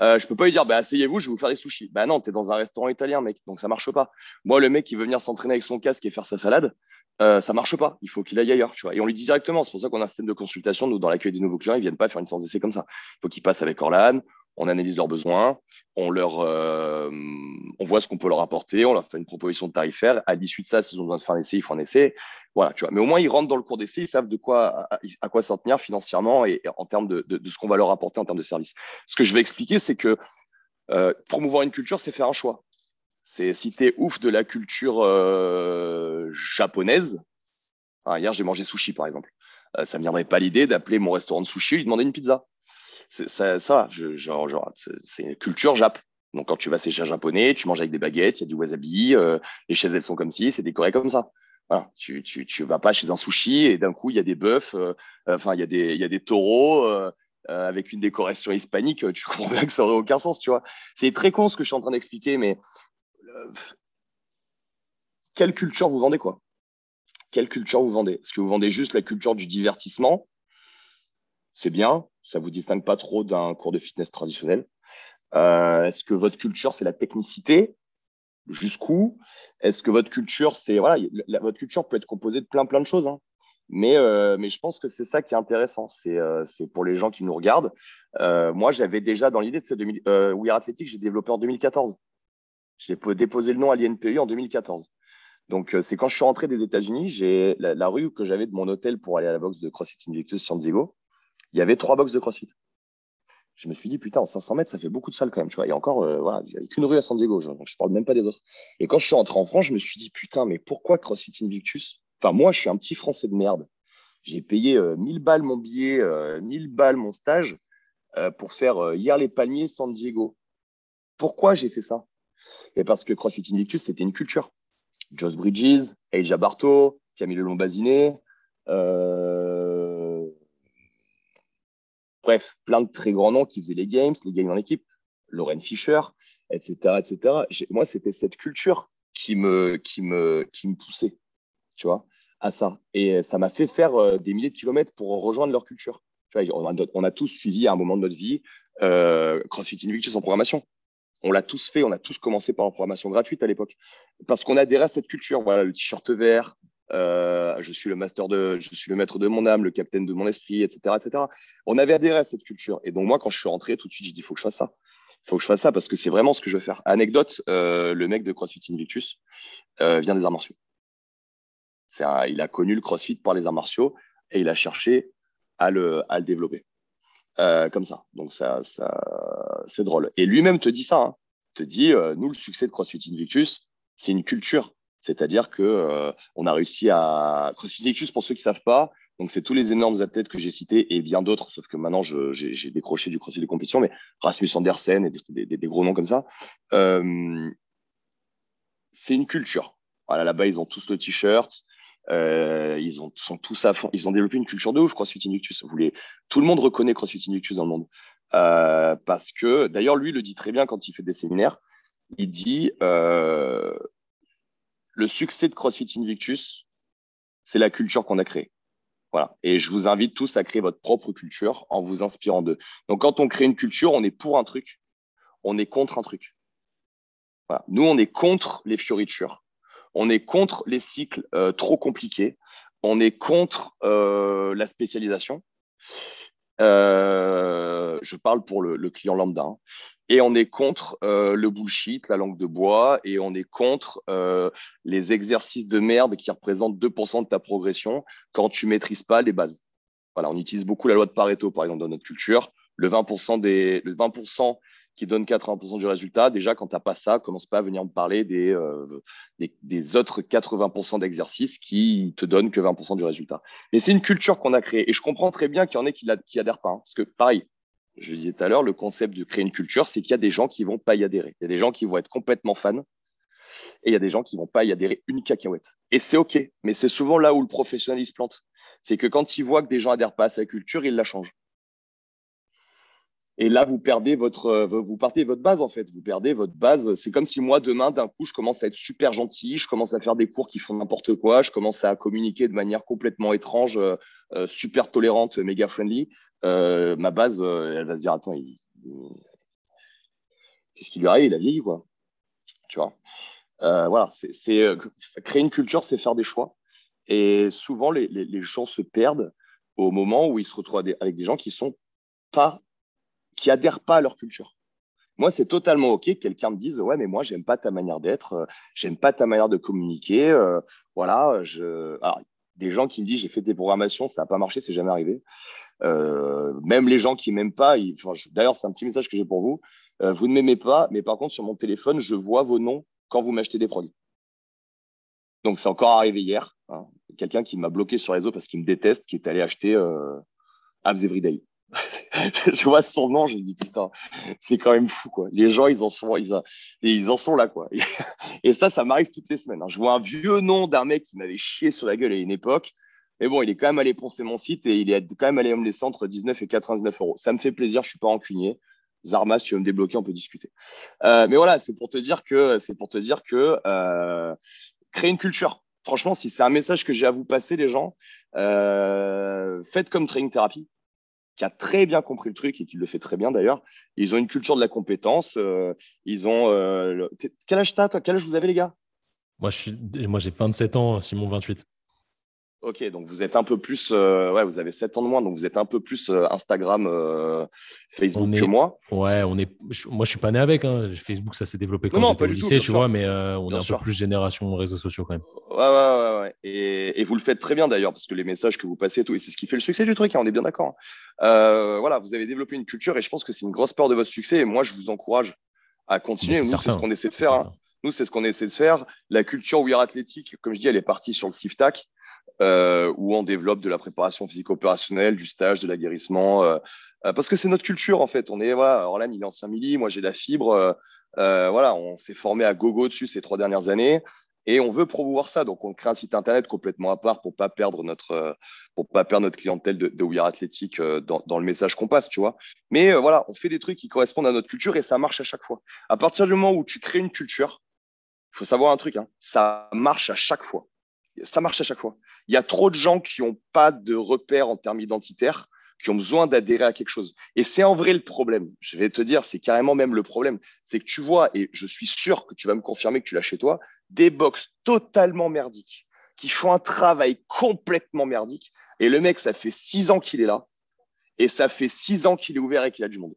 euh, je peux pas lui dire, bah, asseyez-vous, je vais vous faire des sushis. Bah non, tu es dans un restaurant italien, mec, donc ça marche pas. Moi, le mec qui veut venir s'entraîner avec son casque et faire sa salade, euh, ça marche pas. Il faut qu'il aille ailleurs. Et on lui dit directement. C'est pour ça qu'on a un système de consultation. Nous, dans l'accueil des nouveaux clients, ils viennent pas faire une séance d'essai comme ça. Il faut qu'ils passent avec Orlan, on analyse leurs besoins, euh, on voit ce qu'on peut leur apporter, on leur fait une proposition de tarifaire. À l'issue de ça, s'ils ont besoin de faire un essai, ils font un essai. Voilà, tu vois. Mais au moins, ils rentrent dans le cours d'essai, ils savent de quoi, à, quoi s'en tenir financièrement et, en termes de, ce qu'on va leur apporter en termes de service. Ce que je vais expliquer, c'est que euh, promouvoir une culture, c'est faire un choix. C'est si tu es ouf de la culture euh, japonaise. hier, j'ai mangé sushi, par exemple. Ça ne me viendrait pas l'idée d'appeler mon restaurant de sushi et lui demander une pizza. Ça, ça genre, genre c'est une culture jap. Donc, quand tu vas chez un japonais, tu manges avec des baguettes, il y a du wasabi, les chaises, elles sont comme ci, c'est décoré comme ça. tu, tu, vas pas chez un sushi et d'un coup, il y a des bœufs, enfin, il y, a des, y a des taureaux, euh, avec une décoration hispanique, tu comprends bien que ça n'aurait aucun sens, tu vois. C'est très con ce que je suis en train d'expliquer, mais euh, quelle culture vous vendez, quoi? Quelle culture vous vendez? Est-ce que vous vendez juste la culture du divertissement C'est bien, ça ne vous distingue pas trop d'un cours de fitness traditionnel. Euh, est-ce que votre culture, c'est la technicité? Jusqu'où? Est-ce que votre culture, c'est. Voilà, votre culture peut être composée de plein, plein de choses. Hein. Mais, euh, mais je pense que c'est ça qui est intéressant. C'est euh, pour les gens qui nous regardent. Euh, moi, j'avais déjà dans l'idée de ce euh, We Are Athletic, j'ai développé en 2014. J'ai déposé le nom à l'INPI en 2014. Donc, c'est quand je suis rentré des États-Unis, j'ai la, rue que j'avais de mon hôtel pour aller à la boxe de CrossFit Invictus San Diego. Il y avait trois boxes de CrossFit. Je me suis dit, putain, en 500 mètres, ça fait beaucoup de salles quand même. Tu vois. Et encore, voilà, il n'y avait qu'une rue à San Diego. donc, je parle même pas des autres. Et quand je suis rentré en France, je me suis dit, putain, mais pourquoi CrossFit Invictus? Enfin, moi, je suis un petit Français de merde. J'ai payé 1000 euh, balles mon billet, 1000 euh, balles mon stage euh, pour faire hier les palmiers San Diego. Pourquoi j'ai fait ça? Et parce que CrossFit Invictus, c'était une culture. Joss Bridges, Aja Barto, Camille Lombaziné, bref, plein de très grands noms qui faisaient les games, les games en équipe, Lauren Fischer, etc., etc. Moi, c'était cette culture qui me, qui me, qui me poussait tu vois, à ça. Et ça m'a fait faire euh, des milliers de kilomètres pour rejoindre leur culture. On, a, tous suivi à un moment de notre vie euh, CrossFit Invictus en programmation. On l'a tous fait, on a tous commencé par une programmation gratuite à l'époque. Parce qu'on adhérait à cette culture. Voilà, le t-shirt vert, euh, je suis le maître de mon âme, le capitaine de mon esprit, etc., etc. On avait adhéré à cette culture. Et donc, moi, quand je suis rentré, tout de suite, j'ai dit, il faut que je fasse ça. Il faut que je fasse ça parce que c'est vraiment ce que je veux faire. Anecdote, le mec de CrossFit Invictus vient des arts martiaux il a connu le crossfit par les arts martiaux et il a cherché à le, développer. Euh, comme ça. Donc, ça, c'est drôle. Et lui-même te dit ça. Hein. te dit, euh, nous, le succès de CrossFit Invictus, c'est une culture. C'est-à-dire que euh, on a réussi à CrossFit Invictus pour ceux qui savent pas. Donc c'est tous les énormes athlètes que j'ai cités et bien d'autres, sauf que maintenant j'ai décroché du CrossFit de compétition, mais Rasmus Andersen et des, gros noms comme ça. c'est une culture. Là-bas ils ont tous le t-shirt, euh, ils ont, tous à fond. Ils ont développé une culture de ouf, CrossFit voulez, tout le monde reconnaît CrossFit Invictus dans le monde. Euh, parce que, d'ailleurs, lui le dit très bien quand il fait des séminaires. Il dit euh, le succès de CrossFit Invictus, c'est la culture qu'on a créée. Et je vous invite tous à créer votre propre culture en vous inspirant d'eux. Donc, quand on crée une culture, on est pour un truc, on est contre un truc. Nous, on est contre les fioritures. On est contre les cycles euh, trop compliqués. On est contre euh, la spécialisation. Euh, je parle pour le, client lambda. Hein. Et on est contre le bullshit, la langue de bois, et on est contre les exercices de merde qui représentent 2% de ta progression quand tu maîtrises pas les bases. Voilà, on utilise beaucoup la loi de Pareto, par exemple, dans notre culture. Le 20%, des, le 20 qui donne 80% du résultat, déjà, quand tu n'as pas ça, commence pas à venir me parler des, euh, des, autres 80% d'exercices qui te donnent que 20% du résultat. Mais c'est une culture qu'on a créée. Et je comprends très bien qu'il y en ait qui, qui adhèrent pas. Hein. parce que, pareil, je disais tout à l'heure, le concept de créer une culture, c'est qu'il y a des gens qui vont pas y adhérer. Il y a des gens qui vont être complètement fans et il y a des gens qui vont pas y adhérer une cacahuète. Et c'est OK. Mais c'est souvent là où le professionnel se plante. C'est que quand il voit que des gens adhèrent pas à sa culture, il la change. Et là, vous perdez votre, partez votre base en fait. Vous perdez votre base. C'est comme si moi demain, d'un coup, je commence à être super gentil, je commence à faire des cours qui font n'importe quoi, je commence à communiquer de manière complètement étrange, euh, euh, super tolérante, méga friendly. Euh, ma base, elle va se dire attends, qu'est-ce qui lui arrive? Il a vieilli quoi. Tu vois. voilà, c'est créer une culture, c'est faire des choix. Et souvent, les, gens se perdent au moment où ils se retrouvent avec des gens qui sont pas qui adhèrent pas à leur culture. Moi, c'est totalement OK que quelqu'un me dise Ouais, mais moi, j'aime pas ta manière d'être, euh, j'aime pas ta manière de communiquer. Euh, voilà, je. Des gens qui me disent J'ai fait des programmations, ça n'a pas marché, c'est jamais arrivé. Euh, même les gens qui m'aiment pas, d'ailleurs, c'est un petit message que j'ai pour vous. vous ne m'aimez pas, mais par contre, sur mon téléphone, je vois vos noms quand vous m'achetez des produits. Donc, c'est encore arrivé hier. Hein. Quelqu'un qui m'a bloqué sur réseau parce qu'il me déteste, qui est allé acheter Abs Everyday. je vois son nom, je me dis putain, c'est quand même fou quoi. Les gens, ils en sont, ils, ils en sont là quoi. Et ça, ça m'arrive toutes les semaines. Hein. Je vois un vieux nom d'un mec qui m'avait chié sur la gueule à une époque. Mais bon, il est quand même allé poncer mon site et il est quand même allé me laisser entre 19 et 99 euros. Ça me fait plaisir, je suis pas rancunier. Zarma, si tu veux me débloquer, on peut discuter. Euh, mais voilà, c'est pour te dire que c'est pour te dire que euh, créer une culture. Franchement, si c'est un message que j'ai à vous passer, les gens, euh, faites comme training thérapie qui a très bien compris le truc et qui le fait très bien d'ailleurs. Ils ont une culture de la compétence. Ils ont. Quel âge t'as, toi? Quel âge vous avez, les gars? Moi, je suis... moi, j'ai 27 ans, Simon 28. Ok, donc vous êtes un peu plus, euh, ouais, vous avez 7 ans de moins, donc vous êtes un peu plus euh, Instagram, euh, Facebook que moi. Ouais, on est, moi je suis pas né avec. Hein. Facebook, ça s'est développé quand j'étais au lycée, tu vois, mais on est un peu plus génération réseaux sociaux quand même. Ouais, ouais, ouais, Et, et, vous le faites très bien d'ailleurs, parce que les messages que vous passez, tout, et c'est ce qui fait le succès du truc, hein, on est bien d'accord. Hein. voilà, vous avez développé une culture et je pense que c'est une grosse peur de votre succès. Et moi, je vous encourage à continuer. Nous, c'est ce qu'on essaie de faire. Nous, c'est ce qu'on essaie de faire. La culture We Are Athletic, comme je dis, elle est partie sur le SIFTAC euh, où on développe de la préparation physique opérationnelle, du stage, de la guérissement, euh, euh, parce que c'est notre culture en fait. On est voilà, Orlan il est ancien milli, moi j'ai la fibre, euh, voilà, on s'est formé à gogo dessus ces trois dernières années. Et on veut promouvoir ça, donc on crée un site internet complètement à part pour pas perdre notre pour pas perdre notre clientèle de, de We Athletic dans, dans, le message qu'on passe, tu vois. Mais voilà, on fait des trucs qui correspondent à notre culture et ça marche à chaque fois. À partir du moment où tu crées une culture, il faut savoir un truc, hein, ça marche à chaque fois ça marche à chaque fois. Il y a trop de gens qui n'ont pas de repères en termes identitaires, qui ont besoin d'adhérer à quelque chose. Et c'est en vrai le problème. Je vais te dire, c'est carrément même le problème. C'est que tu vois, et je suis sûr que tu vas me confirmer que tu l'as chez toi, des box totalement merdiques, qui font un travail complètement merdique. Et le mec, ça fait six ans qu'il est là, et ça fait six ans qu'il est ouvert et qu'il a du monde.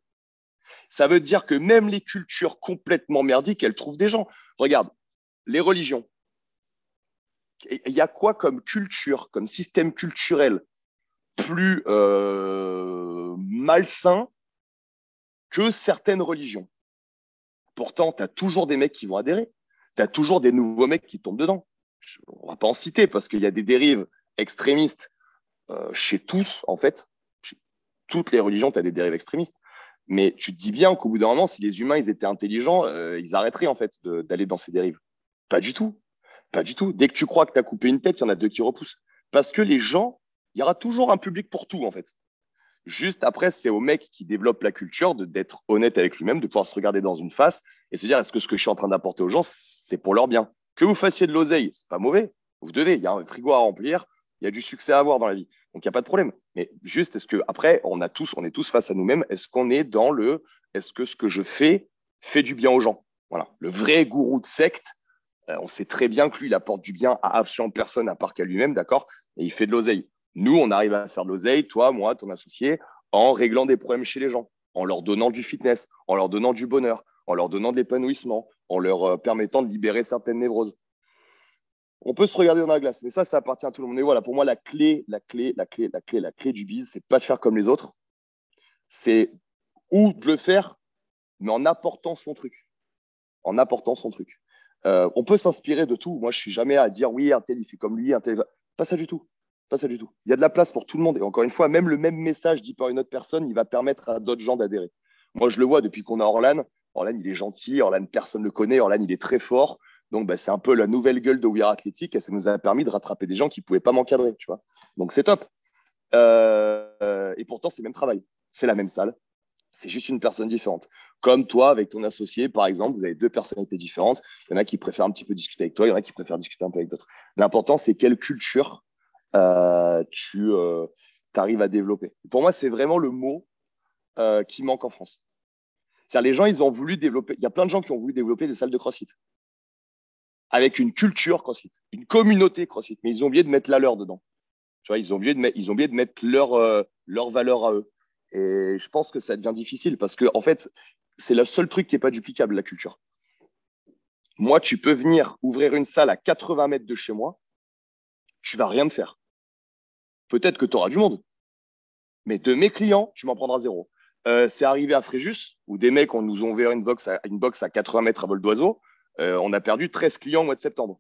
Ça veut dire que même les cultures complètement merdiques, elles trouvent des gens. Regarde, les religions, il y a quoi comme culture, comme système culturel plus euh, malsain que certaines religions? Pourtant, tu as toujours des mecs qui vont adhérer. Tu as toujours des nouveaux mecs qui tombent dedans. on va pas en citer parce qu'il y a des dérives extrémistes euh, chez tous, en fait. Chez toutes les religions, tu as des dérives extrémistes. Mais tu te dis bien qu'au bout d'un moment, si les humains ils étaient intelligents, euh, ils arrêteraient en fait d'aller dans ces dérives. Pas du tout. Pas du tout. Dès que tu crois que tu as coupé une tête, il y en a deux qui repoussent. Parce que les gens, il y aura toujours un public pour tout, en fait. Juste après, c'est au mec qui développe la culture d'être honnête avec lui-même, de pouvoir se regarder dans une face et se dire est-ce que ce que je suis en train d'apporter aux gens, c'est pour leur bien? Que vous fassiez de l'oseille, c'est pas mauvais. Vous devez. Il y a un frigo à remplir, il y a du succès à avoir dans la vie. Donc, il n'y a pas de problème. Mais juste, est-ce que après, on a tous, on est tous face à nous-mêmes. Est-ce qu'on est dans le est-ce que ce que je fais fait du bien aux gens? Voilà. Le vrai gourou de secte, on sait très bien que lui, il apporte du bien à absolument personne à part qu'à lui-même, d'accord? Et il fait de l'oseille. Nous, on arrive à faire de l'oseille, toi, moi, ton associé, en réglant des problèmes chez les gens, en leur donnant du fitness, en leur donnant du bonheur, en leur donnant de l'épanouissement, en leur euh, permettant de libérer certaines névroses. On peut se regarder dans la glace, mais ça, ça appartient à tout le monde. Et voilà, pour moi, la clé, la clé, la clé, la clé, la clé du biz, c'est pas de faire comme les autres. C'est ou de le faire, mais en apportant son truc. En apportant son truc. Euh, on peut s'inspirer de tout. Moi, je suis jamais à dire oui, un tel il fait comme lui, un tel. Pas ça du tout. Pas ça du tout. Il y a de la place pour tout le monde. Et encore une fois, même le même message dit par une autre personne, il va permettre à d'autres gens d'adhérer. Moi, je le vois depuis qu'on a Orlan. Orlan, il est gentil. Orlan, personne ne le connaît. Orlan, il est très fort. Donc, bah, c'est un peu la nouvelle gueule de We Are Athletic et ça nous a permis de rattraper des gens qui ne pouvaient pas m'encadrer. Tu vois Donc, c'est top. Euh, et pourtant, c'est le même travail. C'est la même salle. C'est juste une personne différente. Comme toi, avec ton associé, par exemple, vous avez deux personnalités différentes. Il y en a qui préfèrent un petit peu discuter avec toi, il y en a qui préfèrent discuter un peu avec d'autres. L'important, c'est quelle culture euh, tu euh, arrives à développer. Pour moi, c'est vraiment le mot euh, qui manque en France. C'est-à-dire, les gens, ils ont voulu développer. Il y a plein de gens qui ont voulu développer des salles de CrossFit avec une culture CrossFit, une communauté CrossFit, mais ils ont oublié de mettre la leur dedans. Tu vois, ils ont oublié de mettre, ils ont oublié de mettre leur, euh, leur valeur à eux. Et je pense que ça devient difficile parce que, en fait, c'est le seul truc qui n'est pas duplicable, la culture. Moi, tu peux venir ouvrir une salle à 80 mètres de chez moi, tu vas rien faire. Peut-être que tu auras du monde, mais de mes clients, tu m'en prendras zéro. Euh, c'est arrivé à Fréjus, où des mecs on nous ont ouvert une box à, une box à 80 mètres à vol d'oiseau. Euh, on a perdu 13 clients au mois de septembre.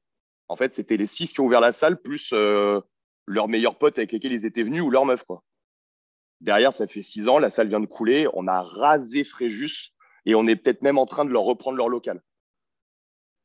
En fait, c'était les 6 qui ont ouvert la salle, plus euh, leurs meilleurs potes avec lesquels ils étaient venus ou leurs meufs. Quoi. Derrière, ça fait 6 ans, la salle vient de couler, on a rasé Fréjus et on est peut-être même en train de leur reprendre leur local.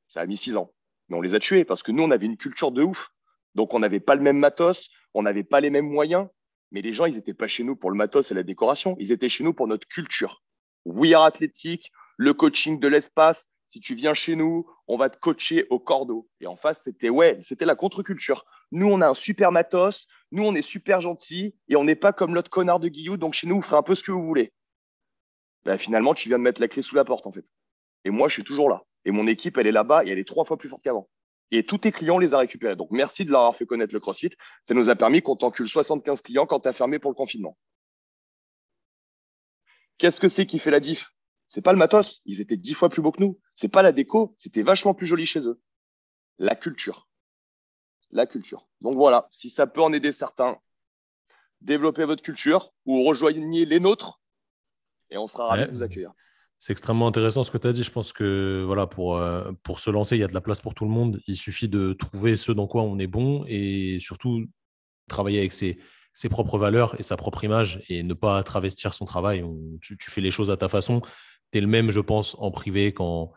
Ça a mis 6 ans. Mais on les a tués parce que nous, on avait une culture de ouf. Donc, on n'avait pas le même matos, on n'avait pas les mêmes moyens. Mais les gens, ils n'étaient pas chez nous pour le matos et la décoration. Ils étaient chez nous pour notre culture. We are athlétique, le coaching de l'espace. Si tu viens chez nous, on va te coacher au cordeau. Et en face, c'était ouais, c'était la contre-culture. Nous, on a un super matos. Nous, on est super gentils et on n'est pas comme l'autre connard de Guillou. Donc chez nous, vous ferez un peu ce que vous voulez. Ben, finalement, tu viens de mettre la clé sous la porte en fait. Et moi, je suis toujours là. Et mon équipe, elle est là-bas et elle est trois fois plus forte qu'avant. Et tous tes clients, les a récupérés. Donc, merci de leur avoir fait connaître le CrossFit. Ça nous a permis qu'on t'encule 75 clients quand tu as fermé pour le confinement. Qu'est-ce que c'est qui fait la diff? C'est pas le matos. Ils étaient dix fois plus beaux que nous. C'est pas la déco. C'était vachement plus joli chez eux. La culture. La culture. Donc voilà, si ça peut en aider certains, développez votre culture ou rejoignez les nôtres et on sera ravis de vous accueillir. C'est extrêmement intéressant ce que tu as dit. Je pense que voilà, pour, euh, pour se lancer, il y a de la place pour tout le monde. Il suffit de trouver ce dans quoi on est bon et surtout travailler avec ses, ses propres valeurs et sa propre image et ne pas travestir son travail. tu, tu, fais les choses à ta façon. Tu es le même, je pense, en privé qu'en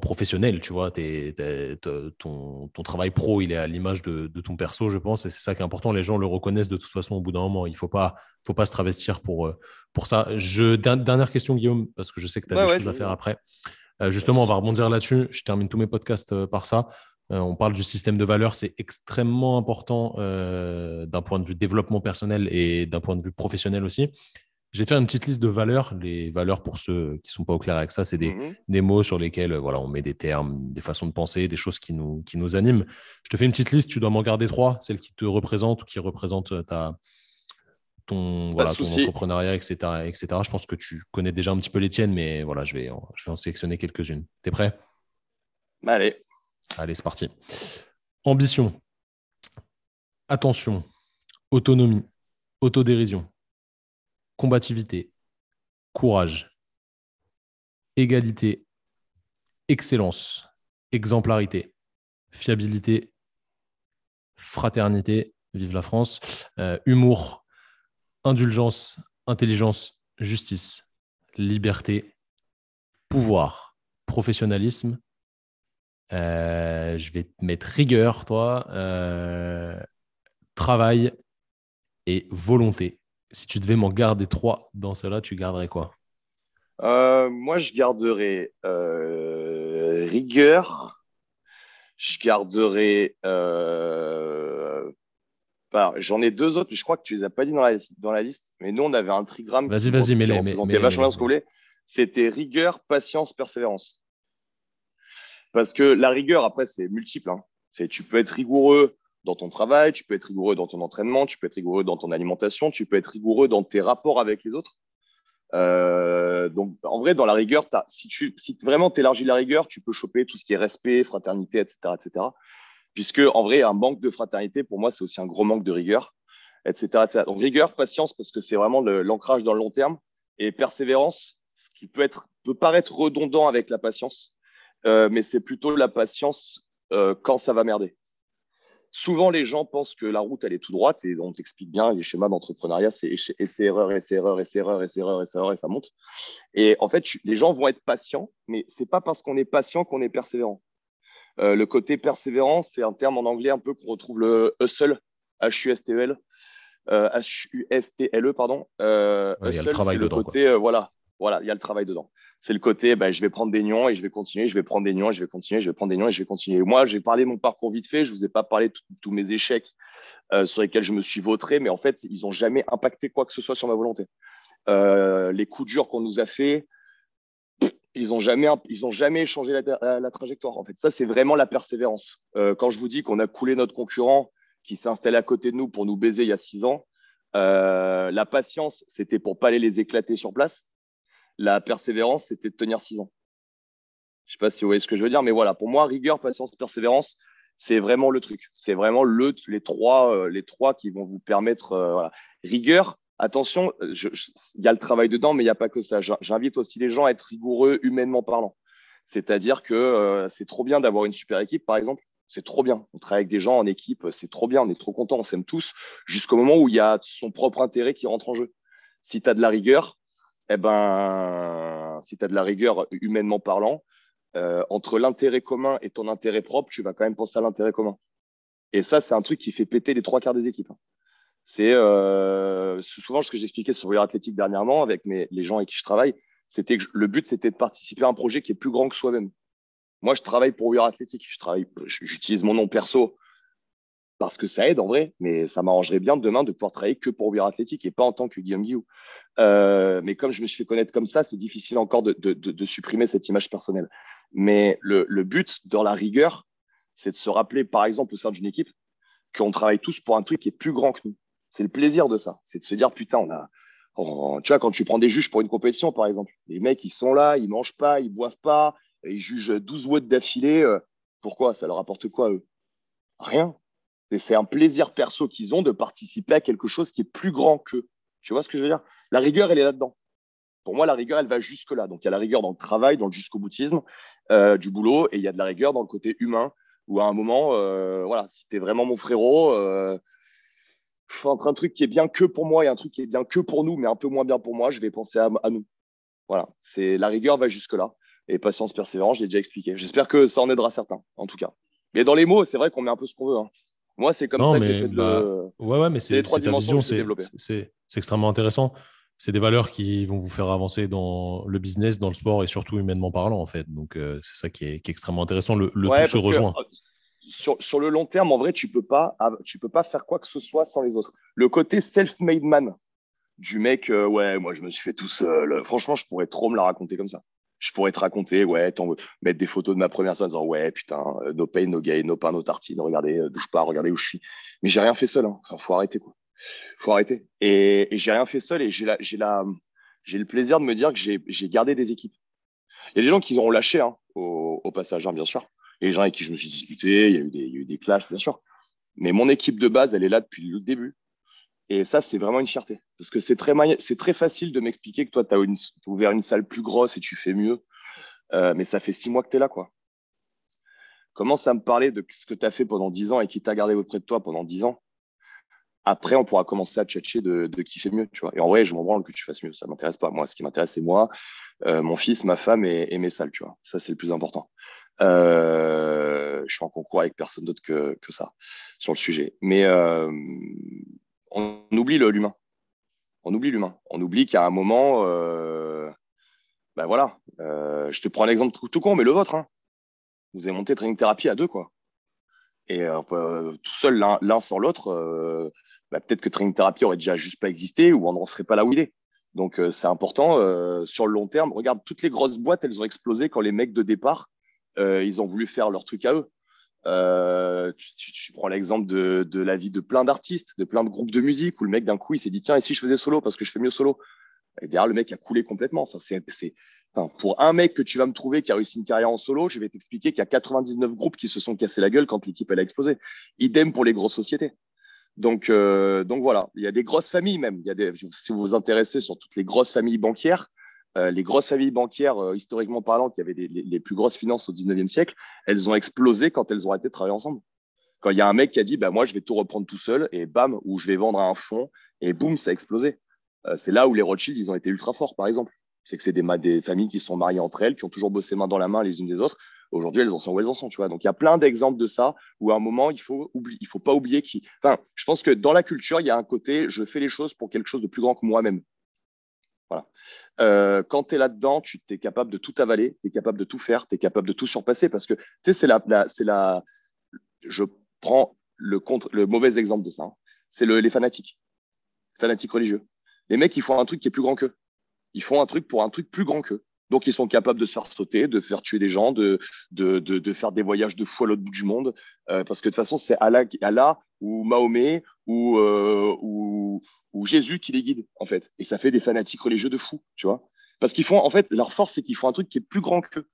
professionnel, tu vois, ton, ton, travail pro, il est à l'image de, ton perso, je pense, et c'est ça qui est important. Les gens le reconnaissent de toute façon au bout d'un moment. Il ne faut pas, faut pas se travestir pour, euh, pour ça. Je, dernière question, Guillaume, parce que je sais que tu as des choses à faire après. Euh, justement, on va rebondir là-dessus. Je termine tous mes podcasts euh, par ça. on parle du système de valeurs, c'est extrêmement important d'un point de vue développement personnel et d'un point de vue professionnel aussi. Te faire une petite liste de valeurs. Les valeurs, pour ceux qui ne sont pas au clair avec ça, c'est des, mhm. des, mots sur lesquels voilà, on met des termes, des façons de penser, des choses qui nous, qui nous animent. Je te fais une petite liste, tu dois m'en garder trois, celles qui te représentent ou qui représentent ta, ton, voilà, ton entrepreneuriat, etc., etc. Je pense que tu connais déjà un petit peu les tiennes, mais voilà, je vais, je vais en sélectionner quelques-unes. Tu es prêt Allez. Allez, c'est parti. Ambition. Attention. Autonomie. Autodérision combativité, courage, égalité, excellence, exemplarité, fiabilité, fraternité, vive la France, euh, humour, indulgence, intelligence, justice, liberté, pouvoir, professionnalisme. Euh, je vais te mettre rigueur, toi, euh, travail et volonté si tu devais m'en garder trois dans cela, tu garderais quoi? Euh, Moi, je garderais euh, rigueur. Je garderais. Euh, j'en ai deux autres, mais je crois que tu les as pas dit dans la, dans la liste. Mais nous, on avait un trigramme. Vas-y, vas-y. Mais, vachement ce que vous voulez. C'était rigueur, patience, persévérance. Parce que la rigueur, après, c'est multiple. Hein. Tu peux être rigoureux dans ton travail, tu peux être rigoureux dans ton entraînement, tu peux être rigoureux dans ton alimentation, tu peux être rigoureux dans tes rapports avec les autres. Euh, donc, en vrai, dans la rigueur, si, tu, vraiment tu élargis la rigueur, tu peux choper tout ce qui est respect, fraternité, etc., etc. Puisque, en vrai, un manque de fraternité, pour moi, c'est aussi un gros manque de rigueur, etc. Donc, rigueur, patience, parce que c'est vraiment l'ancrage dans le long terme, et persévérance, ce qui peut, être, peut paraître redondant avec la patience, euh, mais c'est plutôt la patience euh, quand ça va merder souvent les gens pensent que la route elle est tout droite et on t'explique bien les schémas d'entrepreneuriat c'est essai erreur essai erreur essai erreur essai erreur essai erreur et ça monte. Et en fait les gens vont être patients mais c'est pas parce qu'on est patient qu'on est persévérant. Euh, le côté persévérant c'est un terme en anglais un peu qu'on retrouve le hustle H U S T E L H U S T L E pardon. Euh, hustle, c'est le côté euh, voilà Voilà, il y a le travail dedans. C'est le côté, ben, je vais prendre des nions et je vais continuer, je vais prendre des nions et je vais continuer, je vais prendre des nions et je vais continuer. Moi, j'ai parlé de mon parcours vite fait, je ne vous ai pas parlé de tous mes échecs euh, sur lesquels je me suis vautré, mais en fait, ils n'ont jamais impacté quoi que ce soit sur ma volonté. Euh, les coups durs qu'on nous a fait, ils n'ont jamais, ont jamais changé la, trajectoire. En fait, ça, c'est vraiment la persévérance. Euh, quand je vous dis qu'on a coulé notre concurrent qui s'est installé à côté de nous pour nous baiser il y a six ans, la patience, c'était pour pas aller les éclater sur place. La persévérance, c'était de tenir six ans. Je sais pas si vous voyez ce que je veux dire, mais voilà, pour moi, rigueur, patience, persévérance, c'est vraiment le truc. C'est vraiment le, les, trois, euh, les trois qui vont vous permettre. Euh, rigueur, attention, il y a le travail dedans, mais il n'y a pas que ça. J'invite aussi les gens à être rigoureux humainement parlant. C'est-à-dire que euh, c'est trop bien d'avoir une super équipe, par exemple. C'est trop bien. On travaille avec des gens en équipe, c'est trop bien, on est trop content, on s'aime tous, jusqu'au moment où il y a son propre intérêt qui rentre en jeu. Si tu as de la rigueur, eh ben, si tu as de la rigueur humainement parlant, euh, entre l'intérêt commun et ton intérêt propre, tu vas quand même penser à l'intérêt commun. Et ça, c'est un truc qui fait péter les trois quarts des équipes. C'est euh, souvent ce que j'expliquais sur Warrior Athletic dernièrement avec les gens avec qui je travaille. C'était que le but, c'était de participer à un projet qui est plus grand que soi-même. Moi, je travaille pour. Je travaille, j'utilise mon nom perso parce que ça aide en vrai, mais ça m'arrangerait bien demain de pouvoir travailler que pour Warrior Athletic et pas en tant que Guillaume Guillou. Euh, mais comme je me suis fait connaître comme ça, c'est difficile encore de, de, supprimer cette image personnelle. Mais le, le but dans la rigueur, c'est de se rappeler, par exemple, au sein d'une équipe, qu'on travaille tous pour un truc qui est plus grand que nous. C'est le plaisir de ça. C'est de se dire, putain, on a. tu vois, quand tu prends des juges pour une compétition, par exemple, les mecs, ils sont là, ils mangent pas, ils boivent pas, ils jugent 12 watts d'affilée. Euh, pourquoi? Ça leur apporte quoi, eux? Rien. Et c'est un plaisir perso qu'ils ont de participer à quelque chose qui est plus grand qu'eux. Tu vois ce que je veux dire? La rigueur, elle est là-dedans. Pour moi, la rigueur, elle va jusque-là. Donc, il y a la rigueur dans le travail, dans le jusqu'au boutisme euh, du boulot, et il y a de la rigueur dans le côté humain, où à un moment, euh, voilà, si tu es vraiment mon frérot, euh, entre un truc qui est bien que pour moi et un truc qui est bien que pour nous, mais un peu moins bien pour moi, je vais penser à, nous. Voilà, c'est la rigueur va jusque-là. Et patience, persévérance, je l'ai déjà expliqué. J'espère que ça en aidera certains, en tout cas. Mais dans les mots, c'est vrai qu'on met un peu ce qu'on veut. Hein. Moi, c'est comme ça que j'essaie de bah, Ouais, ouais, mais c'est ta vision, c'est extrêmement intéressant c'est des valeurs qui vont vous faire avancer dans le business, dans le sport et surtout humainement parlant, en fait. Donc, euh, c'est ça qui est, extrêmement intéressant. Le, le tout se rejoint. Euh, sur, sur, le long terme, en vrai, tu ne peux, pas, tu peux pas faire quoi que ce soit sans les autres. Le côté self-made man du mec, euh, ouais, moi, je me suis fait tout seul. Franchement, je pourrais trop me la raconter comme ça. Je pourrais te raconter, ouais, mettre des photos de ma première scène en disant, ouais, putain, no pain, no gain, no pain, no tartine, regardez, bouge pas, regardez où je suis. Mais j'ai rien fait seul. Hein. faut arrêter, quoi faut arrêter. Et, j'ai rien fait seul et j'ai le plaisir de me dire que j'ai gardé des équipes. Il y a des gens qui ont lâché hein, au, passage, hein, bien sûr. A des gens avec qui je me suis disputé, il y, a eu des, il y a eu des clashs, bien sûr. Mais mon équipe de base, elle est là depuis le début. Et ça, c'est vraiment une fierté. Parce que c'est très, très facile de m'expliquer que toi, tu as, ouvert une salle plus grosse et tu fais mieux. Euh, mais ça fait six mois que tu es là, quoi. Commence à me parler de ce que tu as fait pendant dix ans et qui t'a gardé auprès de toi pendant dix ans. Après, on pourra commencer à tchatcher de, qui fait mieux, tu vois. Et en vrai, je m'en branle que tu fasses mieux. Ça m'intéresse pas. Moi, ce qui m'intéresse, c'est moi, euh, mon fils, ma femme et, mes salles, tu vois. Ça, c'est le plus important. Euh, je suis en concours avec personne d'autre que, que, ça sur le sujet. Mais on oublie l'humain. On oublie l'humain. On oublie qu'à un moment, ben voilà, je te prends un exemple tout, con, mais le vôtre. Hein. Vous avez monté training thérapie à deux, quoi. Et tout seul, l'un sans l'autre, bah, peut-être que training thérapie aurait déjà juste pas existé ou on n'en serait pas là où il est. Donc euh, c'est important euh, sur le long terme. Regarde, toutes les grosses boîtes, elles ont explosé quand les mecs de départ, euh, ils ont voulu faire leur truc à eux. Tu, prends l'exemple de, la vie de plein d'artistes, de plein de groupes de musique où le mec d'un coup il s'est dit tiens et si je faisais solo parce que je fais mieux solo? Et derrière le mec a coulé complètement. Enfin c'est pour un mec que tu vas me trouver qui a réussi une carrière en solo, je vais t'expliquer qu'il y a 99 groupes qui se sont cassés la gueule quand l'équipe elle a explosé. Idem pour les grosses sociétés. Donc, euh, donc voilà, il y a des grosses familles même. Il y a des, si vous vous intéressez sur toutes les grosses familles bancaires, euh, les grosses familles bancaires, euh, historiquement parlant, qui avaient les, plus grosses finances au 19e siècle, elles ont explosé quand elles ont arrêté de travailler ensemble. Quand il y a un mec qui a dit, bah, moi, je vais tout reprendre tout seul, et bam, ou je vais vendre à un fonds, et boum, ça a explosé. c'est là où les Rothschild, ils ont été ultra forts, par exemple. C'est que c'est des, familles qui sont mariées entre elles, qui ont toujours bossé main dans la main les unes des autres, Aujourd'hui, elles en sont où elles en sont, tu vois. Donc, il y a plein d'exemples de ça où à un moment, il faut il faut pas oublier qui. Je pense que dans la culture, il y a un côté, je fais les choses pour quelque chose de plus grand que moi-même. Euh, quand tu es là-dedans, tu es capable de tout avaler, tu es capable de tout faire, tu es capable de tout surpasser parce que, tu sais, c'est la, c'est la, je prends le, contre, le mauvais exemple de ça. Hein. C'est le, les fanatiques, fanatiques religieux. Les mecs, ils font un truc qui est plus grand qu'eux. Ils font un truc pour un truc plus grand qu'eux. Donc, ils sont capables de se faire sauter, de faire tuer des gens, de, de, de, de faire des voyages de fou à l'autre bout du monde. Euh, parce que de toute façon, c'est Allah, Allah ou Mahomet ou, euh, ou, ou, Jésus qui les guide, en fait. Et ça fait des fanatiques religieux de fou, tu vois. Parce qu'ils font, en fait, leur force, c'est qu'ils font un truc qui est plus grand qu'eux.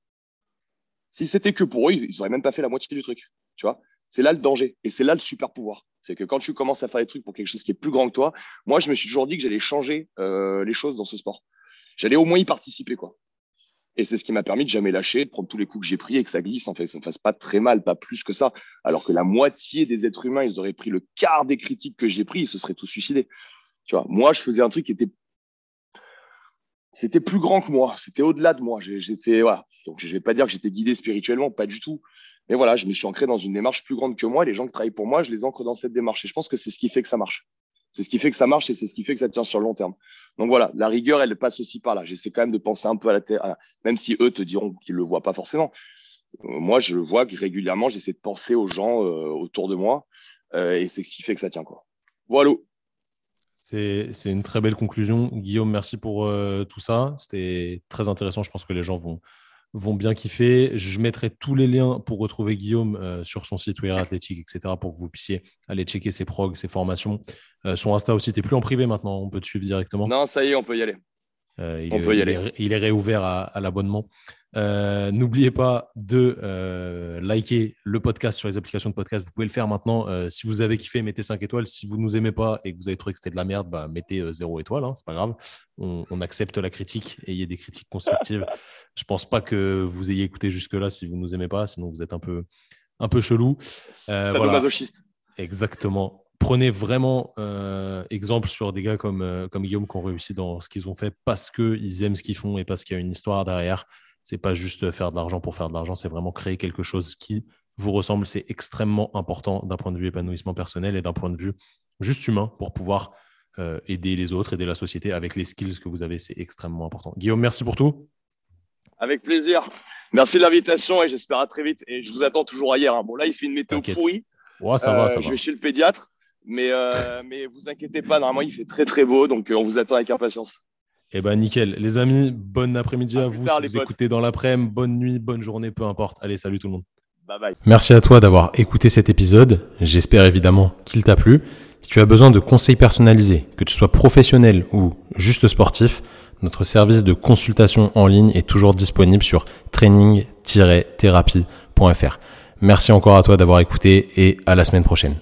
Si c'était que pour eux, ils n'auraient même pas fait la moitié du truc, tu vois. C'est là le danger. Et c'est là le super pouvoir. C'est que quand tu commences à faire des trucs pour quelque chose qui est plus grand que toi, moi, je me suis toujours dit que j'allais changer euh, les choses dans ce sport. J'allais au moins y participer, quoi. Et c'est ce qui m'a permis de jamais lâcher, de prendre tous les coups que j'ai pris et que ça glisse, en fait, ça ne fasse pas très mal, pas plus que ça. Alors que la moitié des êtres humains, ils auraient pris le quart des critiques que j'ai pris, ils se seraient tous suicidés. Tu vois, moi, je faisais un truc qui était, c'était plus grand que moi, c'était au-delà de moi. J'étais, voilà. Donc, je vais pas dire que j'étais guidé spirituellement, pas du tout. Mais voilà, je me suis ancré dans une démarche plus grande que moi. Les gens qui travaillent pour moi, je les ancre dans cette démarche. Et je pense que c'est ce qui fait que ça marche. C'est ce qui fait que ça marche et c'est ce qui fait que ça tient sur le long terme. Donc voilà, la rigueur, elle passe aussi par là. J'essaie quand même de penser un peu à la terre, même si eux te diront qu'ils le voient pas forcément. Euh, moi, je vois que régulièrement, j'essaie de penser aux gens euh, autour de moi euh, et c'est ce qui fait que ça tient. Quoi. Voilà. C'est une très belle conclusion. Guillaume, merci pour tout ça. C'était très intéressant. Je pense que les gens vont, vont bien kiffer. Je mettrai tous les liens pour retrouver Guillaume euh, sur son site Weir Athletic, etc. pour que vous puissiez aller checker ses progs, ses formations. Euh, son Insta aussi, tu plus en privé maintenant, on peut te suivre directement. Non, ça y est, on peut y aller. Euh, on peut y aller. il est réouvert à, l'abonnement. N'oubliez pas de liker le podcast sur les applications de podcast. Vous pouvez le faire maintenant. si vous avez kiffé, mettez 5 étoiles. Si vous ne nous aimez pas et que vous avez trouvé que c'était de la merde, bah, mettez 0 étoile. Hein, c'est pas grave. On, on, accepte la critique et il y a des critiques constructives. Je pense pas que vous ayez écouté jusque-là si vous ne nous aimez pas, sinon vous êtes un peu, un peu chelou. Euh, voilà. masochiste. Exactement. Prenez vraiment euh, exemple sur des gars comme, euh, comme Guillaume qui ont réussi dans ce qu'ils ont fait parce qu'ils aiment ce qu'ils font et parce qu'il y a une histoire derrière. C'est pas juste faire de l'argent pour faire de l'argent, c'est vraiment créer quelque chose qui vous ressemble. C'est extrêmement important d'un point de vue épanouissement personnel et d'un point de vue juste humain pour pouvoir euh, aider les autres, aider la société avec les skills que vous avez. C'est extrêmement important. Guillaume, merci pour tout. Avec plaisir. Merci de l'invitation et j'espère à très vite. Et je vous attends toujours ailleurs. Hein. Bon, là, il fait une météo pourrie. Ouais, ça va, ça je vais chez le pédiatre. Mais, euh, mais vous inquiétez pas, normalement, il fait très, très beau. Donc, euh, on vous attend avec impatience. Eh ben, nickel. Les amis, bon après-midi à, vous. si vous écoutez dans l'après-midi, bonne nuit, bonne journée, peu importe. Allez, salut tout le monde. Bye bye. Merci à toi d'avoir écouté cet épisode. J'espère évidemment qu'il t'a plu. Si tu as besoin de conseils personnalisés, que tu sois professionnel ou juste sportif, notre service de consultation en ligne est toujours disponible sur training-thérapie.fr. Merci encore à toi d'avoir écouté et à la semaine prochaine.